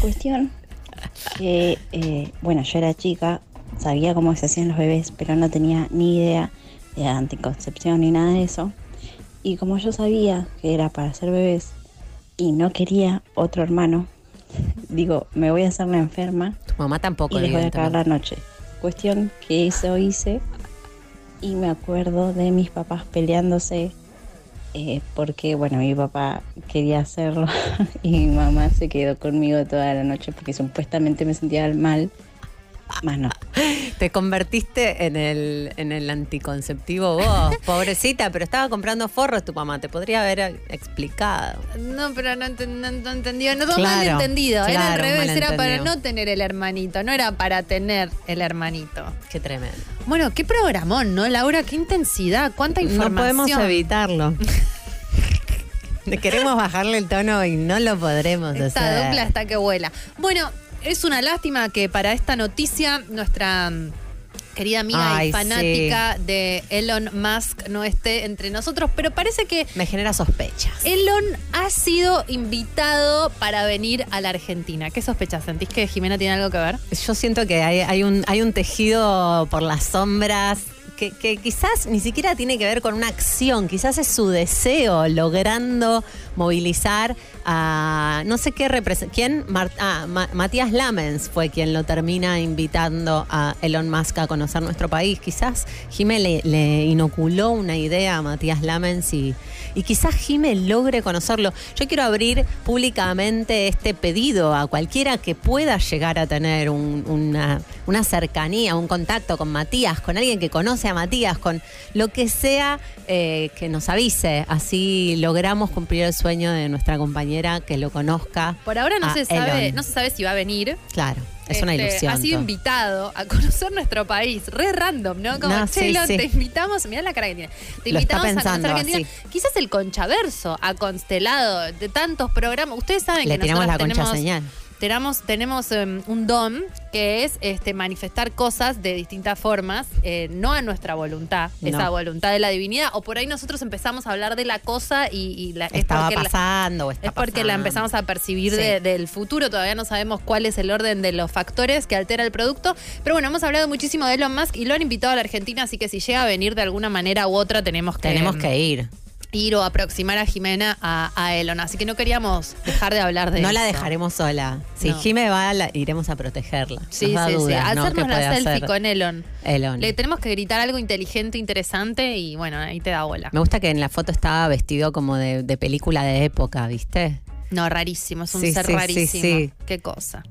[SPEAKER 10] Cuestión que, eh, bueno, yo era chica, sabía cómo se hacían los bebés, pero no tenía ni idea de anticoncepción ni nada de eso. Y como yo sabía que era para hacer bebés y no quería otro hermano, digo, me voy a hacer la enferma
[SPEAKER 2] Tu mamá tampoco.
[SPEAKER 10] y les voy a la noche. Cuestión que eso hice y me acuerdo de mis papás peleándose eh, porque, bueno, mi papá quería hacerlo y mi mamá se quedó conmigo toda la noche porque supuestamente me sentía mal. Más no.
[SPEAKER 2] Te convertiste en el, en el anticonceptivo vos, pobrecita, pero estaba comprando forros tu mamá, te podría haber explicado.
[SPEAKER 1] No, pero no, enten- no, no entendió. No, todo
[SPEAKER 2] Claro,
[SPEAKER 1] mal entendido. era al
[SPEAKER 2] claro,
[SPEAKER 1] revés, era para no tener el hermanito, no era para tener el hermanito.
[SPEAKER 2] Qué tremendo.
[SPEAKER 1] Bueno, qué programón, ¿no, Laura? Qué intensidad, cuánta información.
[SPEAKER 2] No podemos evitarlo. Queremos bajarle el tono y no lo podremos
[SPEAKER 1] Esta
[SPEAKER 2] hacer.
[SPEAKER 1] dupla está que vuela. Bueno, es una lástima que para esta noticia nuestra mm, querida amiga
[SPEAKER 2] Ay,
[SPEAKER 1] y fanática de Elon Musk no esté entre nosotros, pero parece que
[SPEAKER 2] Me genera sospechas.
[SPEAKER 1] Elon ha sido invitado para venir a la Argentina. ¿Qué sospechas? ¿Sentís que Jimena tiene algo que ver?
[SPEAKER 2] Yo siento que hay, hay un, hay un tejido por las sombras que, que quizás ni siquiera tiene que ver con una acción, quizás es su deseo logrando movilizar a no sé qué representa. ¿Quién? Ah, Ma- Matías Lamens fue quien lo termina invitando a Elon Musk a conocer nuestro país. Quizás Jime le, inoculó una idea a Matías Lamens y, y quizás Jime logre conocerlo. Yo quiero abrir públicamente este pedido a cualquiera que pueda llegar a tener un- una, una cercanía, un contacto con Matías, con alguien que conoce a Matías, con lo que sea eh, que nos avise. Así logramos cumplir el sueño de nuestra compañera que lo conozca.
[SPEAKER 1] Por ahora no se sabe,
[SPEAKER 2] Elon.
[SPEAKER 1] no se sabe si va a venir.
[SPEAKER 2] Claro. Es una
[SPEAKER 1] este,
[SPEAKER 2] ilusión
[SPEAKER 1] Ha sido
[SPEAKER 2] todo.
[SPEAKER 1] invitado a conocer nuestro país. Re random, ¿no? Como,
[SPEAKER 2] No,
[SPEAKER 1] che,
[SPEAKER 2] sí,
[SPEAKER 1] Elon,
[SPEAKER 2] sí.
[SPEAKER 1] te invitamos. Mirá la cara que tiene. Te
[SPEAKER 2] Lo está
[SPEAKER 1] invitamos a
[SPEAKER 2] pensando,
[SPEAKER 1] conocer Argentina. Quizás el conchaverso ha constelado de tantos programas. Ustedes saben
[SPEAKER 2] Le
[SPEAKER 1] que
[SPEAKER 2] tiramos la concha
[SPEAKER 1] tenemos
[SPEAKER 2] señal.
[SPEAKER 1] Tenemos, tenemos em, un don que es este, manifestar cosas de distintas formas, eh, no a nuestra voluntad,
[SPEAKER 2] No.
[SPEAKER 1] esa voluntad de la divinidad. O por ahí nosotros empezamos a hablar de la cosa y, y la, es
[SPEAKER 2] Estaba
[SPEAKER 1] la-
[SPEAKER 2] pasando o está
[SPEAKER 1] es porque la empezamos a percibir
[SPEAKER 2] Sí.
[SPEAKER 1] de- del futuro. Todavía no sabemos cuál es el orden de los factores que altera el producto. Pero bueno, hemos hablado muchísimo de Elon Musk y lo han invitado a la Argentina, así que si llega a venir de alguna manera u otra, tenemos que,
[SPEAKER 2] Tenemos que ir.
[SPEAKER 1] Ir o aproximar a Jimena a, a Elon. Así que no queríamos dejar de hablar de
[SPEAKER 2] No
[SPEAKER 1] eso.
[SPEAKER 2] la dejaremos sola. Si
[SPEAKER 1] No.
[SPEAKER 2] Jime va, la- iremos a protegerla.
[SPEAKER 1] Sí,
[SPEAKER 2] Nos
[SPEAKER 1] sí, sí.
[SPEAKER 2] dudas, ¿no?
[SPEAKER 1] Hacernos
[SPEAKER 2] ¿Qué
[SPEAKER 1] la selfie
[SPEAKER 2] hacer
[SPEAKER 1] con Elon.
[SPEAKER 2] Elon.
[SPEAKER 1] Le tenemos que gritar algo inteligente, interesante y bueno, ahí te da bola.
[SPEAKER 2] Me gusta que en la foto estaba vestido como de, de película de época, ¿viste?
[SPEAKER 1] No, rarísimo, es un
[SPEAKER 2] Sí,
[SPEAKER 1] ser
[SPEAKER 2] sí,
[SPEAKER 1] rarísimo.
[SPEAKER 2] sí.
[SPEAKER 1] Qué cosa.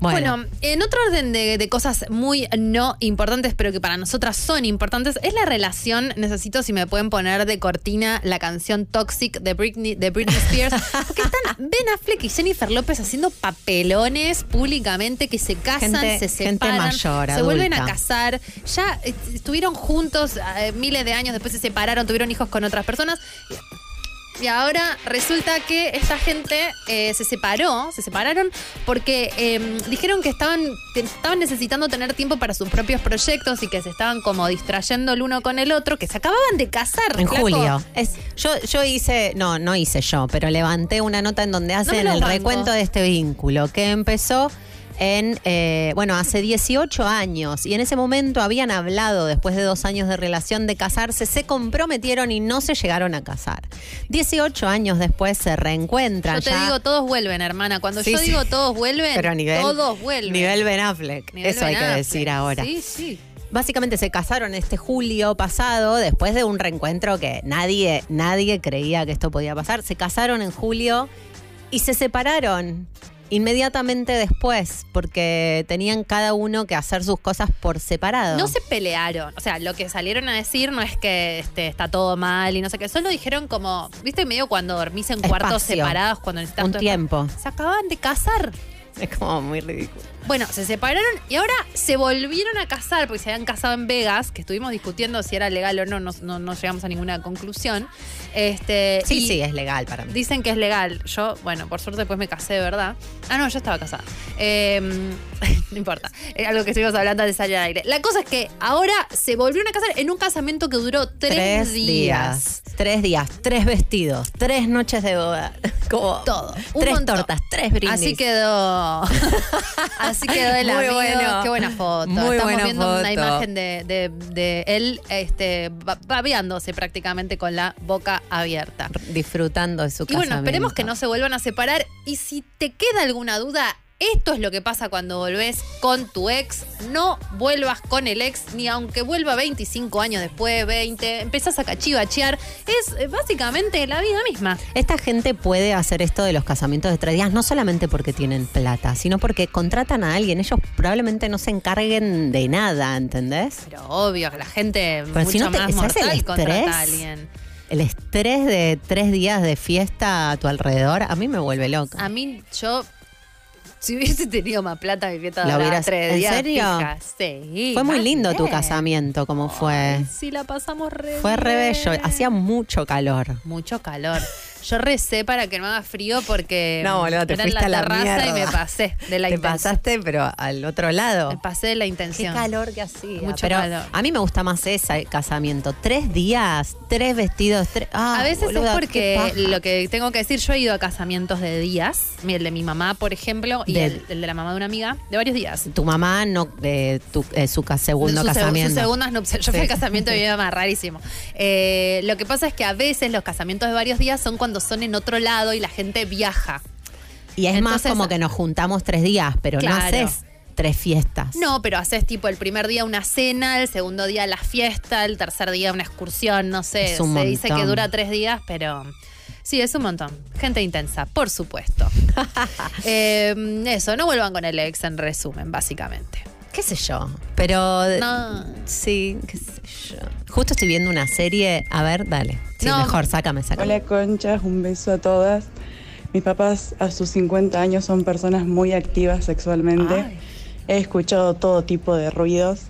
[SPEAKER 2] Bueno,
[SPEAKER 1] Bueno, en otro orden de, de cosas muy no importantes, pero que para nosotras son importantes, es la relación. Necesito si me pueden poner de cortina la canción Toxic de Britney, de Britney Spears. Porque están Ben Affleck y Jennifer López haciendo papelones públicamente que se casan,
[SPEAKER 2] Gente-
[SPEAKER 1] se
[SPEAKER 2] gente
[SPEAKER 1] separan,
[SPEAKER 2] mayor,
[SPEAKER 1] se vuelven a casar. Ya eh, estuvieron juntos eh, miles de años, después se separaron, tuvieron hijos con otras personas. Y ahora resulta que esta gente eh, se separó, se separaron porque eh, dijeron que estaban, que estaban necesitando tener tiempo para sus propios proyectos y que se estaban como distrayendo el uno con el otro, que se acababan de casar.
[SPEAKER 2] en
[SPEAKER 1] flaco.
[SPEAKER 2] julio. Es, yo, yo hice, no, no hice yo, pero levanté una nota en donde hacen el recuento de este vínculo que empezó en, eh, bueno, hace 18 años y en ese momento habían hablado, después de dos años de relación, de casarse, se comprometieron y no se llegaron a casar. 18 años después se reencuentran.
[SPEAKER 1] Yo te
[SPEAKER 2] ya-
[SPEAKER 1] digo, todos vuelven, hermana. Cuando
[SPEAKER 2] Sí,
[SPEAKER 1] yo
[SPEAKER 2] sí.
[SPEAKER 1] digo todos vuelven,
[SPEAKER 2] pero nivel,
[SPEAKER 1] todos vuelven.
[SPEAKER 2] Nivel Ben Affleck.
[SPEAKER 1] Nivel
[SPEAKER 2] Eso hay que decir ahora.
[SPEAKER 1] Sí, sí.
[SPEAKER 2] Básicamente se casaron este julio pasado después de un reencuentro que nadie, nadie creía que esto podía pasar. Se casaron en julio y se separaron inmediatamente después porque tenían cada uno que hacer sus cosas por separado.
[SPEAKER 1] No se pelearon. O sea, lo que salieron a decir no es que este, está todo mal y no sé qué. Solo dijeron como, viste, medio cuando dormís en cuartos separados, cuando necesitas
[SPEAKER 2] un tiempo.
[SPEAKER 1] Se acaban de casar.
[SPEAKER 2] Es como muy ridículo.
[SPEAKER 1] Bueno, se separaron y ahora se volvieron a casar porque se habían casado en Vegas, que estuvimos discutiendo si era legal o no, no, no- no llegamos a ninguna conclusión. Este,
[SPEAKER 2] Sí, sí, es legal para mí.
[SPEAKER 1] Dicen que es legal. Yo, bueno, por suerte después me casé verdad. Ah, no, yo estaba casada. Eh, no importa. Algo que estuvimos hablando antes de salir al aire. La cosa es que ahora se volvieron a casar en un casamiento que duró tres, días.
[SPEAKER 2] Tres días, tres vestidos, tres noches de boda. Como
[SPEAKER 1] Todo. Un
[SPEAKER 2] Tres
[SPEAKER 1] montón.
[SPEAKER 2] tortas, tres brindis.
[SPEAKER 1] Así quedó. Así quedó el
[SPEAKER 2] Muy
[SPEAKER 1] amigo.
[SPEAKER 2] bueno.
[SPEAKER 1] Qué buena foto.
[SPEAKER 2] Muy
[SPEAKER 1] Estamos
[SPEAKER 2] buena
[SPEAKER 1] viendo una imagen de, de- de él este, ba- babeándose prácticamente con la boca abierta.
[SPEAKER 2] disfrutando de su
[SPEAKER 1] Y
[SPEAKER 2] casamiento.
[SPEAKER 1] bueno, esperemos que no se vuelvan a separar. Y si te queda alguna duda, esto es lo que pasa cuando volvés con tu ex. No vuelvas con el ex, ni aunque vuelva 25 años después, 20, empezás a cachivachear. Es eh, básicamente la vida misma.
[SPEAKER 2] Esta gente puede hacer esto de los casamientos de tres días no solamente porque tienen plata, sino porque contratan a alguien. Ellos probablemente no se encarguen de nada, ¿entendés?
[SPEAKER 1] Pero obvio, que la gente
[SPEAKER 2] Pero
[SPEAKER 1] mucho
[SPEAKER 2] si no te-
[SPEAKER 1] más
[SPEAKER 2] ¿sabes el
[SPEAKER 1] mortal contrata a alguien.
[SPEAKER 2] El estrés de tres días de fiesta a tu alrededor a mí me vuelve loca.
[SPEAKER 1] A mí, yo. Si hubiese tenido más plata, mi fiesta
[SPEAKER 2] ¿La hubieras-
[SPEAKER 1] tres
[SPEAKER 2] en
[SPEAKER 1] días
[SPEAKER 2] serio?
[SPEAKER 1] fija. Sí,
[SPEAKER 2] Fue muy lindo tu casamiento, como fue.
[SPEAKER 1] Sí, la pasamos re
[SPEAKER 2] Fue re bello. Hacía mucho calor.
[SPEAKER 1] Mucho calor. Yo recé para que no haga frío porque
[SPEAKER 2] No, boludo, te
[SPEAKER 1] era en
[SPEAKER 2] fuiste a la
[SPEAKER 1] terraza y me pasé de la
[SPEAKER 2] Te
[SPEAKER 1] intención.
[SPEAKER 2] pasaste, pero al otro lado.
[SPEAKER 1] Me pasé de la
[SPEAKER 2] Qué
[SPEAKER 1] intención.
[SPEAKER 2] calor que hacía.
[SPEAKER 1] Mucho
[SPEAKER 2] pero
[SPEAKER 1] calor.
[SPEAKER 2] a mí me gusta más ese casamiento. Tres días, tres vestidos, tres. Ah,
[SPEAKER 1] a veces
[SPEAKER 2] boluda,
[SPEAKER 1] es
[SPEAKER 2] qué
[SPEAKER 1] porque lo que tengo que decir, yo he ido a casamientos de días, el de mi mamá, por ejemplo, y
[SPEAKER 2] De-
[SPEAKER 1] el, el de la mamá de una amiga, de varios días.
[SPEAKER 2] Tu mamá, no, eh, tu, eh, su segundo
[SPEAKER 1] Su
[SPEAKER 2] casamiento.
[SPEAKER 1] Su segundas nupcias. Yo fui
[SPEAKER 2] Sí.
[SPEAKER 1] al casamiento de mi mamá, rarísimo. Eh, lo que pasa es que a veces los casamientos de varios días son cuando son en otro lado y la gente viaja.
[SPEAKER 2] Y es más como que nos juntamos tres días, pero no haces tres fiestas.
[SPEAKER 1] No, pero haces tipo el primer día una cena, el segundo día la fiesta, el tercer día una excursión, no sé. Se dice que dura tres días, pero sí, es un montón. Gente intensa, por supuesto. Eh, eso, no vuelvan con el ex en resumen, básicamente.
[SPEAKER 2] ¿Qué sé yo? Pero.
[SPEAKER 1] No.
[SPEAKER 2] Sí, qué sé yo. Justo estoy viendo una serie. A ver, dale. Sí,
[SPEAKER 1] No.
[SPEAKER 2] mejor, sácame, sácame.
[SPEAKER 11] Hola conchas, un beso a todas. Mis papás a sus 50 años son personas muy activas sexualmente.
[SPEAKER 1] Ay.
[SPEAKER 11] he escuchado todo tipo de ruidos.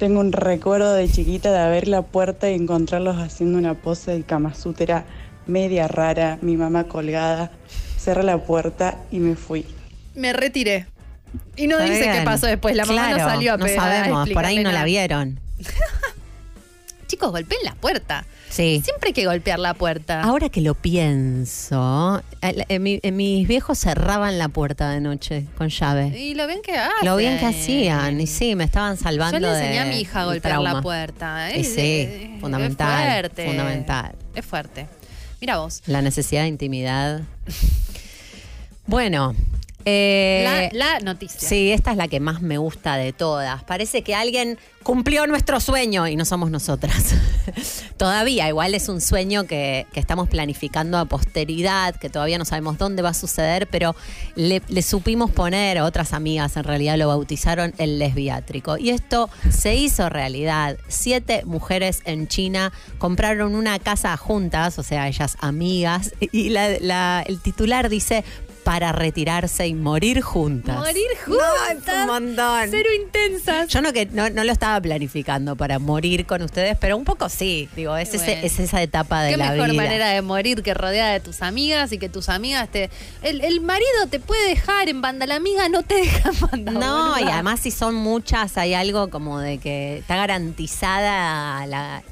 [SPEAKER 11] Tengo un recuerdo de chiquita de abrir la puerta y encontrarlos haciendo una pose del Kama Sutra media rara, mi mamá colgada. Cerré la puerta y me fui.
[SPEAKER 1] Me retiré. Y no dice qué pasó después. La mamá no salió a
[SPEAKER 2] No
[SPEAKER 1] a
[SPEAKER 2] sabemos, por ahí no la vieron.
[SPEAKER 1] Chicos, golpeen la puerta.
[SPEAKER 2] Sí.
[SPEAKER 1] Siempre hay que golpear la puerta.
[SPEAKER 2] Ahora que lo pienso, eh, eh, mi- eh, mis viejos cerraban la puerta de noche con llave.
[SPEAKER 1] Y lo bien que hacen.
[SPEAKER 2] Lo bien que hacían, y sí, me estaban salvando
[SPEAKER 1] Yo le enseñé
[SPEAKER 2] de-
[SPEAKER 1] a mi hija a golpear la puerta.
[SPEAKER 2] Y
[SPEAKER 1] Es-
[SPEAKER 2] sí, fundamental,
[SPEAKER 1] Es fuerte.
[SPEAKER 2] fundamental.
[SPEAKER 1] Es fuerte. Mira vos.
[SPEAKER 2] La necesidad de intimidad. Bueno, eh,
[SPEAKER 1] la, la noticia.
[SPEAKER 2] sí, esta es la que más me gusta de todas. Parece que alguien cumplió nuestro sueño y no somos nosotras. todavía, igual es un sueño que, que estamos planificando a posteridad, que todavía no sabemos dónde va a suceder, pero le, le supimos poner, otras amigas en realidad lo bautizaron el lesbiátrico. Y esto se hizo realidad. Siete mujeres en China compraron una casa juntas, o sea, ellas amigas, y la- la- el titular dice para retirarse y morir juntas.
[SPEAKER 1] Morir
[SPEAKER 2] No,
[SPEAKER 1] juntas.
[SPEAKER 2] es un montón.
[SPEAKER 1] Cero intensas.
[SPEAKER 2] Yo no, que, no, no lo estaba planificando para morir con ustedes, pero un poco sí. Digo, es, ese- es esa etapa de
[SPEAKER 1] Qué
[SPEAKER 2] la
[SPEAKER 1] mejor
[SPEAKER 2] vida.
[SPEAKER 1] manera de morir que rodeada de tus amigas y que tus amigas te. El, el marido te puede dejar en banda, la amiga no te deja en banda.
[SPEAKER 2] No, y además si son muchas, hay algo como de que está garantizada la-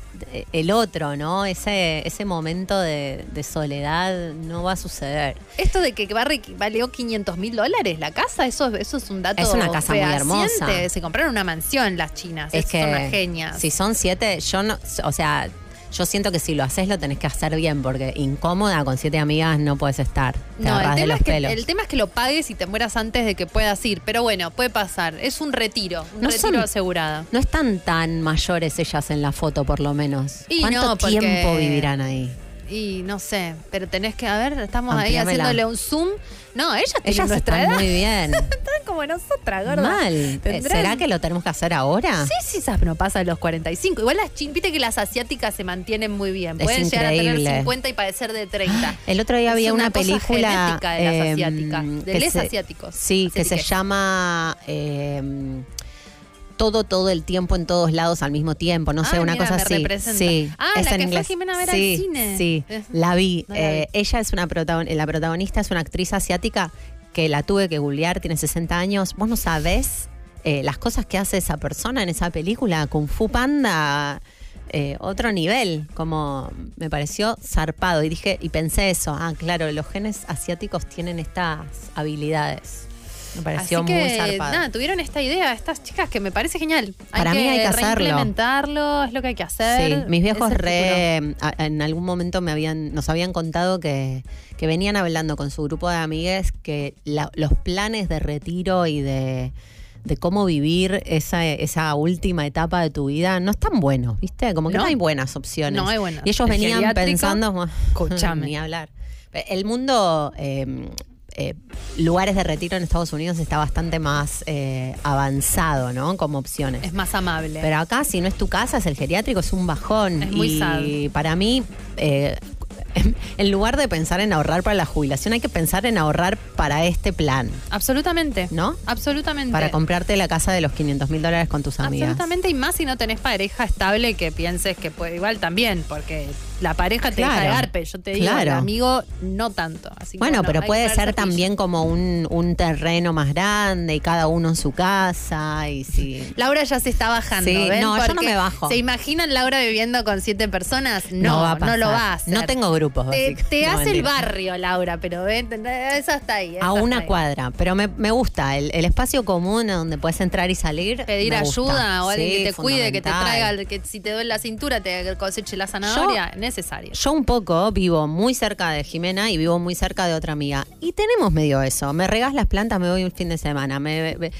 [SPEAKER 2] el otro, ¿no? Ese, ese momento de, de soledad no va a suceder.
[SPEAKER 1] Esto de que barre- valió 500 mil dólares la casa, eso, eso es un dato.
[SPEAKER 2] Es una casa muy hermosa.
[SPEAKER 1] Se compraron una mansión las chinas.
[SPEAKER 2] Es
[SPEAKER 1] Es
[SPEAKER 2] que
[SPEAKER 1] son unas genias.
[SPEAKER 2] si son siete, yo no, o sea, yo siento que si lo haces lo tenés que hacer bien, porque incómoda con siete amigas no puedes estar. Te
[SPEAKER 1] No, el
[SPEAKER 2] de
[SPEAKER 1] tema,
[SPEAKER 2] los
[SPEAKER 1] es que,
[SPEAKER 2] pelos.
[SPEAKER 1] el tema es que lo pagues y te mueras antes de que puedas ir. Pero bueno, puede pasar. Es un retiro. Un
[SPEAKER 2] No
[SPEAKER 1] retiro
[SPEAKER 2] son-
[SPEAKER 1] asegurado.
[SPEAKER 2] No están tan mayores ellas en la foto, por lo menos.
[SPEAKER 1] Y
[SPEAKER 2] ¿Cuánto
[SPEAKER 1] no, porque-
[SPEAKER 2] tiempo vivirán ahí?
[SPEAKER 1] Y no sé, pero tenés que, a ver, estamos ahí haciéndole un zoom. No, ellas tienen
[SPEAKER 2] Ellas
[SPEAKER 1] nuestra
[SPEAKER 2] están
[SPEAKER 1] edad.
[SPEAKER 2] muy bien.
[SPEAKER 1] Están como nosotras, gorda.
[SPEAKER 2] Mal. Eh,
[SPEAKER 1] Tendrán-
[SPEAKER 2] ¿Será que lo tenemos que hacer ahora?
[SPEAKER 1] Sí, sí, esas no pasa de los 45. Igual las chin, viste que las asiáticas se mantienen muy bien.
[SPEAKER 2] Es
[SPEAKER 1] Pueden llegar a tener
[SPEAKER 2] increíble.
[SPEAKER 1] 50 y padecer de 30.
[SPEAKER 2] El otro día
[SPEAKER 1] Es
[SPEAKER 2] había una,
[SPEAKER 1] una cosa
[SPEAKER 2] película
[SPEAKER 1] genética de las
[SPEAKER 2] em,
[SPEAKER 1] asiáticas, de
[SPEAKER 2] que
[SPEAKER 1] les
[SPEAKER 2] se-
[SPEAKER 1] asiáticos.
[SPEAKER 2] Sí, que se
[SPEAKER 1] Asiátiques.
[SPEAKER 2] llama em, todo todo el tiempo en todos lados al mismo tiempo, no sé,
[SPEAKER 1] Ah,
[SPEAKER 2] una
[SPEAKER 1] mira,
[SPEAKER 2] cosa
[SPEAKER 1] me
[SPEAKER 2] así.
[SPEAKER 1] representa.
[SPEAKER 2] Sí,
[SPEAKER 1] Ah,
[SPEAKER 2] es
[SPEAKER 1] la
[SPEAKER 2] en
[SPEAKER 1] que fue
[SPEAKER 2] inglés.
[SPEAKER 1] Jimena a ver al
[SPEAKER 2] sí,
[SPEAKER 1] cine.
[SPEAKER 2] Sí, la vi.
[SPEAKER 1] no la vi.
[SPEAKER 2] Eh, ella es una protagon- la protagonista es una actriz asiática que la tuve que googlear, tiene 60 años. Vos no sabés eh, las cosas que hace esa persona en esa película, Kung Fu Panda. eh, otro nivel, como me pareció zarpado y dije y pensé eso, ah claro, los genes asiáticos tienen estas habilidades. Me pareció
[SPEAKER 1] Así
[SPEAKER 2] muy
[SPEAKER 1] que,
[SPEAKER 2] zarpado.
[SPEAKER 1] nada, tuvieron esta idea, estas chicas, que me parece genial.
[SPEAKER 2] Para mí hay que hacerlo.
[SPEAKER 1] reimplementarlo, es lo que hay que hacer.
[SPEAKER 2] Sí, mis viejos
[SPEAKER 1] Es
[SPEAKER 2] re, a- en algún momento me habían, nos habían contado que, que venían hablando con su grupo de amigues que la- los planes de retiro y de, de cómo vivir esa, esa última etapa de tu vida no están buenos, ¿viste? Como que no,
[SPEAKER 1] No.
[SPEAKER 2] hay buenas opciones.
[SPEAKER 1] No hay buenas.
[SPEAKER 2] Y ellos
[SPEAKER 1] El
[SPEAKER 2] venían pensando, "Bueno,
[SPEAKER 1] escuchame.
[SPEAKER 2] ni hablar. El mundo, eh, eh, lugares de retiro en Estados Unidos está bastante más eh, avanzado, ¿no? Como opciones.
[SPEAKER 1] Es más amable.
[SPEAKER 2] Pero acá, si no es tu casa, es el geriátrico, es un bajón.
[SPEAKER 1] Es muy
[SPEAKER 2] y
[SPEAKER 1] sad.
[SPEAKER 2] para mí, eh, en lugar de pensar en ahorrar para la jubilación, hay que pensar en ahorrar para este plan,
[SPEAKER 1] Absolutamente.
[SPEAKER 2] ¿no?
[SPEAKER 1] Absolutamente.
[SPEAKER 2] Para comprarte la casa de los 500 mil dólares con tus amigas.
[SPEAKER 1] Absolutamente, y más si no tenés pareja estable que pienses que puede, igual también, porque la pareja te deja de
[SPEAKER 2] Claro.
[SPEAKER 1] garpe, yo te digo,
[SPEAKER 2] Claro.
[SPEAKER 1] el amigo no tanto. Así que,
[SPEAKER 2] Bueno, pero puede ser también como un, un terreno más grande y cada uno en su casa y si...
[SPEAKER 1] Laura ya se está bajando.
[SPEAKER 2] Sí,
[SPEAKER 1] ¿ven?
[SPEAKER 2] no, yo no me bajo.
[SPEAKER 1] ¿Se imaginan Laura viviendo con siete personas? No, no,
[SPEAKER 2] va a pasar.
[SPEAKER 1] lo va a hacer.
[SPEAKER 2] No tengo grupos,
[SPEAKER 1] Te,
[SPEAKER 2] básicamente.
[SPEAKER 1] te
[SPEAKER 2] No,
[SPEAKER 1] hace el barrio, Laura, pero ven, eso está ahí.
[SPEAKER 2] A una
[SPEAKER 1] ahí.
[SPEAKER 2] cuadra, pero me, me gusta el, el espacio común donde puedes entrar y salir.
[SPEAKER 1] Pedir ayuda o alguien
[SPEAKER 2] Sí,
[SPEAKER 1] que te cuide, que te traiga, que si te duele la cintura te coseche la zanahoria, necesario.
[SPEAKER 2] Yo un poco vivo muy cerca de Jimena y vivo muy cerca de otra amiga. Y tenemos medio eso. Me regás las plantas, me voy un fin de semana. Me, me-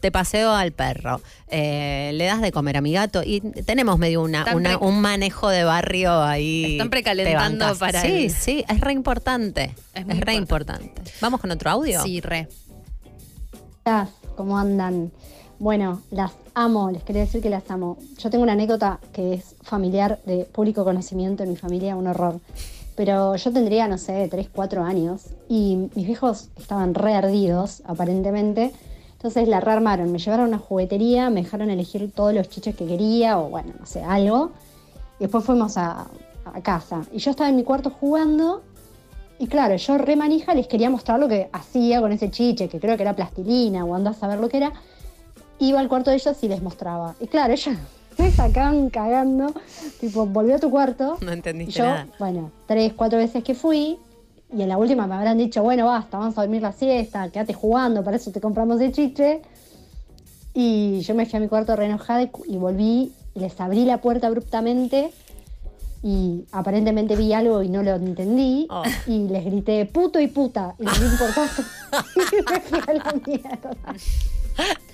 [SPEAKER 2] te paseo al perro. eh, le das de comer a mi gato. Y tenemos medio una, un manejo de barrio ahí.
[SPEAKER 1] Están precalentando para
[SPEAKER 2] Sí,
[SPEAKER 1] el-
[SPEAKER 2] sí, es re importante. Es,
[SPEAKER 1] muy
[SPEAKER 2] re importante. ¿Vamos con otro audio?
[SPEAKER 1] Sí, re.
[SPEAKER 12] ¿Cómo andan? Bueno, las amo, les quería decir que las amo. Yo tengo una anécdota que es familiar de público conocimiento en mi familia, un horror. Pero yo tendría, no sé, 3, 4 años y mis viejos estaban re ardidos, aparentemente, Entonces la rearmaron, me llevaron a una juguetería, me dejaron elegir todos los chiches que quería o bueno, no sé, algo. Y después fuimos a, a casa. Y yo estaba en mi cuarto jugando y claro, yo re manija les quería mostrar lo que hacía con ese chiche, que creo que era plastilina o andás a saber lo que era. Iba al cuarto de ellos y les mostraba. Y claro, ellos me sacaban cagando, tipo, volví a tu cuarto.
[SPEAKER 2] No
[SPEAKER 12] Y
[SPEAKER 2] entendiste
[SPEAKER 12] yo,
[SPEAKER 2] nada.
[SPEAKER 12] bueno, tres, cuatro veces que fui, y en la última me habrán dicho, bueno, basta, vamos a dormir la siesta, quédate jugando, para eso te compramos el chiche. Y yo me fui a mi cuarto re enojada y, y volví, y les abrí la puerta abruptamente y aparentemente vi algo y no lo entendí
[SPEAKER 2] Oh.
[SPEAKER 12] y les grité puto y puta y les di un portazo y me fui a la mierda.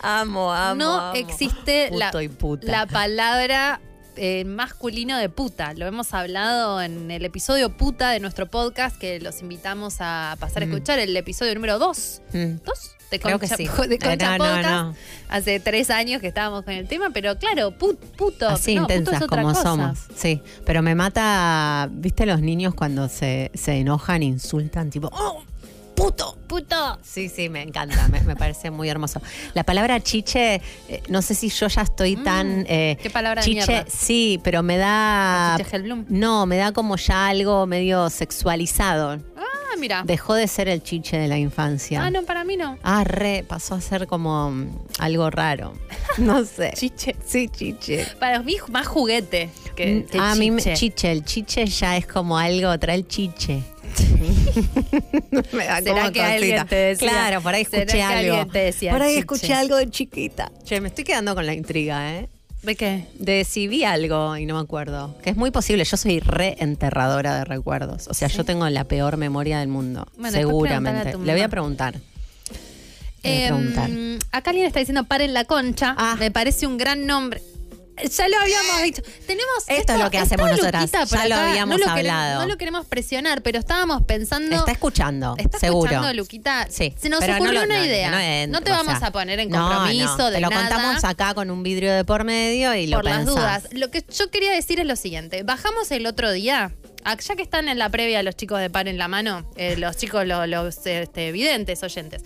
[SPEAKER 2] Amo, amo.
[SPEAKER 1] no
[SPEAKER 2] amo.
[SPEAKER 1] existe la, palabra eh, masculino de puta. Lo hemos hablado en el episodio puta de nuestro podcast, que los invitamos a pasar a
[SPEAKER 2] Mm.
[SPEAKER 1] escuchar, el episodio número 2.
[SPEAKER 2] Mm.
[SPEAKER 1] ¿Dos? De
[SPEAKER 2] Creo que
[SPEAKER 1] Concha-
[SPEAKER 2] sí.
[SPEAKER 1] De Concha
[SPEAKER 2] No, no,
[SPEAKER 1] Podcast.
[SPEAKER 2] no.
[SPEAKER 1] Hace tres años que estábamos con el tema, pero claro, put- puto.
[SPEAKER 2] Así
[SPEAKER 1] puto
[SPEAKER 2] intensas
[SPEAKER 1] es otra
[SPEAKER 2] como
[SPEAKER 1] cosa.
[SPEAKER 2] somos. Sí, pero me mata, ¿viste los niños cuando se, se enojan, insultan, tipo, ¡oh! ¡Puto!
[SPEAKER 1] ¡Puto!
[SPEAKER 2] Sí, sí, me encanta, me, me parece muy hermoso. La palabra chiche, eh, no sé si yo ya estoy tan... eh,
[SPEAKER 1] Mm, qué palabra de
[SPEAKER 2] chiche,
[SPEAKER 1] mierda.
[SPEAKER 2] sí, pero me da...
[SPEAKER 1] Chiche Hellblum.
[SPEAKER 2] No, me da como ya algo medio sexualizado.
[SPEAKER 1] Ah, mira.
[SPEAKER 2] Dejó de ser el chiche de la infancia.
[SPEAKER 1] Ah, no, para mí no.
[SPEAKER 2] Ah, re, pasó a ser como mm, algo raro. No sé.
[SPEAKER 1] Chiche.
[SPEAKER 2] Sí, chiche.
[SPEAKER 1] Para mí más juguete que, que
[SPEAKER 2] a mí me-
[SPEAKER 1] chiche.
[SPEAKER 2] chiche, el chiche ya es como algo, trae el chiche. me da
[SPEAKER 1] ¿Será
[SPEAKER 2] como
[SPEAKER 1] que alguien te decía?
[SPEAKER 2] Claro, por ahí
[SPEAKER 1] ¿Será
[SPEAKER 2] escuché algo.
[SPEAKER 1] te decía
[SPEAKER 2] por ahí
[SPEAKER 1] chiche?
[SPEAKER 2] escuché algo de chiquita. Che, me estoy quedando con la intriga, ¿eh?
[SPEAKER 1] ¿De qué?
[SPEAKER 2] De si vi algo y no me acuerdo. Que es muy posible. Yo soy re enterradora de recuerdos. O sea, yo tengo la peor memoria del mundo.
[SPEAKER 1] Bueno,
[SPEAKER 2] seguramente. Le voy a preguntar. Le voy a
[SPEAKER 1] Em,
[SPEAKER 2] preguntar.
[SPEAKER 1] acá alguien está diciendo paren la concha.
[SPEAKER 2] Ah.
[SPEAKER 1] Me parece un gran nombre. Ya lo habíamos dicho. Tenemos
[SPEAKER 2] Esto es lo que hacemos nosotras. Ya lo habíamos
[SPEAKER 1] no lo queremos-
[SPEAKER 2] hablado.
[SPEAKER 1] no lo queremos presionar, pero estábamos pensando.
[SPEAKER 2] Está escuchando,
[SPEAKER 1] ¿Está
[SPEAKER 2] seguro.
[SPEAKER 1] escuchando, Luquita?
[SPEAKER 2] Sí.
[SPEAKER 1] Se nos
[SPEAKER 2] no
[SPEAKER 1] ocurrió una
[SPEAKER 2] no,
[SPEAKER 1] idea.
[SPEAKER 2] no
[SPEAKER 1] te vamos
[SPEAKER 2] sea,
[SPEAKER 1] a poner en compromiso de
[SPEAKER 2] Te lo
[SPEAKER 1] nada.
[SPEAKER 2] contamos acá con un vidrio de por medio y lo
[SPEAKER 1] por las dudas. Lo que yo quería decir es lo siguiente. Bajamos el otro día, ah, ya que están en la previa los chicos de Par en la Mano, eh, los chicos, lo- los, este, videntes, oyentes.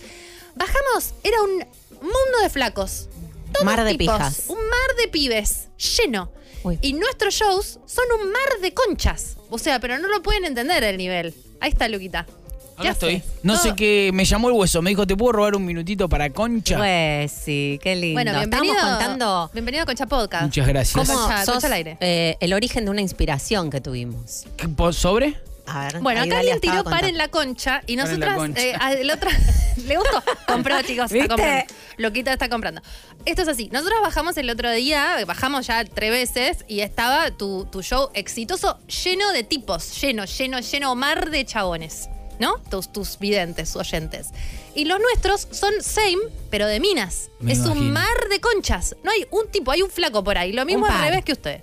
[SPEAKER 1] Bajamos, era un mundo de flacos. Todos
[SPEAKER 2] Mar de
[SPEAKER 1] tipos,
[SPEAKER 2] pijas.
[SPEAKER 1] Un mar de pibes, lleno.
[SPEAKER 2] Uy.
[SPEAKER 1] Y nuestros shows son un mar de conchas. O sea, pero no lo pueden entender el nivel. Ahí está, Luquita. ¿Qué
[SPEAKER 13] Acá estoy. No
[SPEAKER 1] Todo-
[SPEAKER 13] sé qué, me llamó el hueso. Me dijo, ¿te puedo robar un minutito para concha?
[SPEAKER 2] Pues sí, qué lindo.
[SPEAKER 1] Bueno, bienvenido,
[SPEAKER 2] Estábamos contando
[SPEAKER 1] bienvenido a Concha Podcast.
[SPEAKER 13] Muchas gracias.
[SPEAKER 2] cómo
[SPEAKER 1] Concha-
[SPEAKER 2] sos
[SPEAKER 1] Concha al aire.
[SPEAKER 2] eh, el origen de una inspiración que tuvimos.
[SPEAKER 13] ¿Qué, po- ¿Sobre?
[SPEAKER 2] A ver,
[SPEAKER 1] Bueno, acá alguien tiró par en la concha y nosotras.
[SPEAKER 13] concha.
[SPEAKER 1] eh, otro, ¿Le gustó? Compró, chicos. Está comprando. Loquita está comprando. Esto es así. Nosotros bajamos el otro día, bajamos ya tres veces y estaba tu, tu show exitoso lleno de tipos. Lleno, lleno, lleno, mar de chabones. ¿No? Tus, tus videntes, oyentes. Y los nuestros son same, pero de minas.
[SPEAKER 13] Me
[SPEAKER 1] es
[SPEAKER 13] imagino.
[SPEAKER 1] un mar de conchas. No hay un tipo, hay un flaco por ahí. Lo mismo al revés que ustedes.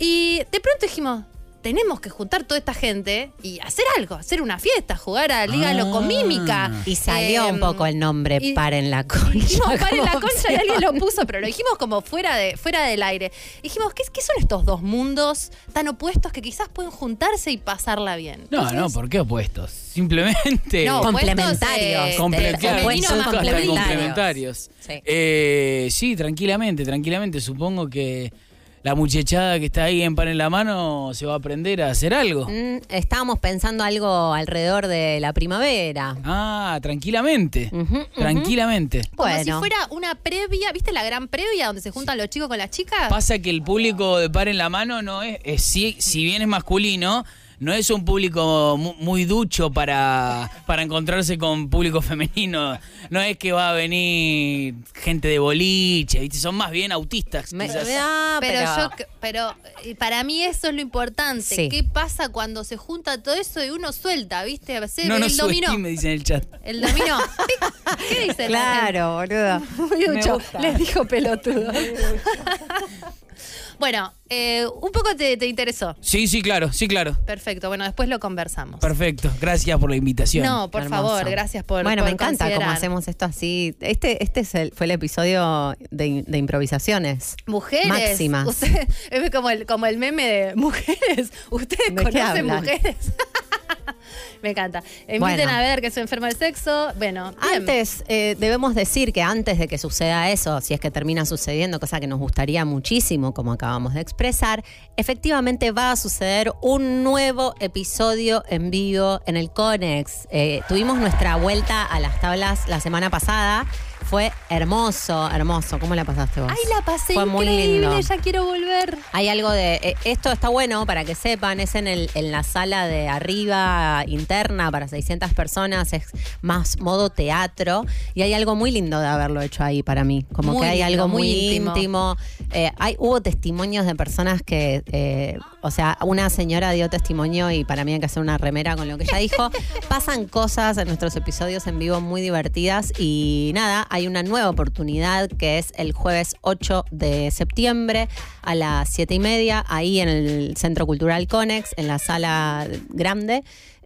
[SPEAKER 1] Y de pronto dijimos, tenemos que juntar toda esta gente y hacer algo, hacer una fiesta, jugar a Liga
[SPEAKER 13] Ah.
[SPEAKER 1] Locomímica.
[SPEAKER 2] Y salió
[SPEAKER 1] Eh,
[SPEAKER 2] un poco el nombre
[SPEAKER 1] y-
[SPEAKER 2] Par en la concha.
[SPEAKER 1] Dijimos, para en la concha y alguien lo puso, pero lo dijimos como fuera, de, fuera del aire. Dijimos, ¿qué, qué son estos dos mundos tan opuestos que quizás pueden juntarse y pasarla bien?
[SPEAKER 13] No,
[SPEAKER 1] Entonces,
[SPEAKER 13] no, ¿por qué opuestos? Simplemente
[SPEAKER 1] No,
[SPEAKER 2] Complementarios.
[SPEAKER 1] eh,
[SPEAKER 13] Comple-
[SPEAKER 1] de-
[SPEAKER 13] claro, complementarios.
[SPEAKER 2] Sí.
[SPEAKER 13] Eh, sí, tranquilamente, tranquilamente. Supongo que la muchachada que está ahí en pan en la mano se va a aprender a hacer algo.
[SPEAKER 2] Mm, estábamos pensando algo alrededor de la primavera.
[SPEAKER 13] Ah, tranquilamente. Tranquilamente.
[SPEAKER 1] Como
[SPEAKER 2] Bueno.
[SPEAKER 1] si fuera una previa, ¿viste la gran previa donde se juntan los chicos con las chicas?
[SPEAKER 13] Pasa que el público de par en la mano no es, es- si, si bien es masculino, no es un público mu- muy ducho para, para encontrarse con público femenino. No es que va a venir gente de boliche, ¿viste? son más bien autistas.
[SPEAKER 2] Me-
[SPEAKER 13] quizás.
[SPEAKER 2] Ah,
[SPEAKER 1] pero,
[SPEAKER 2] pero,
[SPEAKER 1] yo, pero para mí eso es lo importante.
[SPEAKER 2] Sí.
[SPEAKER 1] ¿Qué pasa cuando se junta todo eso y uno suelta, viste? A veces
[SPEAKER 13] no
[SPEAKER 1] el
[SPEAKER 13] nos
[SPEAKER 1] dominó.
[SPEAKER 13] subestime, dice en el chat.
[SPEAKER 1] El dominó. ¿Qué dice?
[SPEAKER 2] Claro, boludo.
[SPEAKER 1] Muy
[SPEAKER 2] Me
[SPEAKER 1] ducho. Les dijo pelotudo. Bueno, eh, un poco te, te interesó.
[SPEAKER 13] Sí, sí, claro, sí, claro.
[SPEAKER 1] Perfecto. Bueno, después lo conversamos.
[SPEAKER 13] Perfecto. Gracias por la invitación.
[SPEAKER 1] No, por
[SPEAKER 2] Hermoso.
[SPEAKER 1] favor, gracias por
[SPEAKER 2] Bueno,
[SPEAKER 1] por
[SPEAKER 2] me encanta cómo hacemos esto así. Este, este es el- fue el episodio de, de improvisaciones.
[SPEAKER 1] Mujeres.
[SPEAKER 2] Máximas.
[SPEAKER 1] Usted- es como el, como el meme de mujeres. ¿Ustedes
[SPEAKER 2] ¿De qué
[SPEAKER 1] conocen mujeres? Me encanta. Inviten
[SPEAKER 2] Bueno.
[SPEAKER 1] a ver que soy enfermo del sexo. Bueno, bien.
[SPEAKER 2] Antes, eh, debemos decir que antes de que suceda eso, si es que termina sucediendo, cosa que nos gustaría muchísimo, como acabamos de expresar, efectivamente va a suceder un nuevo episodio en vivo en el Conex. Eh, tuvimos nuestra vuelta a las tablas la semana pasada. Fue hermoso, hermoso. ¿Cómo la pasaste vos?
[SPEAKER 1] Ay, la pasé
[SPEAKER 2] Fue muy
[SPEAKER 1] increíble,
[SPEAKER 2] lindo.
[SPEAKER 1] ya quiero volver.
[SPEAKER 2] Hay algo de. eh, esto está bueno para que sepan, es en, el, en la sala de arriba interna para 600 personas, es más modo teatro. Y hay algo muy lindo de haberlo hecho ahí para mí. Como
[SPEAKER 1] Muy
[SPEAKER 2] que hay
[SPEAKER 1] lindo,
[SPEAKER 2] algo muy,
[SPEAKER 1] íntimo.
[SPEAKER 2] Eh, hay, hubo testimonios de personas que. eh, o sea, una señora dio testimonio y para mí hay que hacer una remera con lo que ella dijo. Pasan cosas en nuestros episodios en vivo muy divertidas y nada, hay una nueva oportunidad que es el jueves 8 de septiembre a las 7 y media, ahí en el Centro Cultural Conex, en la sala grande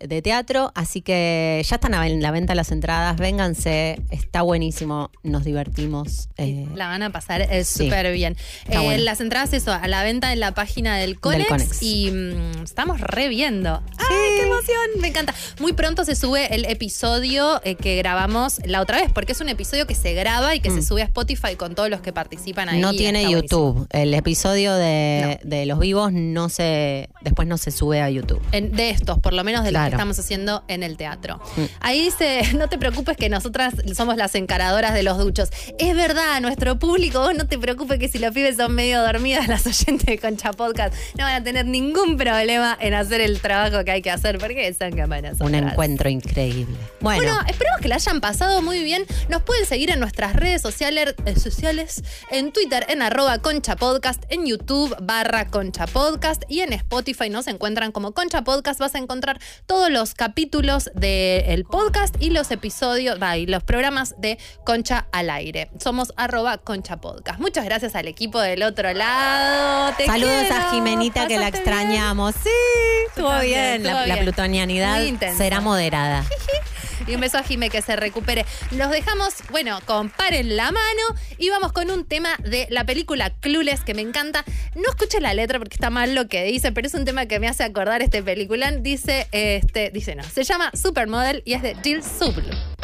[SPEAKER 2] de teatro. Así que ya están en la venta las entradas, vénganse, está buenísimo, nos divertimos. eh,
[SPEAKER 1] La van a pasar
[SPEAKER 2] Sí.
[SPEAKER 1] súper bien. Eh,
[SPEAKER 2] bueno.
[SPEAKER 1] Las entradas, eso, a la venta en la página del Conex.
[SPEAKER 2] Conex.
[SPEAKER 1] Y mm, estamos reviendo. ¡Ay, qué emoción! Me encanta. Muy pronto se sube el episodio eh, que grabamos la otra vez, porque es un episodio que se graba y que se sube a Spotify con todos los que participan ahí.
[SPEAKER 2] Mm. No tiene
[SPEAKER 1] buenísimo.
[SPEAKER 2] YouTube. El episodio de, de los vivos no se. Después no se sube a YouTube.
[SPEAKER 1] En- de estos, por lo menos de los que estamos haciendo en el teatro.
[SPEAKER 2] Mm.
[SPEAKER 1] Ahí dice, no te preocupes que nosotras somos las encaradoras de los duchos. Es verdad, nuestro público, vos no te preocupes que si los pibes son medio dormidas, las oyentes de Concha Podcast no van a tener ningún problema en hacer el trabajo que hay que hacer, porque son cámaras.
[SPEAKER 2] Un encuentro increíble. Bueno,
[SPEAKER 1] Bueno, esperemos que la hayan pasado muy bien. Nos pueden seguir en nuestras redes sociales, eh, sociales en Twitter en arroba Concha Podcast, en YouTube barra Concha Podcast y en Spotify nos encuentran como Concha Podcast. Vas a encontrar todos los capítulos del podcast y los episodios, y los programas de Concha al aire. Somos arroba Concha Podcast. Muchas gracias al equipo del otro lado. Te
[SPEAKER 2] saludos
[SPEAKER 1] quiero.
[SPEAKER 2] a Jimenita que la extrañamos. Sí, estuvo bien. La, la plutonianidad será moderada.
[SPEAKER 1] Y un beso a Jime que se recupere. Los dejamos, bueno, con Paren la mano y vamos con un tema de la película Clueless que me encanta. No escuché la letra porque está mal lo que dice, pero es un tema que me hace acordar este peliculán. Dice, este, dice no, se llama Supermodel y es de Jill Subl.